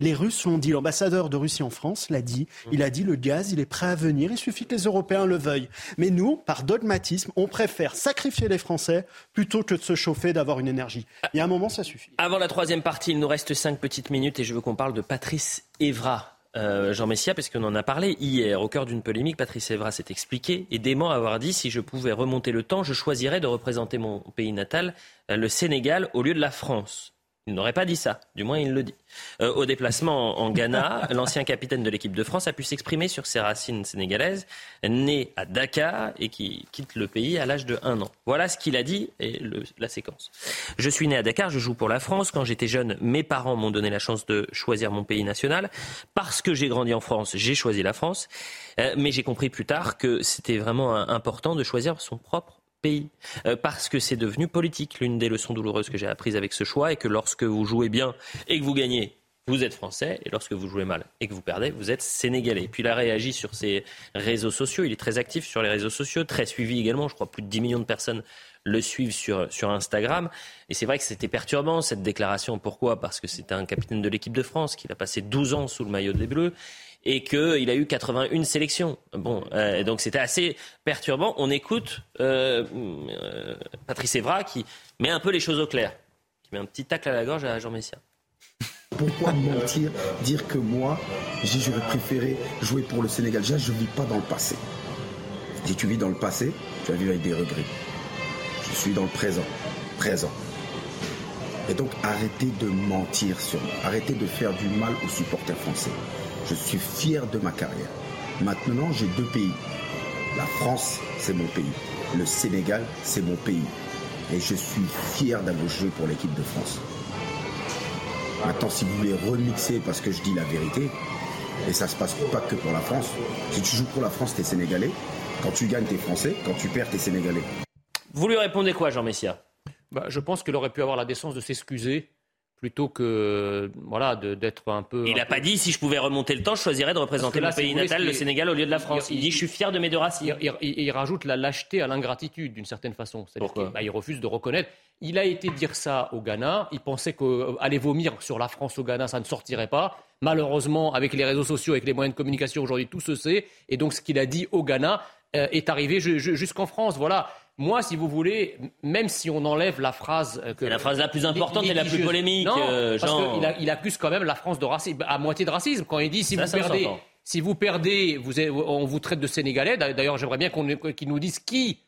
les Russes l'ont dit, l'ambassadeur de Russie en France l'a dit, il a dit le gaz, il est prêt à venir, il suffit que les Européens le veuillent. Mais nous, par dogmatisme, on préfère sacrifier les Français plutôt que de se chauffer, d'avoir une énergie. Il y a un moment, ça suffit. Avant la troisième partie, il nous reste cinq petites minutes et je veux qu'on parle de Patrice Evra. Euh, Jean Messia, parce qu'on en a parlé hier, au cœur d'une polémique, Patrice Evra s'est expliqué et dément avoir dit si je pouvais remonter le temps, je choisirais de représenter mon pays natal, euh, le Sénégal, au lieu de la France. Il n'aurait pas dit ça, du moins il le dit. Euh, au déplacement en Ghana, l'ancien capitaine de l'équipe de France a pu s'exprimer sur ses racines sénégalaises, né à Dakar et qui quitte le pays à l'âge de 1 an. Voilà ce qu'il a dit et la séquence. Je suis né à Dakar, je joue pour la France. Quand j'étais jeune, mes parents m'ont donné la chance de choisir mon pays national. Parce que j'ai grandi en France, j'ai choisi la France. Euh, mais j'ai compris plus tard que c'était vraiment important de choisir son propre pays. Euh, parce que c'est devenu politique. L'une des leçons douloureuses que j'ai apprises avec ce choix est que lorsque vous jouez bien et que vous gagnez, vous êtes français, et lorsque vous jouez mal et que vous perdez, vous êtes sénégalais. Puis il a réagi sur ses réseaux sociaux, il est très actif sur les réseaux sociaux, très suivi également, je crois plus de 10 millions de personnes le suivent sur, sur Instagram. Et c'est vrai que c'était perturbant cette déclaration. Pourquoi? Parce que c'était un capitaine de l'équipe de France, qui a passé 12 ans sous le maillot des Bleus et qu'il a eu 81 sélections. Bon, euh, donc c'était assez perturbant. On écoute euh, euh, Patrice Evra qui met un peu les choses au clair, qui met un petit tacle à la gorge à Jean Messia. Pourquoi mentir, dire que moi, j'aurais préféré jouer pour le Sénégal? Je ne vis pas dans le passé. Si tu vis dans le passé, tu vas vivre avec des regrets. Je suis dans le présent. Présent. Et donc arrêtez de mentir sur moi. Arrêtez de faire du mal aux supporters français. Je suis fier de ma carrière. Maintenant, j'ai deux pays. La France, c'est mon pays. Le Sénégal, c'est mon pays. Et je suis fier d'avoir joué pour l'équipe de France. Maintenant, si vous voulez remixer parce que je dis la vérité, et ça se passe pas que pour la France. Si tu joues pour la France, t'es sénégalais. Quand tu gagnes, t'es français. Quand tu perds, t'es sénégalais. Vous lui répondez quoi, Jean Messia? Bah, Je pense qu'il aurait pu avoir la décence de s'excuser plutôt que voilà d'être un peu. Il n'a pas dit si je pouvais remonter le temps, je choisirais de représenter mon pays natal, le Sénégal, au lieu de la France. Il, dit je suis fier de mes deux racines. Il, rajoute la lâcheté à l'ingratitude d'une certaine façon. Pourquoi bah, il refuse de reconnaître. Il a été dire ça au Ghana. Il pensait qu'aller euh, vomir sur la France au Ghana, ça ne sortirait pas. Malheureusement, avec les réseaux sociaux, avec les moyens de communication aujourd'hui, tout se sait. Et donc, ce qu'il a dit au Ghana euh, est arrivé jusqu'en France. Voilà. Moi, si vous voulez, même si on enlève la phrase euh, que la phrase la plus importante et la plus polémique, non, euh, parce qu'il il accuse quand même la France de racisme, à moitié de racisme quand il dit si vous perdez, si vous perdez, vous on vous traite de Sénégalais. D'ailleurs, j'aimerais bien qu'il nous dise qui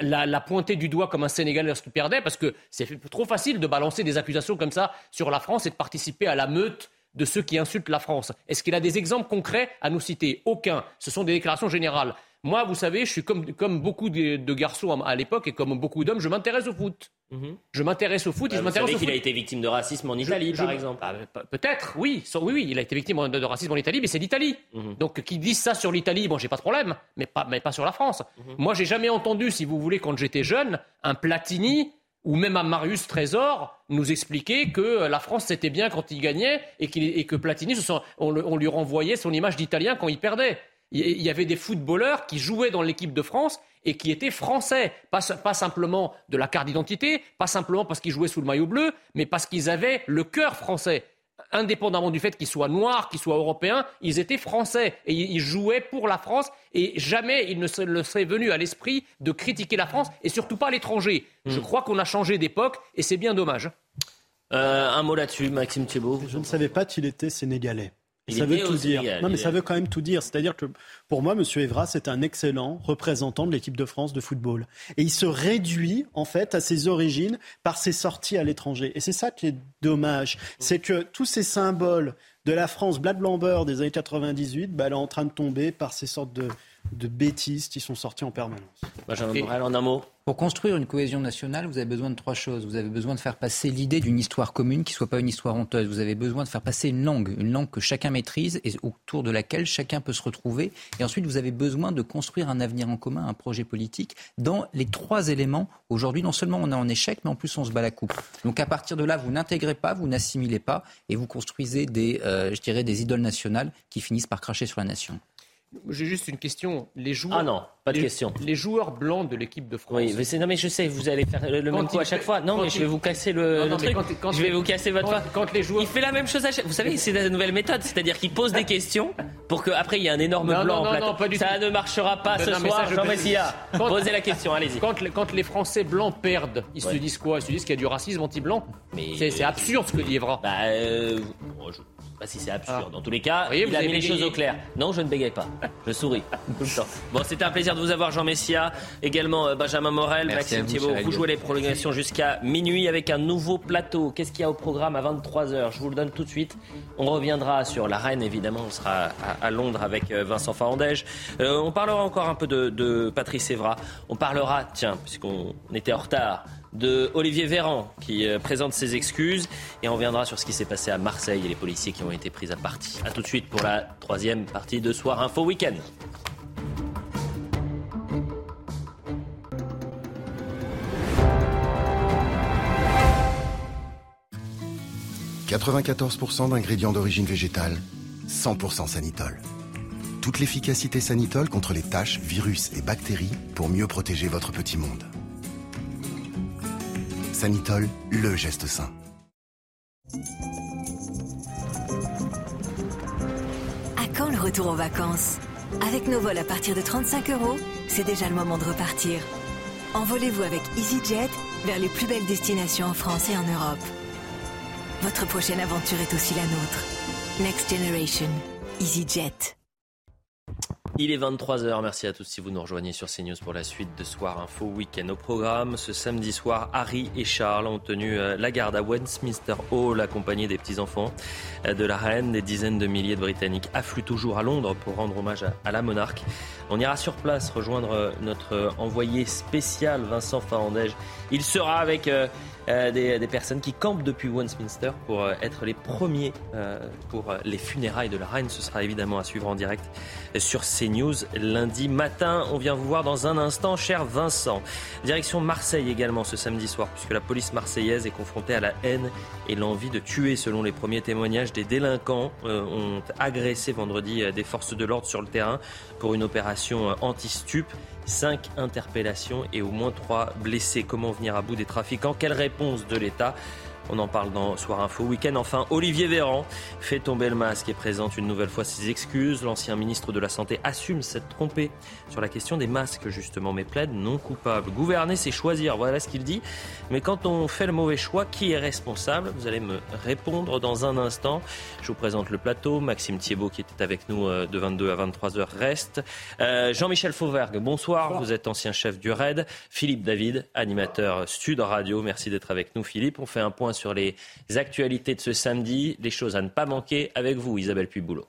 l'a pointé du doigt comme un Sénégalais lorsqu'il perdait, parce que c'est trop facile de balancer des accusations comme ça sur la France et de participer à la meute de ceux qui insultent la France. Est-ce qu'il a des exemples concrets à nous citer? Aucun. Ce sont des déclarations générales. Moi, vous savez, je suis comme, comme beaucoup de, garçons à, l'époque et comme beaucoup d'hommes, je m'intéresse au foot. Mhm. Je m'intéresse au foot et je bah, m'intéresse au qu'il a été victime de racisme en Italie, par exemple. Ah, peut-être, oui, oui, oui, il a été victime de, racisme en Italie, mais c'est l'Italie. Mhm. Donc, qu'ils disent ça sur l'Italie, bon, j'ai pas de problème, mais pas, mais pas sur la France. Mhm. Moi, j'ai jamais entendu, si vous voulez, quand j'étais jeune, un Platini ou même un Marius Trésor nous expliquer que la France c'était bien quand il gagnait et, et que Platini, on lui renvoyait son image d'Italien quand il perdait il y avait des footballeurs qui jouaient dans l'équipe de France et qui étaient français. Pas, simplement de la carte d'identité, pas simplement parce qu'ils jouaient sous le maillot bleu, mais parce qu'ils avaient le cœur français. indépendamment du fait qu'ils soient noirs, qu'ils soient européens, ils étaient français et ils jouaient pour la France et jamais il ne serait, serait venu à l'esprit de critiquer la France et surtout pas l'étranger. Je hmm. crois qu'on a changé d'époque et c'est bien dommage. Euh, un mot là-dessus, Maxime Thibault. Je ne savais pas qu'il était sénégalais ça veut tout dire. non, mais ça veut quand même tout dire. C'est-à-dire que pour moi, M. Evra, c'est un excellent représentant de l'équipe de France de football. Et il se réduit, en fait, à ses origines par ses sorties à l'étranger. Et c'est ça qui est dommage. C'est que tous ces symboles de la France Blad Blamber des années 98, bah, elle est en train de tomber par ces sortes de, de bêtises qui sont sorties en permanence. Benjamin Morel, en un mot. Pour construire une cohésion nationale, vous avez besoin de trois choses. Vous avez besoin de faire passer l'idée d'une histoire commune qui ne soit pas une histoire honteuse. Vous avez besoin de faire passer une langue, une langue que chacun maîtrise et autour de laquelle chacun peut se retrouver. Et ensuite, vous avez besoin de construire un avenir en commun, un projet politique. Dans les trois éléments, aujourd'hui, non seulement on est en échec, mais en plus on se bat la coupe. Donc à partir de là, vous n'intégrez pas, vous n'assimilez pas et vous construisez des, euh, je dirais, des idoles nationales qui finissent par cracher sur la nation. J'ai juste une question. Les joueurs, ah non, pas de question. Les joueurs blancs de l'équipe de France. Oui, mais, non, mais je sais, vous allez faire le, même coup à chaque fois. Non, mais je vais vous casser le, truc. je vais vous casser votre fois. Quand les joueurs... Il fait la même chose à chaque Vous savez, c'est la nouvelle méthode. C'est-à-dire qu'il pose des questions pour qu'après il y ait un énorme blanc en pas du Ça ne marchera pas ce soir, Jean Messia. Posez la question, allez-y. Quand, les Français blancs perdent, ils se disent quoi? Ils se disent qu'il y a du racisme anti-blanc? C'est absurde ce que dit Evra. Bah, pas si c'est absurde. Ah. Dans tous les cas, il a mis les choses au clair. Non, je ne bégaye pas. Je souris Bon, c'était un plaisir de vous avoir, Jean Messia. Également euh, Benjamin Morel, Maxime Thiebaud. Vous jouez les prolongations jusqu'à minuit avec un nouveau plateau. Qu'est-ce qu'il y a au programme à 23h Je vous le donne tout de suite. On reviendra sur la Reine, évidemment. On sera à, Londres avec euh, Vincent Farandège. Euh, on parlera encore un peu de, de Patrice Evra. On parlera, tiens, puisqu'on était en retard, de Olivier Véran qui euh, présente ses excuses et on reviendra sur ce qui s'est passé à Marseille et les policiers qui ont été pris à partie. A tout de suite pour la troisième partie de Soir Info Week-end. « 94% d'ingrédients d'origine végétale, 100% Sanitol. Toute l'efficacité Sanitol contre les taches, virus et bactéries pour mieux protéger votre petit monde. Sanitol, le geste sain. À quand le retour aux vacances? Avec nos vols à partir de 35 euros, c'est déjà le moment de repartir. Envolez-vous avec EasyJet vers les plus belles destinations en France et en Europe. Votre prochaine aventure est aussi la nôtre. Next Generation, EasyJet. Il est 23h, merci à tous si vous nous rejoignez sur CNews pour la suite de Soir Info Week-end au programme. Ce samedi soir, Harry et Charles ont tenu euh, la garde à Westminster Hall accompagnés des petits-enfants euh, de la reine. Des dizaines de milliers de Britanniques affluent toujours à Londres pour rendre hommage à la monarque. On ira sur place rejoindre euh, notre envoyé spécial Vincent Farandège. Il sera avec euh, des, personnes qui campent depuis Westminster pour euh, être les premiers euh, pour les funérailles de la reine. Ce sera évidemment à suivre en direct sur CNews lundi matin. On vient vous voir dans un instant, cher Vincent. Direction Marseille également ce samedi soir, puisque la police marseillaise est confrontée à la haine et l'envie de tuer. Selon les premiers témoignages, des délinquants ont agressé vendredi des forces de l'ordre sur le terrain pour une opération anti-stup. Cinq interpellations et au moins trois blessés. Comment venir à bout des trafiquants? Quelle réponse de l'État? On en parle dans Soir Info Week-end. Enfin, Olivier Véran fait tomber le masque et présente une nouvelle fois ses excuses. L'ancien ministre de la Santé assume s'être trompé sur la question des masques, justement, mais plaide non coupable. Gouverner, c'est choisir, voilà ce qu'il dit. Mais quand on fait le mauvais choix, qui est responsable? Vous allez me répondre dans un instant. Je vous présente le plateau. Maxime Thiebaud, qui était avec nous euh, de 22 à 23 heures, reste. Euh, Jean-Michel Fauvergue, bonsoir. Vous êtes ancien chef du RAID. Philippe David, animateur Sud Radio. Merci d'être avec nous, Philippe. On fait un point sur les actualités de ce samedi. Les choses à ne pas manquer avec vous, Isabelle Puyboulot.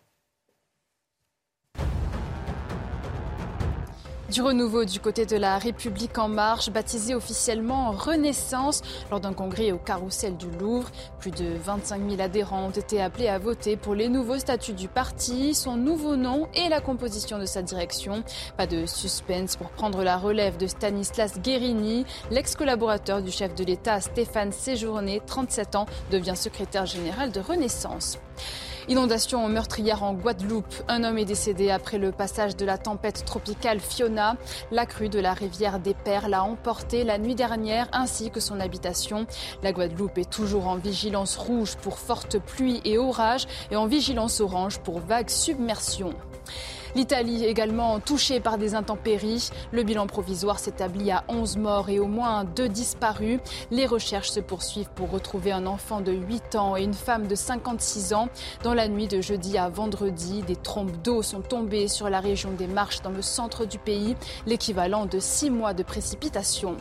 Du renouveau du côté de la République en marche, baptisé officiellement Renaissance lors d'un congrès au Carrousel du Louvre. Plus de 25 000 adhérents ont été appelés à voter pour les nouveaux statuts du parti, son nouveau nom et la composition de sa direction. Pas de suspense pour prendre la relève de Stanislas Guérini. L'ex-collaborateur du chef de l'État, Stéphane Séjourné, 37 ans, devient secrétaire général de Renaissance. Inondation meurtrière en Guadeloupe. Un homme est décédé après le passage de la tempête tropicale Fiona. La crue de la rivière des Perles a emporté la nuit dernière ainsi que son habitation. La Guadeloupe est toujours en vigilance rouge pour fortes pluies et orages et en vigilance orange pour vagues submersion. L'Italie également touchée par des intempéries. Le bilan provisoire s'établit à 11 morts et au moins 2 disparus. Les recherches se poursuivent pour retrouver un enfant de 8 ans et une femme de 56 ans. Dans la nuit de jeudi à vendredi, des trompes d'eau sont tombées sur la région des Marches dans le centre du pays, l'équivalent de 6 mois de précipitations.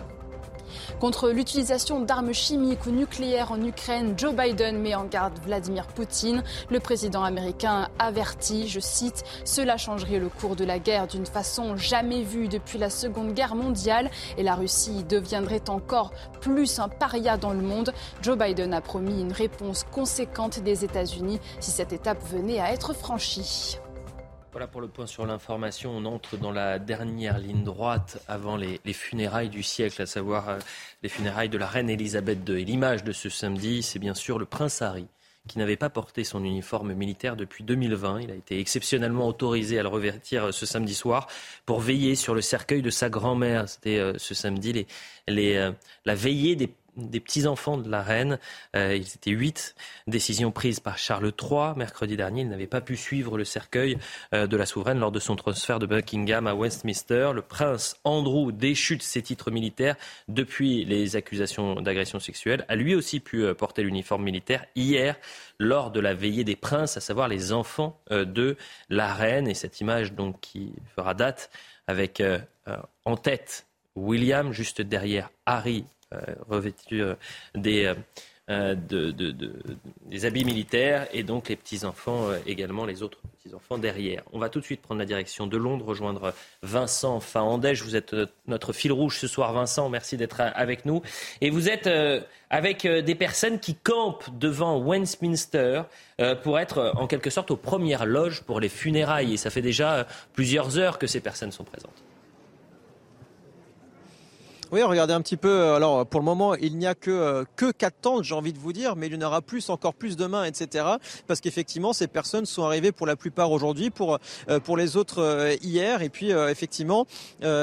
Contre l'utilisation d'armes chimiques ou nucléaires en Ukraine, Joe Biden met en garde Vladimir Poutine. Le président américain avertit, je cite, Cela changerait le cours de la guerre d'une façon jamais vue depuis la Seconde Guerre mondiale et la Russie deviendrait encore plus un paria dans le monde. Joe Biden a promis une réponse conséquente des États-Unis si cette étape venait à être franchie. Voilà pour le point sur l'information. On entre dans la dernière ligne droite avant les, funérailles du siècle, à savoir euh, les funérailles de la reine Elisabeth II. Et l'image de ce samedi, c'est bien sûr le prince Harry, qui n'avait pas porté son uniforme militaire depuis 2020. Il a été exceptionnellement autorisé à le revêtir euh, ce samedi soir pour veiller sur le cercueil de sa grand-mère. C'était euh, ce samedi la veillée des des petits-enfants de la reine. Euh, ils étaient huit. Décision prise par Charles III. Mercredi dernier, il n'avait pas pu suivre le cercueil euh, de la souveraine lors de son transfert de Buckingham à Westminster. Le prince Andrew, déchu de ses titres militaires depuis les accusations d'agression sexuelle, a lui aussi pu euh, porter l'uniforme militaire hier lors de la veillée des princes, à savoir les enfants de la reine. Et cette image donc qui fera date avec en tête William, juste derrière Harry euh, revêtus euh, des, euh, des habits militaires et donc les petits-enfants également, les autres petits-enfants derrière. On va tout de suite prendre la direction de Londres, rejoindre Vincent Fahandège. Vous êtes notre fil rouge ce soir, Vincent. Merci d'être avec nous. Et vous êtes avec des personnes qui campent devant Westminster pour être en quelque sorte aux premières loges pour les funérailles. Et ça fait déjà plusieurs heures que ces personnes sont présentes. Oui, regardez un petit peu. Euh, alors, pour le moment, il n'y a que euh, que quatre tentes, j'ai envie de vous dire, mais il y en aura plus, encore plus demain, etc. Parce qu'effectivement, ces personnes sont arrivées pour la plupart aujourd'hui, pour euh, pour les autres hier, et puis effectivement,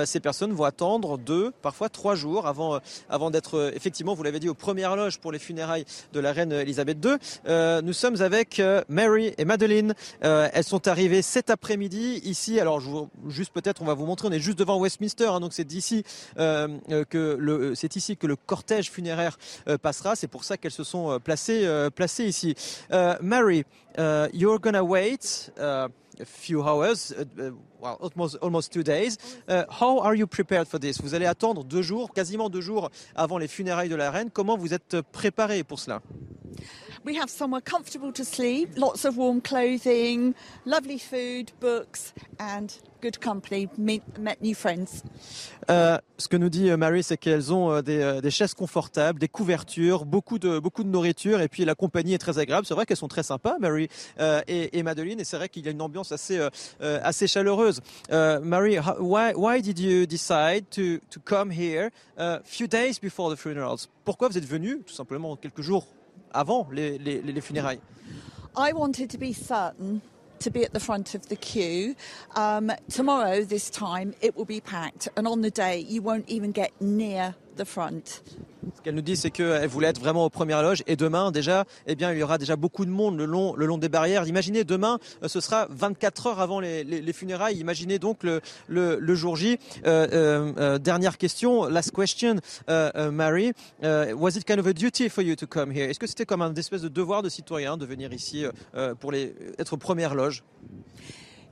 ces personnes vont attendre deux, parfois trois jours avant avant d'être effectivement, vous l'avez dit, aux premières loges pour les funérailles de la reine Elisabeth II. nous sommes avec Mary et Madeleine. elles sont arrivées cet après-midi ici. Alors, je juste peut-être, on va vous montrer. On est juste devant Westminster, hein, donc c'est d'ici. Que euh, c'est ici que le cortège funéraire euh, passera. C'est pour ça qu'elles se sont placées, placées ici. Mary, you're gonna wait. a few hours, well, almost, almost two days. Uh, how are you prepared for this? Vous allez attendre deux jours, quasiment deux jours avant les funérailles de la reine. Comment vous êtes préparé pour cela? We have somewhere comfortable to sleep, lots of warm clothing, lovely food, books, and good company, meet, met new friends. Euh, ce que nous dit euh, Mary, c'est qu'elles ont euh, des, euh, des, chaises confortables, des couvertures, beaucoup de, beaucoup de nourriture, et puis la compagnie est très agréable. C'est vrai qu'elles sont très sympas, Mary euh, et, et, Madeleine, et c'est vrai qu'il y a une ambiance assez, euh, assez chaleureuse. Mary, why, why did you decide to, to come here a few days before the funerals? Pourquoi vous êtes venu, tout simplement quelques jours avant les, les, les funérailles? I wanted to be certain to be at the front of the queue. Um, tomorrow, this time, it will be packed, and on the day, you won't even get near the front. Ce qu'elle nous dit, c'est qu'elle voulait être vraiment aux premières loges. Et demain, déjà, eh bien, il y aura déjà beaucoup de monde le long, le long des barrières. Imaginez, demain, euh, ce sera 24 heures avant les, les, les funérailles. Imaginez donc le, jour J. Euh, euh, euh dernière question, last question, uh, Mary. Was it kind of a duty for you to come here? Est-ce que c'était comme un espèce de devoir de citoyen de venir ici pour être aux premières loges?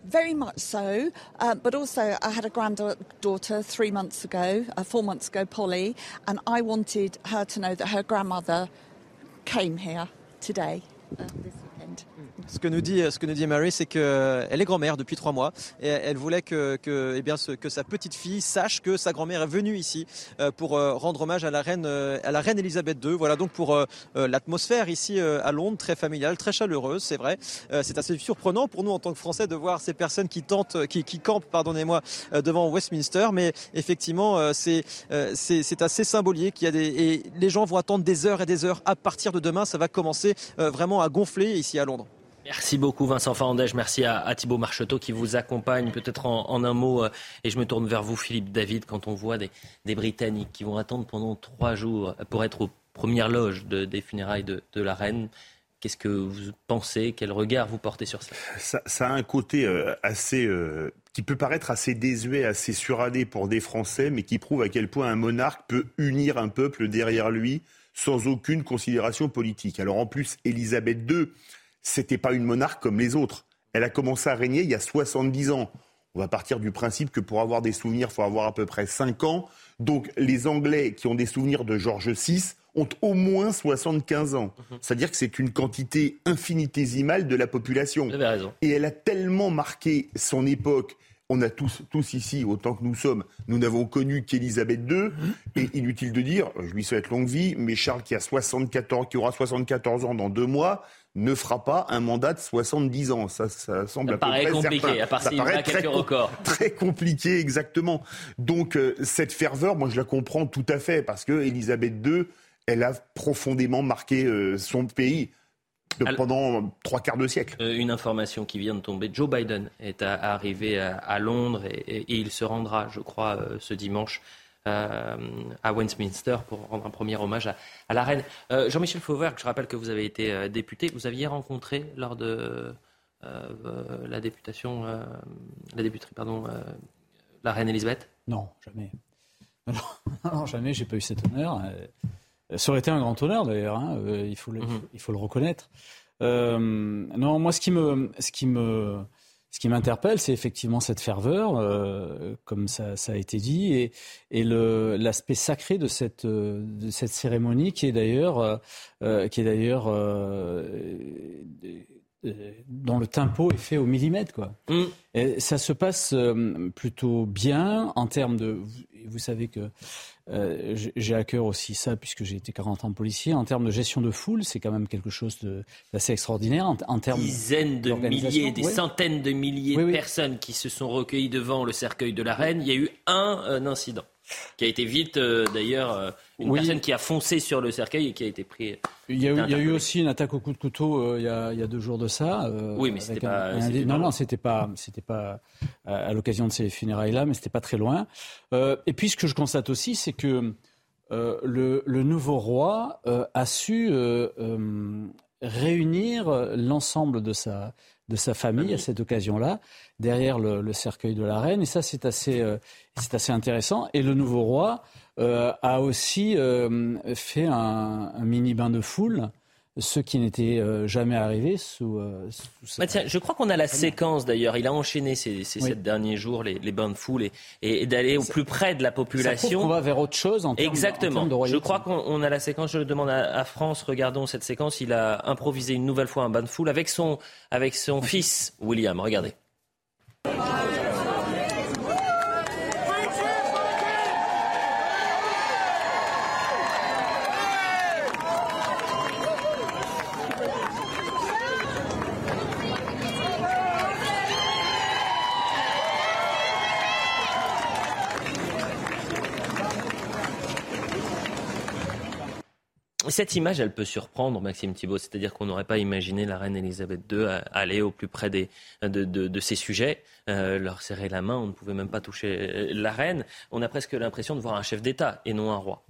Very much so, uh, but also I had a granddaughter three months ago, uh, four months ago, Polly, and I wanted her to know that her grandmother came here today. Uh, Ce que nous dit, ce Mary, c'est qu'elle est grand-mère depuis trois mois et elle voulait eh que sa petite fille sache que sa grand-mère est venue ici euh, pour euh, rendre hommage à la reine, euh, à la reine Elisabeth II. Voilà donc pour l'atmosphère ici à Londres, très familiale, très chaleureuse, c'est vrai. c'est assez surprenant pour nous en tant que Français de voir ces personnes qui tentent, qui, campent, pardonnez-moi, devant Westminster, mais effectivement, c'est assez symbolique. Et les gens vont attendre des heures et des heures à partir de demain. Ça va commencer vraiment à gonfler ici à Londres. Merci beaucoup Vincent Fandège, merci à, Thibault Marcheteau qui vous accompagne peut-être en, un mot. Euh, et je me tourne vers vous Philippe David quand on voit des, Britanniques qui vont attendre pendant trois jours pour être aux premières loges des funérailles de, la reine. Qu'est-ce que vous pensez? Quel regard vous portez sur ça ça, a un côté euh, assez euh, qui peut paraître assez désuet, assez suradé pour des Français, mais qui prouve à quel point un monarque peut unir un peuple derrière lui sans aucune considération politique. Alors en plus, Élisabeth II, c'était pas une monarque comme les autres. Elle a commencé à régner il y a 70 ans. On va partir du principe que pour avoir des souvenirs, il faut avoir à peu près 5 ans. Donc les Anglais qui ont des souvenirs de George VI ont au moins 75 ans. Mhm. C'est-à-dire que c'est une quantité infinitésimale de la population. Vous avez raison. Et elle a tellement marqué son époque on a tous, tous ici, autant que nous sommes, nous n'avons connu qu'Élisabeth II. Et inutile de dire, je lui souhaite longue vie, mais Charles qui, a 74, qui aura 74 ans dans deux mois, ne fera pas un mandat de 70 ans. Ça, ça semble ça paraît compliqué, à part s'il a quelques records. Très compliqué, exactement. Donc euh, cette ferveur, moi je la comprends tout à fait, parce que Elisabeth II, elle a profondément marqué euh, son pays pendant trois quarts de siècle. Euh, une information qui vient de tomber, Joe Biden est arrivé à, Londres et, il se rendra, je crois, ce dimanche euh, à Westminster pour rendre un premier hommage à, la reine. Euh, Jean-Michel Fauvert, je rappelle que vous avez été euh, député, vous aviez rencontré lors de la députation, la députerie, pardon, la reine Elisabeth? Non, jamais. Non, jamais, j'ai pas eu cet honneur. Ça aurait été un grand honneur d'ailleurs, hein, il, faut le, mhm. il, faut, le reconnaître. non, moi, ce qui me, ce qui me, ce qui m'interpelle, c'est effectivement cette ferveur, euh, comme ça, a été dit, et, et l'aspect sacré de cette, de cette cérémonie qui est d'ailleurs, euh, euh, qui est d'ailleurs dont le tempo est fait au millimètre, quoi. Mm. Et ça se passe plutôt bien en termes de. Vous savez que euh, j'ai à cœur aussi ça, puisque j'ai été 40 ans policier. En termes de gestion de foule, c'est quand même quelque chose d'assez extraordinaire. En, termes Dizaines de milliers, des centaines de milliers de personnes qui se sont recueillies devant le cercueil de la reine. Il y a eu un incident qui a été vite, euh, d'ailleurs, euh, une personne qui a foncé sur le cercueil et qui a été pris. Il y a, eu, aussi une attaque au coup de couteau euh, il, y a, deux jours de ça. oui, mais c'était pas. non, non, c'était pas, c'était pas à, l'occasion de ces funérailles-là, mais c'était pas très loin. et puis, ce que je constate aussi, c'est que le, le, nouveau roi a su réunir l'ensemble de sa de sa famille à cette occasion-là, derrière le, cercueil de la reine. Et ça, c'est assez, euh, c'est assez intéressant. Et le nouveau roi euh, a aussi euh, fait un, mini bain de foule ce qui n'était jamais arrivé sous, sous bah je crois qu'on a la séquence d'ailleurs. Il a enchaîné ces, ces sept derniers jours les, bains de foule et, et, d'aller au plus près de la population. on va vers autre chose en termes, Exactement. de je crois qu'on a la séquence. Je le demande à, France. Regardons cette séquence. Il a improvisé une nouvelle fois un bain de foule avec son, avec son fils William. Regardez. Cette image, elle peut surprendre, Maxime Thibault, c'est-à-dire qu'on n'aurait pas imaginé la reine Elisabeth II aller au plus près des, de, de, ces sujets, euh, leur serrer la main, on ne pouvait même pas toucher la reine. On a presque l'impression de voir un chef d'État et non un roi.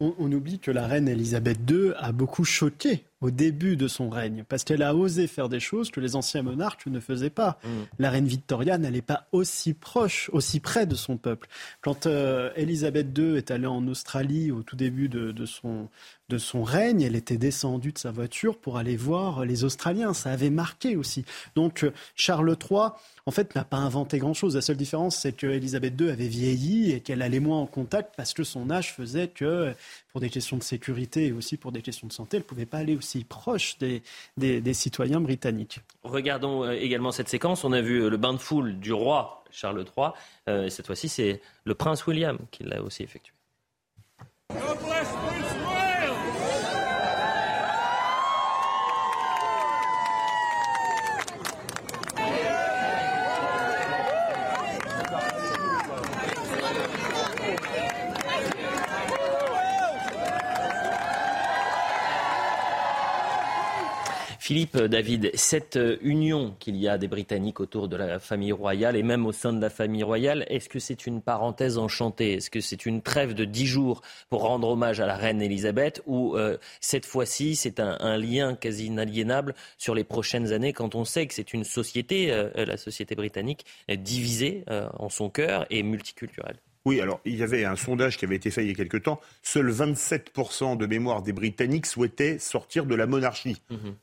On, on, oublie que la reine Elisabeth II a beaucoup choqué au début de son règne, parce qu'elle a osé faire des choses que les anciens monarques ne faisaient pas. Mm. La reine Victoria n'allait pas aussi proche, aussi près de son peuple. Quand euh, Elisabeth II est allée en Australie au tout début de, de, son, de son règne, elle était descendue de sa voiture pour aller voir les Australiens. Ça avait marqué aussi. Donc euh, Charles III, en fait, n'a pas inventé grand-chose. La seule différence, c'est que Elisabeth II avait vieilli et qu'elle allait moins en contact parce que son âge faisait que, pour des questions de sécurité et aussi pour des questions de santé, elle ne pouvait pas aller aussi proche des, des, citoyens britanniques. Regardons euh, également cette séquence. On a vu euh, le bain de foule du roi Charles III. Euh, cette fois-ci, c'est le prince William qui l'a aussi effectué. Philippe, euh, David, cette euh, union qu'il y a des Britanniques autour de la famille royale et même au sein de la famille royale, est-ce que c'est une parenthèse enchantée? Est-ce que c'est une trêve de dix jours pour rendre hommage à la reine Elisabeth ou euh, cette fois-ci c'est un, lien quasi inaliénable sur les prochaines années quand on sait que c'est une société, la société britannique, divisée en son cœur et multiculturelle? Oui, alors il y avait un sondage qui avait été fait il y a quelque temps. Seuls 27% de mémoire des Britanniques souhaitaient sortir de la monarchie.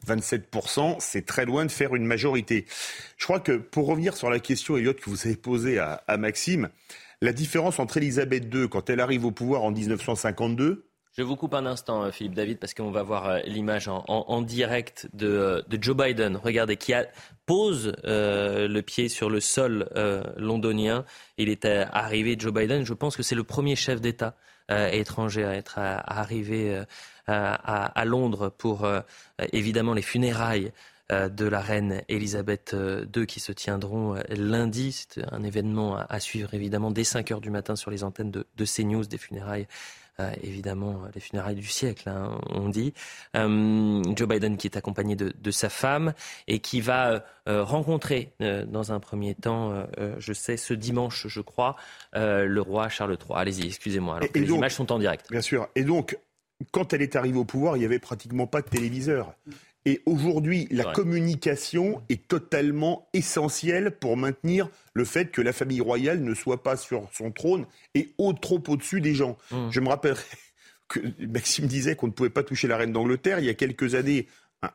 27%, mhm. c'est très loin de faire une majorité. Je crois que pour revenir sur la question, Elliot, que vous avez posée à, à Maxime, la différence entre Elisabeth II, quand elle arrive au pouvoir en 1952, je vous coupe un instant, euh, Philippe David, parce qu'on va voir euh, l'image en, direct euh, de, Joe Biden. Regardez, qui pose le pied sur le sol londonien. Il est arrivé, Joe Biden. Je pense que c'est le premier chef d'État étranger à être arrivé à, Londres pour évidemment les funérailles de la reine Elisabeth II qui se tiendront lundi. C'est un événement à, suivre évidemment dès 5 heures du matin sur les antennes de, CNews, des funérailles évidemment les funérailles du siècle, hein, on dit. Euh, Joe Biden qui est accompagné de, sa femme et qui va euh, rencontrer dans un premier temps, je sais, ce dimanche, je crois, le roi Charles III. Allez-y, excusez-moi. les images sont en direct. Bien sûr. Et donc, quand elle est arrivée au pouvoir, il n'y avait pratiquement pas de téléviseur. Et aujourd'hui, la communication est totalement essentielle pour maintenir le fait que la famille royale ne soit pas sur son trône et au, trop au-dessus des gens. Mmh. Je me rappellerai que Maxime disait qu'on ne pouvait pas toucher la reine d'Angleterre. Il y a quelques années,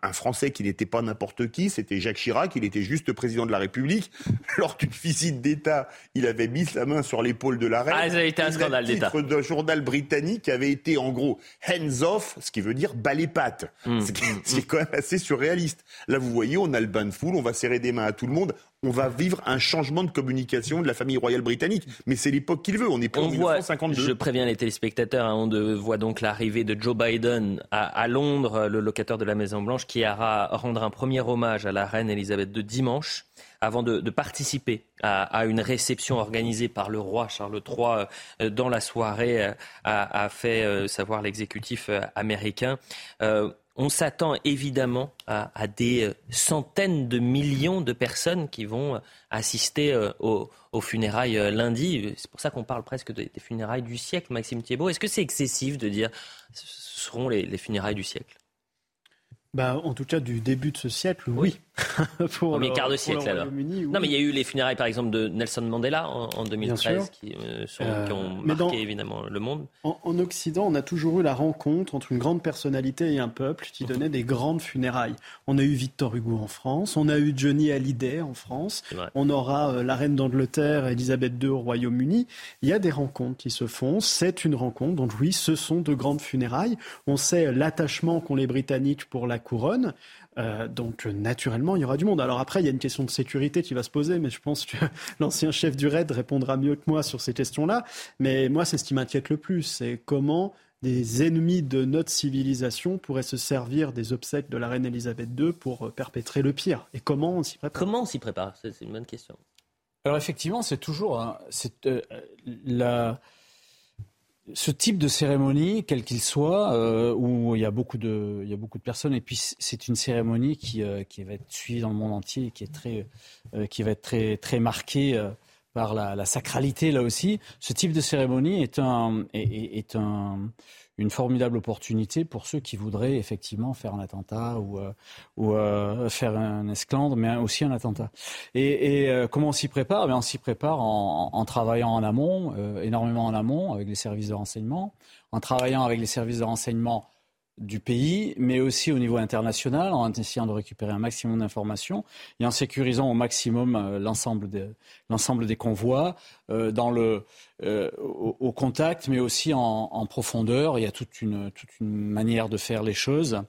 un, Français qui n'était pas n'importe qui, c'était Jacques Chirac, il était juste président de la République. Lors d'une visite d'État, il avait mis sa main sur l'épaule de la reine. Ah, ça a été un scandale d'État. Le titre d'un journal britannique avait été en gros hands off, ce qui veut dire bas les pattes. Mmh. C'est quand même assez surréaliste. Là, vous voyez, on a le bain de foule, on va serrer des mains à tout le monde on va vivre un changement de communication de la famille royale britannique. Mais c'est l'époque qu'il veut. On est plus en 1952. Je préviens les téléspectateurs, hein, on voit donc l'arrivée de Joe Biden à, Londres, le locataire de la Maison Blanche, qui ira rendre un premier hommage à la reine Elisabeth de dimanche avant de, participer à, une réception organisée par le roi Charles III euh, dans la soirée, euh, a, fait euh, savoir l'exécutif américain. On s'attend évidemment à, des euh, centaines de millions de personnes qui vont euh, assister euh, aux, funérailles lundi. C'est pour ça qu'on parle presque des, funérailles du siècle, Maxime Thiebaud. Est-ce que c'est excessif de dire ce seront les funérailles du siècle? Bah, en tout cas, du début de ce siècle, oui. pour Premier quart de siècle, alors. Non, mais il y a eu les funérailles, par exemple, de Nelson Mandela en, 2013, qui, euh, euh, qui, ont marqué évidemment le monde. En, Occident, on a toujours eu la rencontre entre une grande personnalité et un peuple qui donnait des grandes funérailles. On a eu Victor Hugo en France, on a eu Johnny Hallyday en France, on aura euh, la reine d'Angleterre, Elisabeth II au Royaume-Uni. Il y a des rencontres qui se font. C'est une rencontre. Donc oui, ce sont de grandes funérailles. On sait l'attachement qu'ont les Britanniques pour la couronne. Euh, donc naturellement, il y aura du monde. Alors après, il y a une question de sécurité qui va se poser, mais je pense que l'ancien chef du RAID répondra mieux que moi sur ces questions-là. Mais moi, c'est ce qui m'inquiète le plus, c'est comment des ennemis de notre civilisation pourraient se servir des obsèques de la reine Elisabeth II pour euh, perpétrer le pire. Et comment on s'y prépare? Comment on s'y prépare? C'est une bonne question. Alors effectivement, c'est toujours hein, euh, la ce type de cérémonie, quel qu'il soit, euh, où il y, a beaucoup de, il y a beaucoup de personnes, et puis c'est une cérémonie qui, euh, qui va être suivie dans le monde entier, qui, est très, euh, qui va être très, très marquée par la, sacralité là aussi. Ce type de cérémonie est, un, est un, une formidable opportunité pour ceux qui voudraient effectivement faire un attentat ou, euh, euh, faire un esclandre, mais aussi un attentat. Et, euh, comment on s'y prépare? Eh On s'y prépare en, en, travaillant en amont, énormément en amont, avec les services de renseignement, en travaillant avec les services de renseignement du pays, mais aussi au niveau international, en essayant de récupérer un maximum d'informations et en sécurisant au maximum l'ensemble l'ensemble des convois, euh, euh, au, contact, mais aussi en, profondeur. Il y a toute une, toute une manière de faire les choses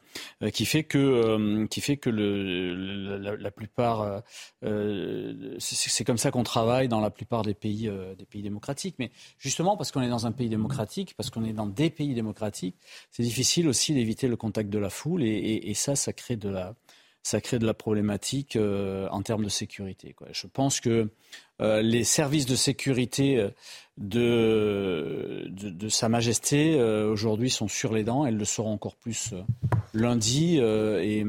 euh, qui fait que, qui fait que la, plupart, c'est comme ça qu'on travaille dans la plupart des pays, des pays démocratiques. Mais justement parce qu'on est dans un pays démocratique, parce qu'on est dans des pays démocratiques, c'est difficile aussi d'éviter le contact de la foule et ça, ça crée de la ça crée de la problématique en termes de sécurité. Je pense que les services de sécurité de, de, Sa Majesté aujourd'hui sont sur les dents. Elles le seront encore plus lundi. et,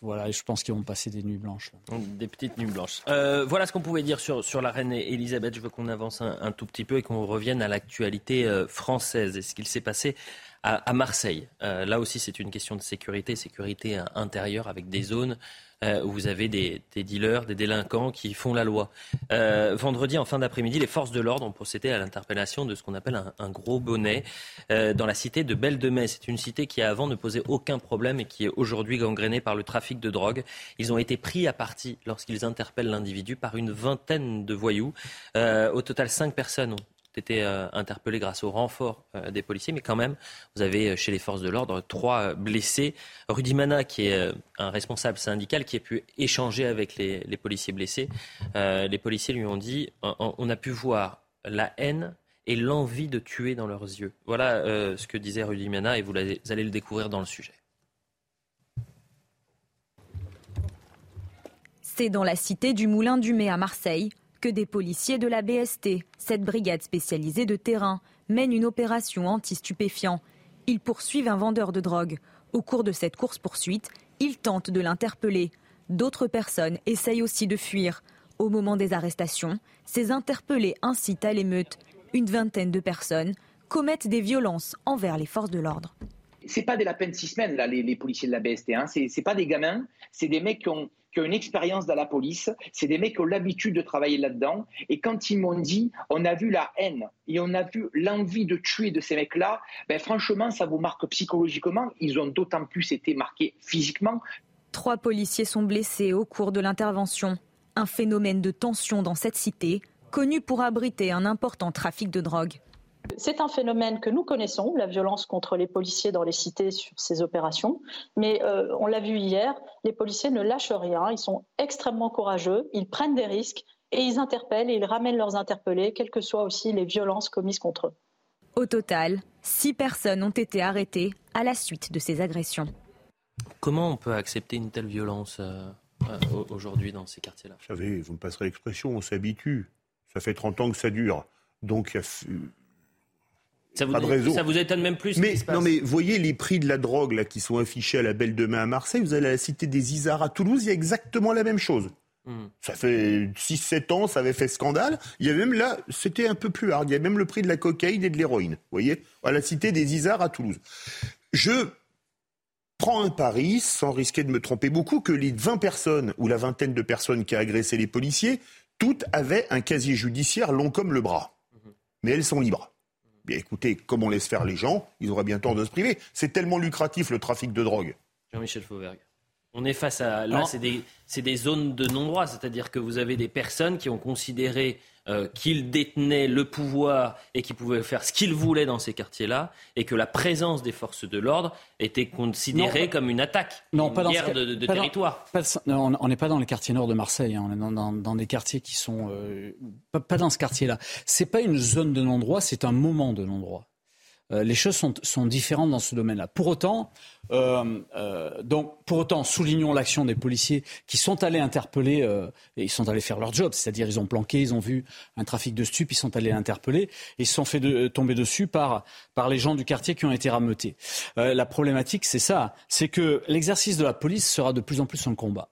voilà, je pense qu'ils vont passer des nuits blanches. Des petites nuits blanches. Euh, voilà ce qu'on pouvait dire sur, sur la reine Elisabeth. Je veux qu'on avance un, tout petit peu et qu'on revienne à l'actualité euh, française et ce qu'il s'est passé à, Marseille. Euh, là aussi, c'est une question de sécurité, sécurité intérieure avec des zones euh, où vous avez des, dealers, des délinquants qui font la loi. Euh, vendredi, en fin d'après-midi, les forces de l'ordre ont procédé à l'interpellation de ce qu'on appelle un, gros bonnet dans la cité de Belle de. C'est une cité qui avant ne posait aucun problème et qui est aujourd'hui gangrénée par le trafic de drogue. Ils ont été pris à partie lorsqu'ils interpellent l'individu par une vingtaine de voyous. au total, cinq personnes ont été euh, interpellés grâce au renfort euh, des policiers, mais quand même, vous avez euh, chez les forces de l'ordre trois blessés. Rudy Mana, qui est un responsable syndical, qui a pu échanger avec les, policiers blessés. les policiers lui ont dit on, a pu voir la haine et l'envie de tuer dans leurs yeux. Voilà ce que disait Rudy Mana, et vous allez le découvrir dans le sujet. C'est dans la cité du Moulin du Mai à Marseille que des policiers de la BST, cette brigade spécialisée de terrain, mènent une opération anti-stupéfiants. Ils poursuivent un vendeur de drogue. Au cours de cette course-poursuite, ils tentent de l'interpeller. D'autres personnes essayent aussi de fuir. Au moment des arrestations, ces interpellés incitent à l'émeute. Une vingtaine de personnes commettent des violences envers les forces de l'ordre. C'est pas des lapins de six semaines, là, les, policiers de la BST. Hein. C'est pas des gamins, c'est des mecs qui ont, une expérience dans la police, c'est des mecs qui ont l'habitude de travailler là-dedans. Et quand ils m'ont dit, on a vu la haine et on a vu l'envie de tuer de ces mecs-là, ben franchement, ça vous marque psychologiquement. Ils ont d'autant plus été marqués physiquement. Trois policiers sont blessés au cours de l'intervention. Un phénomène de tension dans cette cité, connu pour abriter un important trafic de drogue. C'est un phénomène que nous connaissons, la violence contre les policiers dans les cités sur ces opérations. Mais euh, on l'a vu hier, les policiers ne lâchent rien, ils sont extrêmement courageux, ils prennent des risques et ils interpellent et ils ramènent leurs interpellés, quelles que soient aussi les violences commises contre eux. Au total, six personnes ont été arrêtées à la suite de ces agressions. Comment on peut accepter une telle violence euh, euh, aujourd'hui dans ces quartiers-là? Vous savez, vous me passerez l'expression, on s'habitue. Ça fait 30 ans que ça dure. Donc ça vous, Ça vous étonne même plus mais, Non, mais voyez les prix de la drogue là, qui sont affichés à la Belle de Mai à Marseille. Vous allez à la cité des Isards à Toulouse, il y a exactement la même chose. Hmm. Ça fait 6-7 ans, ça avait fait scandale. Il y avait même là, c'était un peu plus hard. Il y a même le prix de la cocaïne et de l'héroïne. Vous voyez À la cité des Isards à Toulouse. Je prends un pari, sans risquer de me tromper beaucoup, que les 20 personnes ou la vingtaine de personnes qui a agressé les policiers, toutes avaient un casier judiciaire long comme le bras. Hmm. Mais elles sont libres écoutez, comme on laisse faire les gens, ils auraient bien tort de se priver. C'est tellement lucratif le trafic de drogue. Jean-Michel Fauvergue. On est face à. Là, c'est des, des, zones de non-droit, c'est-à-dire que vous avez des personnes qui ont considéré euh, qu'ils détenaient le pouvoir et qu'ils pouvaient faire ce qu'ils voulaient dans ces quartiers-là, et que la présence des forces de l'ordre était considérée comme une attaque, non, une pas guerre de, territoire. on n'est pas dans les quartiers nord de Marseille, hein, on est dans, des quartiers qui sont euh, pas, dans ce quartier-là. C'est pas une zone de non-droit, c'est un moment de non-droit. Euh, les choses sont, sont, différentes dans ce domaine-là. Pour autant, euh, euh, donc, pour autant, soulignons l'action des policiers qui sont allés interpeller, et ils sont allés faire leur job, c'est-à-dire ils ont planqué, ils ont vu un trafic de stupes, ils sont allés interpeller, et ils se sont fait tomber dessus par, par les gens du quartier qui ont été rameutés. la problématique, c'est ça, c'est que l'exercice de la police sera de plus en plus un combat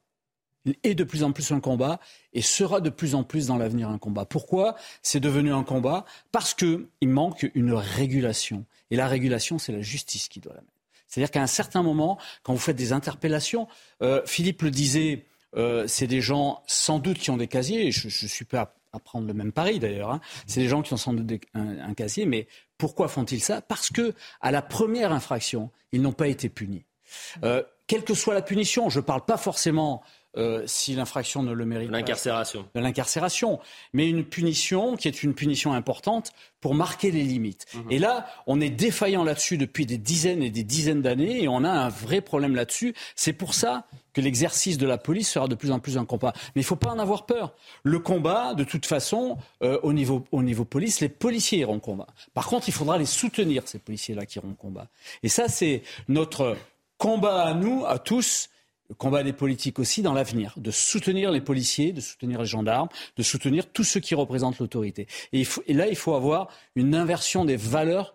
est de plus en plus un combat et sera de plus en plus dans l'avenir un combat. Pourquoi c'est devenu un combat Parce qu'il manque une régulation. Et la régulation, c'est la justice qui doit la mettre. C'est-à-dire qu'à un certain moment, quand vous faites des interpellations, euh, Philippe le disait, euh, c'est des gens sans doute qui ont des casiers, je, je suis pas à prendre le même pari d'ailleurs, hein. c'est des gens qui ont sans doute un, casier, mais pourquoi font-ils ça? Parce que à la première infraction, ils n'ont pas été punis. Euh, quelle que soit la punition, je ne parle pas forcément euh, si l'infraction ne le mérite l'incarcération. De l'incarcération. Mais une punition qui est une punition importante pour marquer les limites. Mhm. Et là, on est défaillant là-dessus depuis des dizaines et des dizaines d'années et on a un vrai problème là-dessus. C'est pour ça que l'exercice de la police sera de plus en plus un combat. Mais il ne faut pas en avoir peur. Le combat, de toute façon, euh, au, niveau, au niveau police, les policiers iront combat. Par contre, il faudra les soutenir, ces policiers-là qui iront combat. Et ça, c'est notre combat à nous, à tous, le combat des politiques aussi dans l'avenir, de soutenir les policiers, de soutenir les gendarmes, de soutenir tous ceux qui représentent l'autorité. Et, là, il faut avoir une inversion des valeurs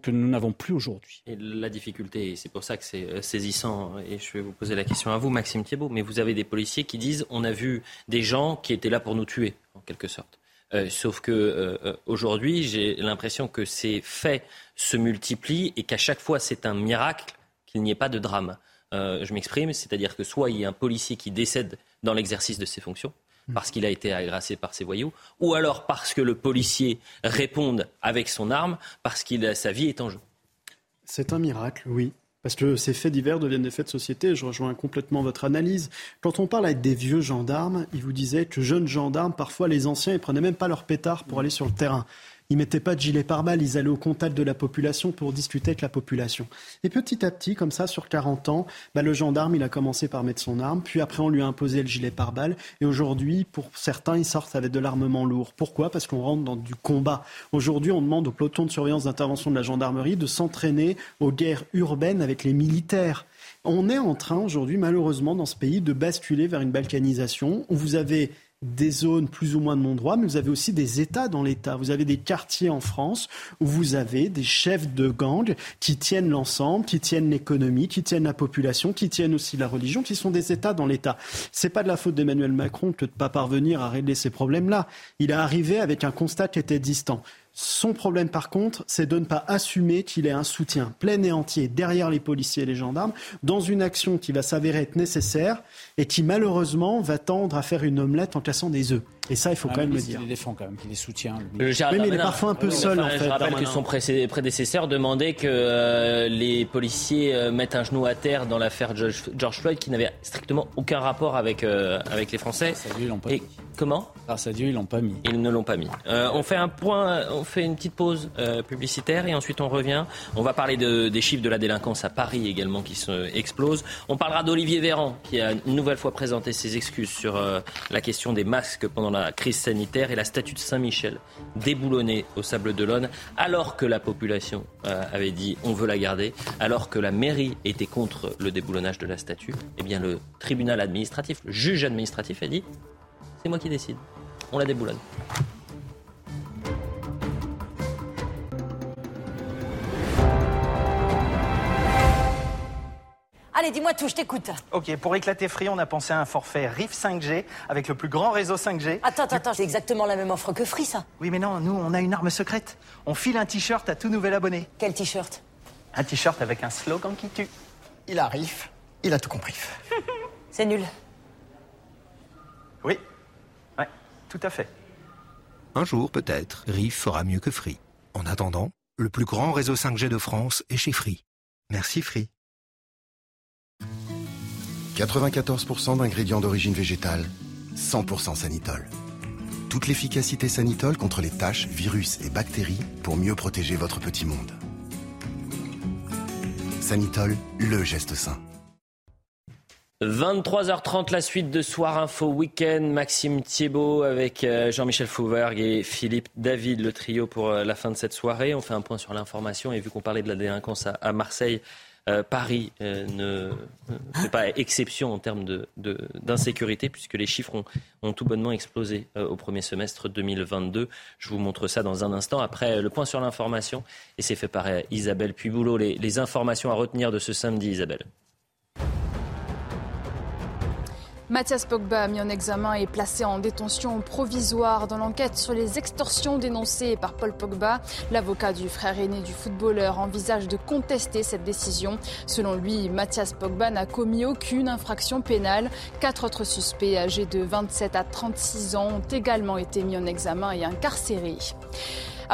que nous n'avons plus aujourd'hui. Et la difficulté, c'est pour ça que c'est euh, saisissant, et je vais vous poser la question à vous, Maxime Thiebaud, mais vous avez des policiers qui disent on a vu des gens qui étaient là pour nous tuer, en quelque sorte. Euh, sauf que euh, aujourd'hui, j'ai l'impression que ces faits se multiplient et qu'à chaque fois, c'est un miracle qu'il n'y ait pas de drame. Je m'exprime, c'est-à-dire que soit il y a un policier qui décède dans l'exercice de ses fonctions, parce qu'il a été agressé par ses voyous, ou alors parce que le policier réponde avec son arme, parce que sa vie est en jeu. C'est un miracle, oui. Parce que ces faits divers deviennent des faits de société. Je rejoins complètement votre analyse. Quand on parle avec des vieux gendarmes, ils vous disaient que jeunes gendarmes, parfois les anciens, ils prenaient même pas leur pétard pour aller sur le terrain. Ils mettaient pas de gilet pare-balles, ils allaient au contact de la population pour discuter avec la population. Et petit à petit, comme ça, sur 40 ans, bah, le gendarme, il a commencé par mettre son arme, puis après on lui a imposé le gilet pare-balles, et aujourd'hui, pour certains, ils sortent avec de l'armement lourd. Pourquoi? Parce qu'on rentre dans du combat. Aujourd'hui, on demande au peloton de surveillance d'intervention de la gendarmerie de s'entraîner aux guerres urbaines avec les militaires. On est en train aujourd'hui, malheureusement, dans ce pays, de basculer vers une balkanisation où vous avez des zones plus ou moins de non-droit, mais vous avez aussi des États dans l'État. Vous avez des quartiers en France où vous avez des chefs de gang qui tiennent l'ensemble, qui tiennent l'économie, qui tiennent la population, qui tiennent aussi la religion, qui sont des États dans l'État. C'est pas de la faute d'Emmanuel Macron que de ne pas parvenir à régler ces problèmes-là. Il est arrivé avec un constat qui était distant. Son problème, par contre, c'est de ne pas assumer qu'il ait un soutien plein et entier derrière les policiers et les gendarmes dans une action qui va s'avérer être nécessaire et qui, malheureusement, va tendre à faire une omelette en cassant des œufs. Et ça, il faut ah, quand même le dire. Il les défend quand même, il les soutient. mais il est parfois un peu seul, en fait. Je rappelle que son prédécesseur demandait que euh, les policiers euh, mettent un genou à terre dans l'affaire George, Floyd, qui n'avait strictement aucun rapport avec, euh, avec les Français. Et comment? Grâce à Dieu, ils l'ont pas mis. Ils ne l'ont pas mis. on fait un point, on fait une petite pause publicitaire et ensuite on revient. On va parler de, des chiffres de la délinquance à Paris également qui se explosent. On parlera d'Olivier Véran qui a une nouvelle fois présenté ses excuses sur la question des masques pendant la crise sanitaire et la statue de Saint-Michel déboulonnée au Sable d'Olonne alors que la population euh, avait dit on veut la garder, alors que la mairie était contre le déboulonnage de la statue, eh bien le tribunal administratif, le juge administratif a dit c'est moi qui décide, on la déboulonne. Allez, dis-moi tout, je t'écoute. Ok, pour éclater Free, on a pensé à un forfait RIF 5G avec le plus grand réseau 5G. Attends, attends, attends, c'est exactement la même offre que Free, ça. Oui, mais non, nous, on a une arme secrète. On file un t-shirt à tout nouvel abonné. Quel t-shirt? Un t-shirt avec un slogan qui tue. Il a RIF, il a tout compris. c'est nul. Oui, ouais, tout à fait. Un jour, peut-être, RIF fera mieux que Free. En attendant, le plus grand réseau 5G de France est chez Free. Merci Free. 94% d'ingrédients d'origine végétale, 100% Sanitol. Toute l'efficacité Sanitol contre les taches, virus et bactéries pour mieux protéger votre petit monde. Sanitol, le geste sain. 23h30, la suite de Soir Info Week-end. Maxime Thiebaud avec euh, Jean-Michel Fauvergue et Philippe David, le trio pour euh, la fin de cette soirée. On fait un point sur l'information et vu qu'on parlait de la délinquance à Marseille, euh, Paris euh, ne fait pas exception en termes d'insécurité, puisque les chiffres ont, tout bonnement explosé euh, au premier semestre 2022. Je vous montre ça dans un instant. Après le point sur l'information, et c'est fait par Isabelle Puiboulot, les, les informations à retenir de ce samedi, Isabelle. Mathias Pogba, mis en examen et placé en détention provisoire dans l'enquête sur les extorsions dénoncées par Paul Pogba. L'avocat du frère aîné du footballeur envisage de contester cette décision. Selon lui, Mathias Pogba n'a commis aucune infraction pénale. Quatre autres suspects âgés de 27 à 36 ans ont également été mis en examen et incarcérés.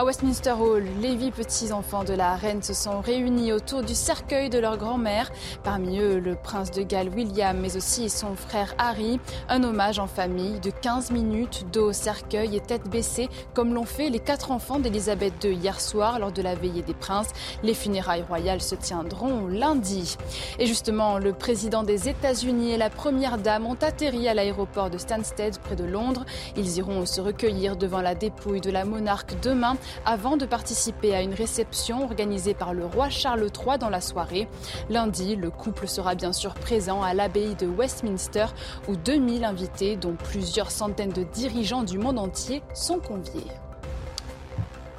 À Westminster Hall, les huit petits-enfants de la reine se sont réunis autour du cercueil de leur grand-mère. Parmi eux, le prince de Galles William, mais aussi son frère Harry. Un hommage en famille de 15 minutes, dos cercueil et tête baissée, comme l'ont fait les quatre enfants d'Elisabeth II hier soir lors de la veillée des princes. Les funérailles royales se tiendront lundi. Et justement, le président des États-Unis et la première dame ont atterri à l'aéroport de Stansted, près de Londres. Ils iront se recueillir devant la dépouille de la monarque demain. Avant de participer à une réception organisée par le roi Charles III dans la soirée. Lundi, le couple sera bien sûr présent à l'abbaye de Westminster où 2000 invités, dont plusieurs centaines de dirigeants du monde entier, sont conviés.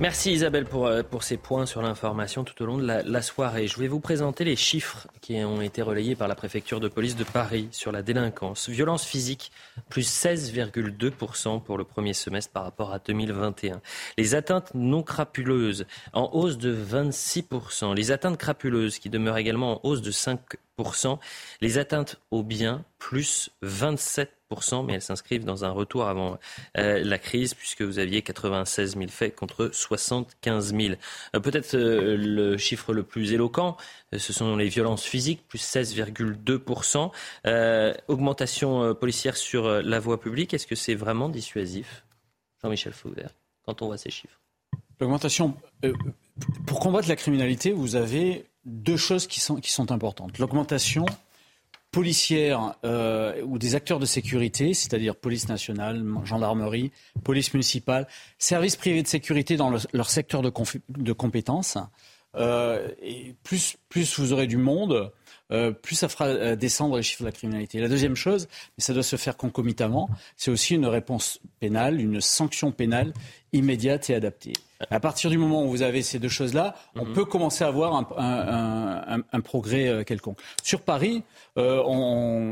Merci Isabelle pour, euh, pour ces points sur l'information tout au long de la, soirée. Je vais vous présenter les chiffres qui ont été relayés par la préfecture de police de Paris sur la délinquance. Violence physique, plus 16,2% pour le premier semestre par rapport à 2021. Les atteintes non crapuleuses, en hausse de 26%. Les atteintes crapuleuses qui demeurent également en hausse de 5%. Les atteintes aux biens, plus 27% mais elles s'inscrivent dans un retour avant euh, la crise, puisque vous aviez 96 000 faits contre 75 000. Euh, peut-être euh, le chiffre le plus éloquent, ce sont les violences physiques, plus 16,2%. augmentation policière sur la voie publique, est-ce que c'est vraiment dissuasif Jean-Michel Fauvert, quand on voit ces chiffres? L'augmentation. pour combattre la criminalité, vous avez deux choses qui sont, qui sont importantes. L'augmentation policières euh, ou des acteurs de sécurité, c'est-à-dire police nationale, gendarmerie, police municipale, services privés de sécurité dans leur secteur de, de compétences. Euh, et plus, plus vous aurez du monde, euh, plus ça fera euh, descendre les chiffres de la criminalité. La deuxième chose, mais ça doit se faire concomitamment, c'est aussi une réponse pénale, une sanction pénale immédiate et adaptée. À partir du moment où vous avez ces deux choses-là, on mhm. peut commencer à avoir un, progrès euh, quelconque. Sur Paris, on,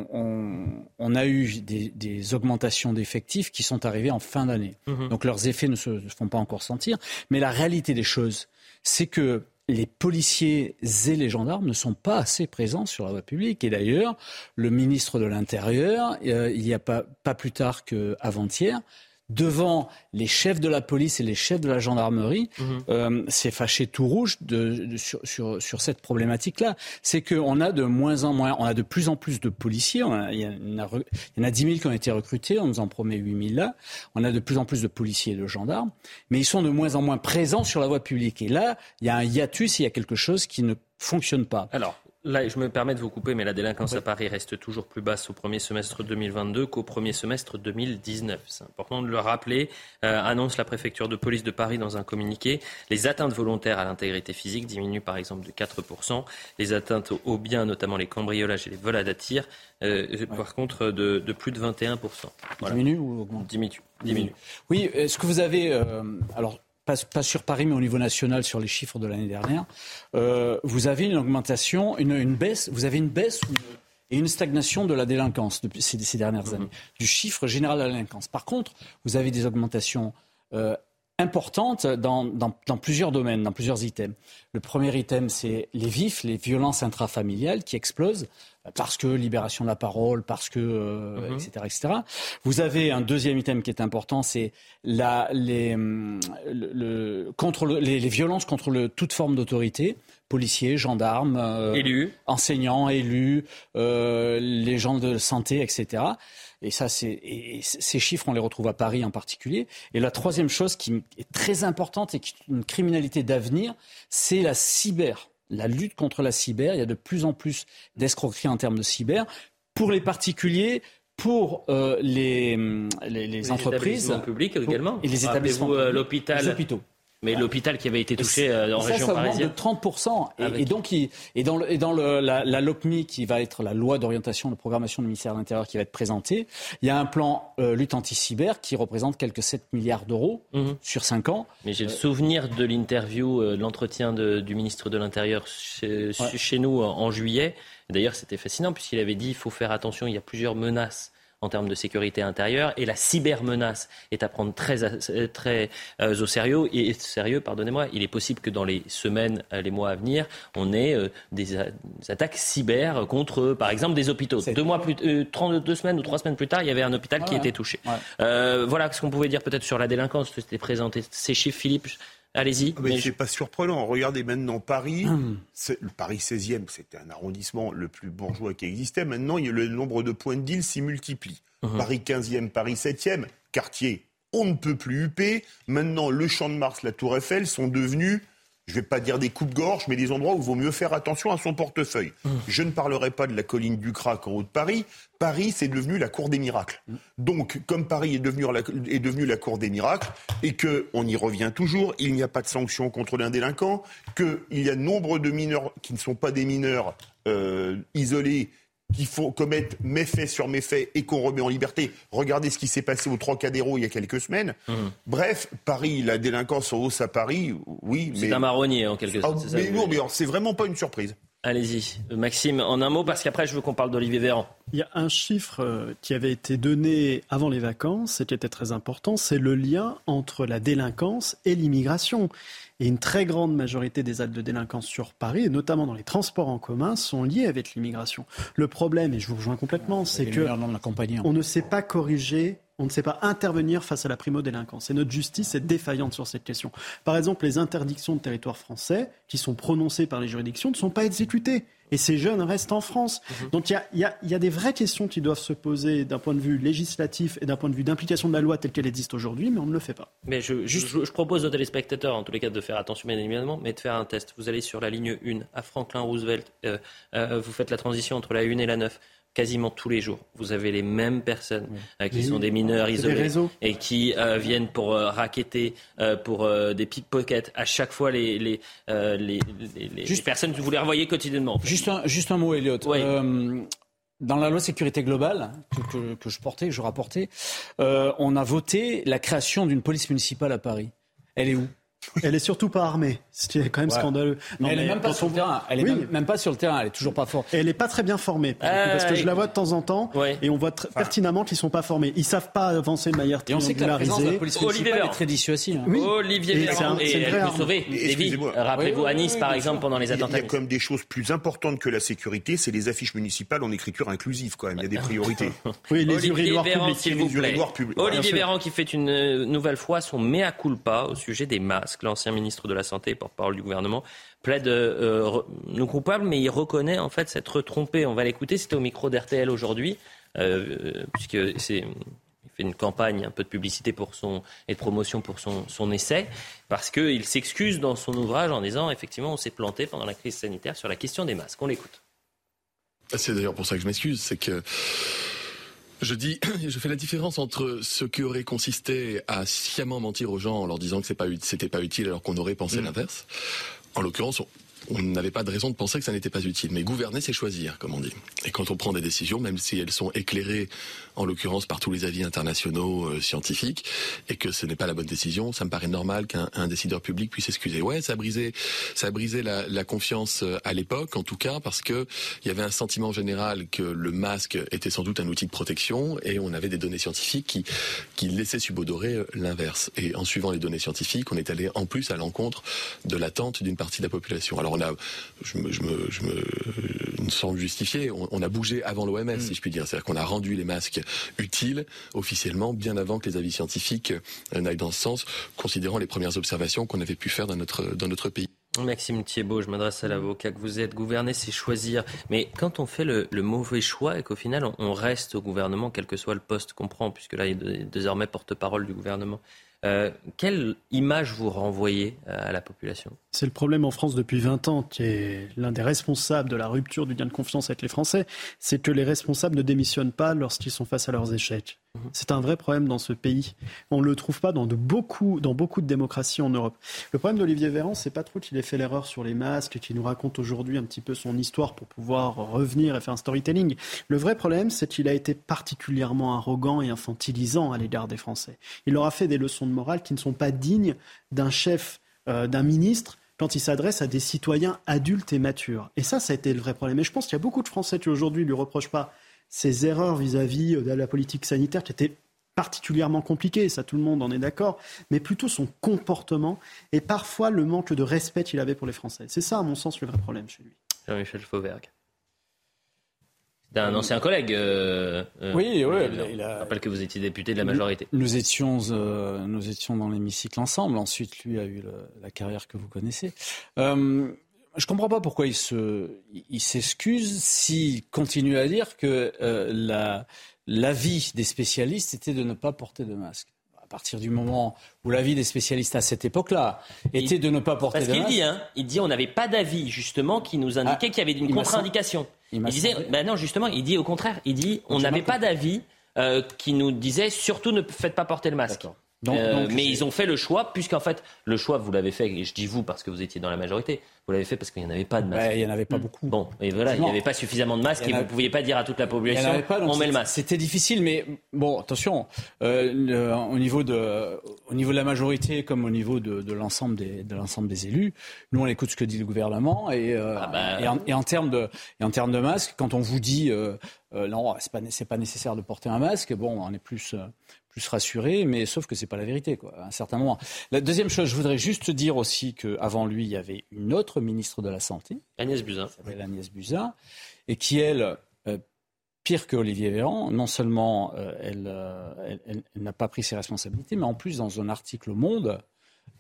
a eu des, augmentations d'effectifs qui sont arrivées en fin d'année. Mhm. Donc leurs effets ne se font pas encore sentir. Mais la réalité des choses, c'est que les policiers et les gendarmes ne sont pas assez présents sur la voie publique. Et d'ailleurs, le ministre de l'Intérieur, euh, il n'y a pas, pas plus tard qu'avant-hier, devant les chefs de la police et les chefs de la gendarmerie, mhm. euh, c'est fâché tout rouge de, sur, sur, sur, cette problématique-là. C'est qu'on a de moins en moins, on a de plus en plus de policiers. il, y en a, il y en a 10 000 qui ont été recrutés, on nous en promet 8 000 là. On a de plus en plus de policiers et de gendarmes, mais ils sont de moins en moins présents sur la voie publique. Et là, il y a un hiatus, il y a quelque chose qui ne fonctionne pas. Alors, Là, je me permets de vous couper, mais la délinquance à Paris reste toujours plus basse au premier semestre 2022 qu'au premier semestre 2019. C'est important de le rappeler. Euh, annonce la préfecture de police de Paris dans un communiqué. Les atteintes volontaires à l'intégrité physique diminuent par exemple de 4%. Les atteintes aux biens, notamment les cambriolages et les volades à tir, euh, par contre de, plus de 21%. Voilà. Diminue ou augmente? Diminue. Diminue. Oui, est-ce que vous avez... Euh, alors, pas, sur Paris, mais au niveau national, sur les chiffres de l'année dernière, euh, vous avez une augmentation, une, baisse, vous avez une baisse et une stagnation de la délinquance depuis ces, dernières mhm. années, du chiffre général de la délinquance. Par contre, vous avez des augmentations euh, importantes dans, dans, plusieurs domaines, dans plusieurs items. Le premier item, c'est les vifs, les violences intrafamiliales qui explosent parce que libération de la parole, parce que euh, etc., mhm. etc. Vous avez un deuxième item qui est important, c'est la, les, le, contre les, violences contre le, toute forme d'autorité, policiers, gendarmes, euh, élus, enseignants, élus, euh, les gens de santé, etc. Et ça, c'est ces chiffres, on les retrouve à Paris en particulier. Et la troisième chose qui est très importante et qui est une criminalité d'avenir, c'est la cyber la lutte contre la cyber. Il y a de plus en plus d'escroqueries en termes de cyber. Pour les particuliers, pour euh, les, les, les, entreprises. publics également. Et les établissements euh, l'hôpital. Les hôpitaux. Mais l'hôpital qui avait été touché euh, en région parisienne. de 30%. Et, donc, et dans, et dans le, la, la, LOPMI, qui va être la loi d'orientation de programmation du ministère de l'Intérieur qui va être présentée, il y a un plan euh, lutte anti-cyber qui représente quelques 7 milliards d'euros mhm. sur 5 ans. Mais j'ai le souvenir de l'interview, euh, de l'entretien du ministre de l'Intérieur chez, chez, nous en juillet. D'ailleurs, c'était fascinant puisqu'il avait dit qu'il faut faire attention, il y a plusieurs menaces en termes de sécurité intérieure et la cybermenace est à prendre très, euh, très euh, au sérieux. Et sérieux, pardonnez-moi, il est possible que dans les semaines, euh, les mois à venir, on ait des, attaques cyber contre, par exemple, des hôpitaux. Deux mois plus, 32 semaines ou trois semaines plus tard, il y avait un hôpital qui était touché. voilà ce qu'on pouvait dire peut-être sur la délinquance. C'était présenté ces chiffres, Philippe. Allez-y. Ah, mais, c'est pas surprenant. Regardez maintenant Paris. Hum. Le Paris 16e, c'était un arrondissement le plus bourgeois qui existait. Maintenant, le nombre de points de deal s'y multiplie. Hum. Paris 15e, Paris 7e, quartier, on ne peut plus huppé. Maintenant, le Champ de Mars, la Tour Eiffel sont devenus je ne vais pas dire des coupes-gorges, mais des endroits où il vaut mieux faire attention à son portefeuille. Mmh. Je ne parlerai pas de la colline du Crac en haut de Paris. Paris, c'est devenu la cour des miracles. Mmh. Donc, comme Paris est devenu la, est devenu la cour des miracles, et qu'on y revient toujours, il n'y a pas de sanctions contre l'un délinquant, qu'il y a nombre de mineurs qui ne sont pas des mineurs euh, isolés qu'il faut commettre méfaits sur méfaits et qu'on remet en liberté. Regardez ce qui s'est passé au Trocadéro il y a quelques semaines. Mmh. Bref, Paris, la délinquance en hausse à Paris, oui. C'est un marronnier en quelque sorte. Ah, mais non, mais c'est vraiment pas une surprise. Allez-y, Maxime, en un mot, parce qu'après je veux qu'on parle d'Olivier Véran. Il y a un chiffre euh, qui avait été donné avant les vacances et qui était très important, c'est le lien entre la délinquance et l'immigration. Et une très grande majorité des actes de délinquance sur Paris, et notamment dans les transports en commun, sont liés avec l'immigration. Le problème, et je vous rejoins complètement, c'est que on ne sait pas corriger on ne sait pas intervenir face à la primo-délinquance. Et notre justice est défaillante sur cette question. Par exemple, les interdictions de territoire français qui sont prononcées par les juridictions ne sont pas exécutées et ces jeunes restent en France. Mhm. Donc il y, a, des vraies questions qui doivent se poser d'un point de vue législatif et d'un point de vue d'implication de la loi telle qu'elle existe aujourd'hui, mais on ne le fait pas. Mais je, je, propose aux téléspectateurs, en tous les cas, de faire attention bien évidemment, mais de faire un test. Vous allez sur la ligne 1 à Franklin Roosevelt, euh, euh, vous faites la transition entre la 1 et la 9 quasiment tous les jours. Vous avez les mêmes personnes euh, qui sont des mineurs isolés et qui viennent pour euh, raqueter, pour des pickpockets. À chaque fois, les, les, les, les personnes que vous les revoyez quotidiennement. Juste, un, juste un mot, Elliot. dans la loi sécurité globale que, que, je portais, que je rapportais, on a voté la création d'une police municipale à Paris. Elle est où? Elle est surtout pas armée, ce qui est quand même scandaleux. Non, elle n'est même pas sur le terrain. Elle est même, pas sur le terrain. Elle est toujours pas forte. Et elle n'est pas très bien formée, parce que je la vois de temps en temps, et on voit pertinemment qu'ils sont pas formés. Ils savent pas avancer de manière triangularisée. Et on sait que Olivier Véran. est très dissuasif. Hein. Olivier Véran, et elle peut sauver Rappelez-vous à Nice, par exemple, pendant les attentats. Il y a quand même des choses plus importantes que la sécurité, c'est les affiches municipales en écriture inclusive, quand même. Il y a des priorités. oui, les Olivier Véran, s'il vous plaît. Olivier Véran qui fait une nouvelle fois son mea culpa au sujet des masques. L'ancien ministre de la Santé, porte-parole du gouvernement, plaide euh, nous coupable, mais il reconnaît en fait s'être trompé. On va l'écouter, c'était au micro d'RTL aujourd'hui, euh, puisque c'est une campagne, un peu de publicité pour son, et de promotion pour son, son essai, parce qu'il s'excuse dans son ouvrage en disant effectivement on s'est planté pendant la crise sanitaire sur la question des masques. On l'écoute. C'est d'ailleurs pour ça que je m'excuse, c'est que je dis, je fais la différence entre ce qui aurait consisté à sciemment mentir aux gens en leur disant que c'était pas utile alors qu'on aurait pensé mm. l'inverse. En l'occurrence, on n'avait pas de raison de penser que ça n'était pas utile. Mais gouverner, c'est choisir, comme on dit. Et quand on prend des décisions, même si elles sont éclairées, en l'occurrence par tous les avis internationaux euh, scientifiques, et que ce n'est pas la bonne décision, ça me paraît normal qu'un décideur public puisse excuser. Ouais, ça a brisé, ça a brisé la, la confiance euh, à l'époque, en tout cas, parce que il y avait un sentiment général que le masque était sans doute un outil de protection, et on avait des données scientifiques qui, qui laissaient subodorer euh, l'inverse. Et en suivant les données scientifiques, on est allé en plus à l'encontre de l'attente d'une partie de la population. Alors je me, je me, je me, sans justifier, on, a bougé avant l'OMS, mm. si je puis dire. C'est-à-dire qu'on a rendu les masques utiles officiellement bien avant que les avis scientifiques euh, n'aillent dans ce sens, considérant les premières observations qu'on avait pu faire dans notre, dans notre pays. Maxime Thiebaud, je m'adresse à l'avocat que vous êtes. Gouverner, c'est choisir. Mais quand on fait le, mauvais choix et qu'au final, on, reste au gouvernement, quel que soit le poste qu'on prend, puisque là, il est désormais porte-parole du gouvernement, euh, quelle image vous renvoyez euh, à la population? C'est le problème en France depuis 20 ans, qui est l'un des responsables de la rupture du lien de confiance avec les Français, c'est que les responsables ne démissionnent pas lorsqu'ils sont face à leurs échecs. Mhm. C'est un vrai problème dans ce pays. On ne le trouve pas dans, beaucoup, dans beaucoup de démocraties en Europe. Le problème d'Olivier Véran, c'est pas trop qu'il ait fait l'erreur sur les masques et qu'il nous raconte aujourd'hui un petit peu son histoire pour pouvoir revenir et faire un storytelling. Le vrai problème, c'est qu'il a été particulièrement arrogant et infantilisant à l'égard des Français. Il leur a fait des leçons de morale qui ne sont pas dignes d'un chef, euh, d'un ministre quand il s'adresse à des citoyens adultes et matures. Et ça, ça a été le vrai problème. Et je pense qu'il y a beaucoup de Français qui aujourd'hui lui reprochent pas ses erreurs vis-à-vis de la politique sanitaire qui étaient particulièrement compliquées, ça tout le monde en est d'accord, mais plutôt son comportement et parfois le manque de respect qu'il avait pour les Français. C'est ça, à mon sens, le vrai problème chez lui. Jean-Michel Fauvergue. C'est un ancien collègue. Euh, euh, oui, oui. Il a... Je rappelle que vous étiez député de la majorité. Nous, étions, euh, nous étions dans l'hémicycle ensemble. Ensuite, lui a eu la carrière que vous connaissez je comprends pas pourquoi il se, il s'excuse s'il continue à dire que euh, la, l'avis des spécialistes était de ne pas porter de masque. partir du moment où l'avis des spécialistes à cette époque-là était de ne pas porter Parce de qu'il masque. dit, hein, il dit, on n'avait pas d'avis justement qui nous indiquait Ah, qu'il y avait une contre-indication. il disait, bah non, justement, il dit au contraire, il dit, on n'avait pas d'avis euh, qui nous disait surtout ne faites pas porter le masque. Donc- Euh, donc mais ils ont fait le choix, puisqu'en fait, le choix, vous l'avez fait, et je dis vous parce que vous étiez dans la majorité, vous l'avez fait parce qu'il n'y en avait pas de masque. Ouais, il n'y en avait pas beaucoup. Bon, et voilà, il n'y avait pas suffisamment de masques et vous ne pouviez pas dire à toute la Il y en population, avait pas, donc on met le masque. C'était difficile, mais bon, attention, euh, le- au, niveau de, au niveau de la majorité comme au niveau de, de l'ensemble des, de l'ensemble des élus, nous on écoute ce que dit le gouvernement et, euh, Ah bah. et, en, et en termes de, et en termes de masque, quand on vous dit euh, euh, non, c'est pas, c'est pas nécessaire de porter un masque, bon, on est plus, euh, plus rassuré, mais sauf que c'est pas la vérité, quoi, à un certain moment. La deuxième chose, je voudrais juste dire aussi qu'avant lui, il y avait une autre ministre de la Santé, Agnès Buzyn. qui s'appelle Agnès Buzyn, et qui, elle, euh, pire que Olivier Véran, non seulement euh, elle, euh, elle- elle- n'a pas pris ses responsabilités, mais en plus, dans un article au Monde,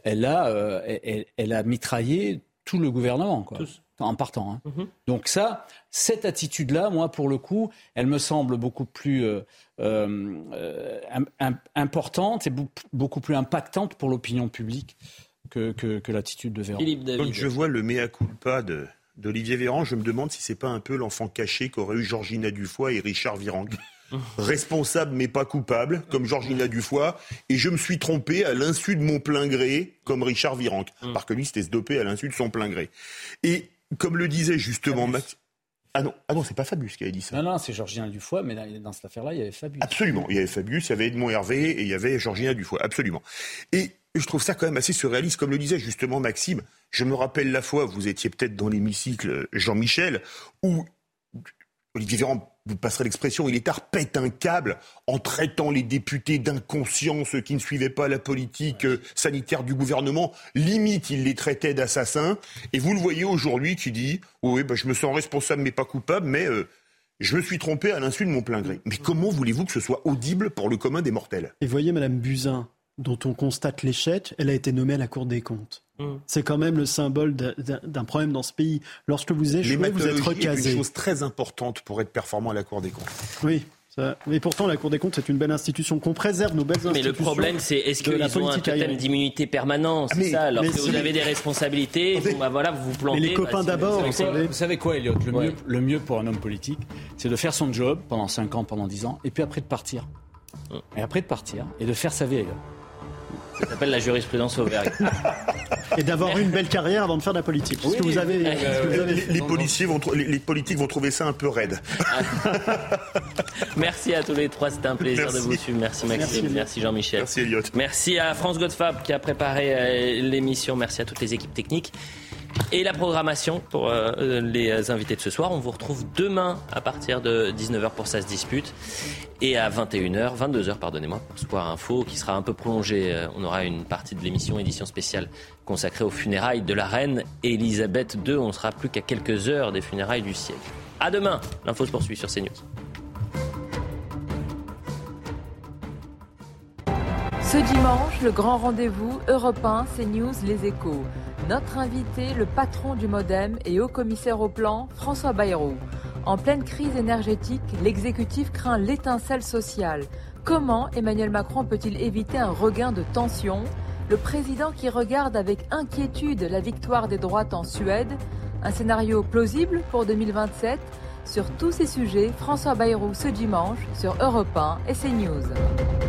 elle a, elle a mitraillé tout le gouvernement, quoi, en partant. hein. Mhm. Donc ça, cette attitude-là, moi, pour le coup, elle me semble beaucoup plus euh, euh, im- im- importante et beaucoup- plus impactante pour l'opinion publique que, que- que l'attitude de Véran. Quand je vois le mea culpa de- d'Olivier Véran, je me demande si c'est pas un peu l'enfant caché qu'auraient eu Georgina Dufoy et Richard Virenque. Responsable mais pas coupable, comme Georgina Dufoy, et je me suis trompé à l'insu de mon plein gré, comme Richard Virenque. Parce que lui, c'était se doper à l'insu de son plein gré. Et comme le disait justement Max. Ah non, ah non c'est pas Fabius qui avait dit ça. Non, non, c'est Georgien Dufoy, mais dans, dans cette affaire-là, il y avait Fabius. Absolument. Il y avait Fabius, il y avait Edmond Hervé et il y avait Georgina Dufoy. Absolument. Et je trouve ça quand même assez surréaliste. Comme le disait justement Maxime, je me rappelle la fois, vous étiez peut-être dans l'hémicycle Jean-Michel, où Olivier Véran, vous passerez l'expression, il est tard, pète un câble en traitant les députés d'inconscients, ceux qui ne suivaient pas la politique euh, sanitaire du gouvernement. Limite, il les traitait d'assassins. Et vous le voyez aujourd'hui qui dit, oui, bah, je me sens responsable mais pas coupable, mais euh, je me suis trompé à l'insu de mon plein gré. Mais comment voulez-vous que ce soit audible pour le commun des mortels? Et voyez Madame Buzyn, dont on constate l'échec, elle a été nommée à la Cour des comptes. Mm. C'est quand même le symbole d'un- problème dans ce pays. Lorsque vous échouez, vous êtes recasé. une chose très importante pour être performant à la Cour des comptes. Oui. Mais pourtant, la Cour des comptes, c'est une belle institution qu'on préserve, nos belles Mais institutions. le problème, c'est est-ce qu'ils ont un politique totem d'immunité permanent C'est Mais- ça, alors mais que si- vous avez des responsabilités, bon, bah voilà, vous vous plantez. Mais les bah, copains c'est- d'abord, c'est- Vous savez. vous savez quoi, Elliot? Le, Ouais. mieux, le mieux pour un homme politique, c'est de faire son job pendant 5 ans, pendant 10 ans, et puis après de partir. Et après de partir, et de faire sa vie ailleurs. Ça s'appelle la jurisprudence Auvergne. Et d'avoir eu une belle carrière avant de faire de la politique. Que vous avez, Euh, parce que vous avez Les, policiers vont, les, les politiques vont trouver ça un peu raide. Merci à tous les trois, c'était un plaisir Merci. de vous suivre. Merci Maxime, Merci, merci, Jean-Michel. Merci Elliot. Merci à France Godfab qui a préparé euh, l'émission. Merci à toutes les équipes techniques. Et la programmation pour euh, les invités de ce soir. On vous retrouve demain à partir de 19h pour Ça se dispute. Et à 21h, 22h, pardonnez-moi, pour Soir Info, qui sera un peu prolongé. Euh, On aura une partie de l'émission édition spéciale consacrée aux funérailles de la reine Elisabeth II. On sera plus qu'à quelques heures des funérailles du siècle. À demain. L'info se poursuit sur CNews. Ce dimanche, le grand rendez-vous Europe 1, CNews, Les Échos. Notre invité, le patron du Modem et haut commissaire au plan, François Bayrou. En pleine crise énergétique, l'exécutif craint l'étincelle sociale. Comment Emmanuel Macron peut-il éviter un regain de tension? Le président qui regarde avec inquiétude la victoire des droites en Suède. Un scénario plausible pour 2027 Sur tous ces sujets, François Bayrou ce dimanche sur Europe 1 et CNews.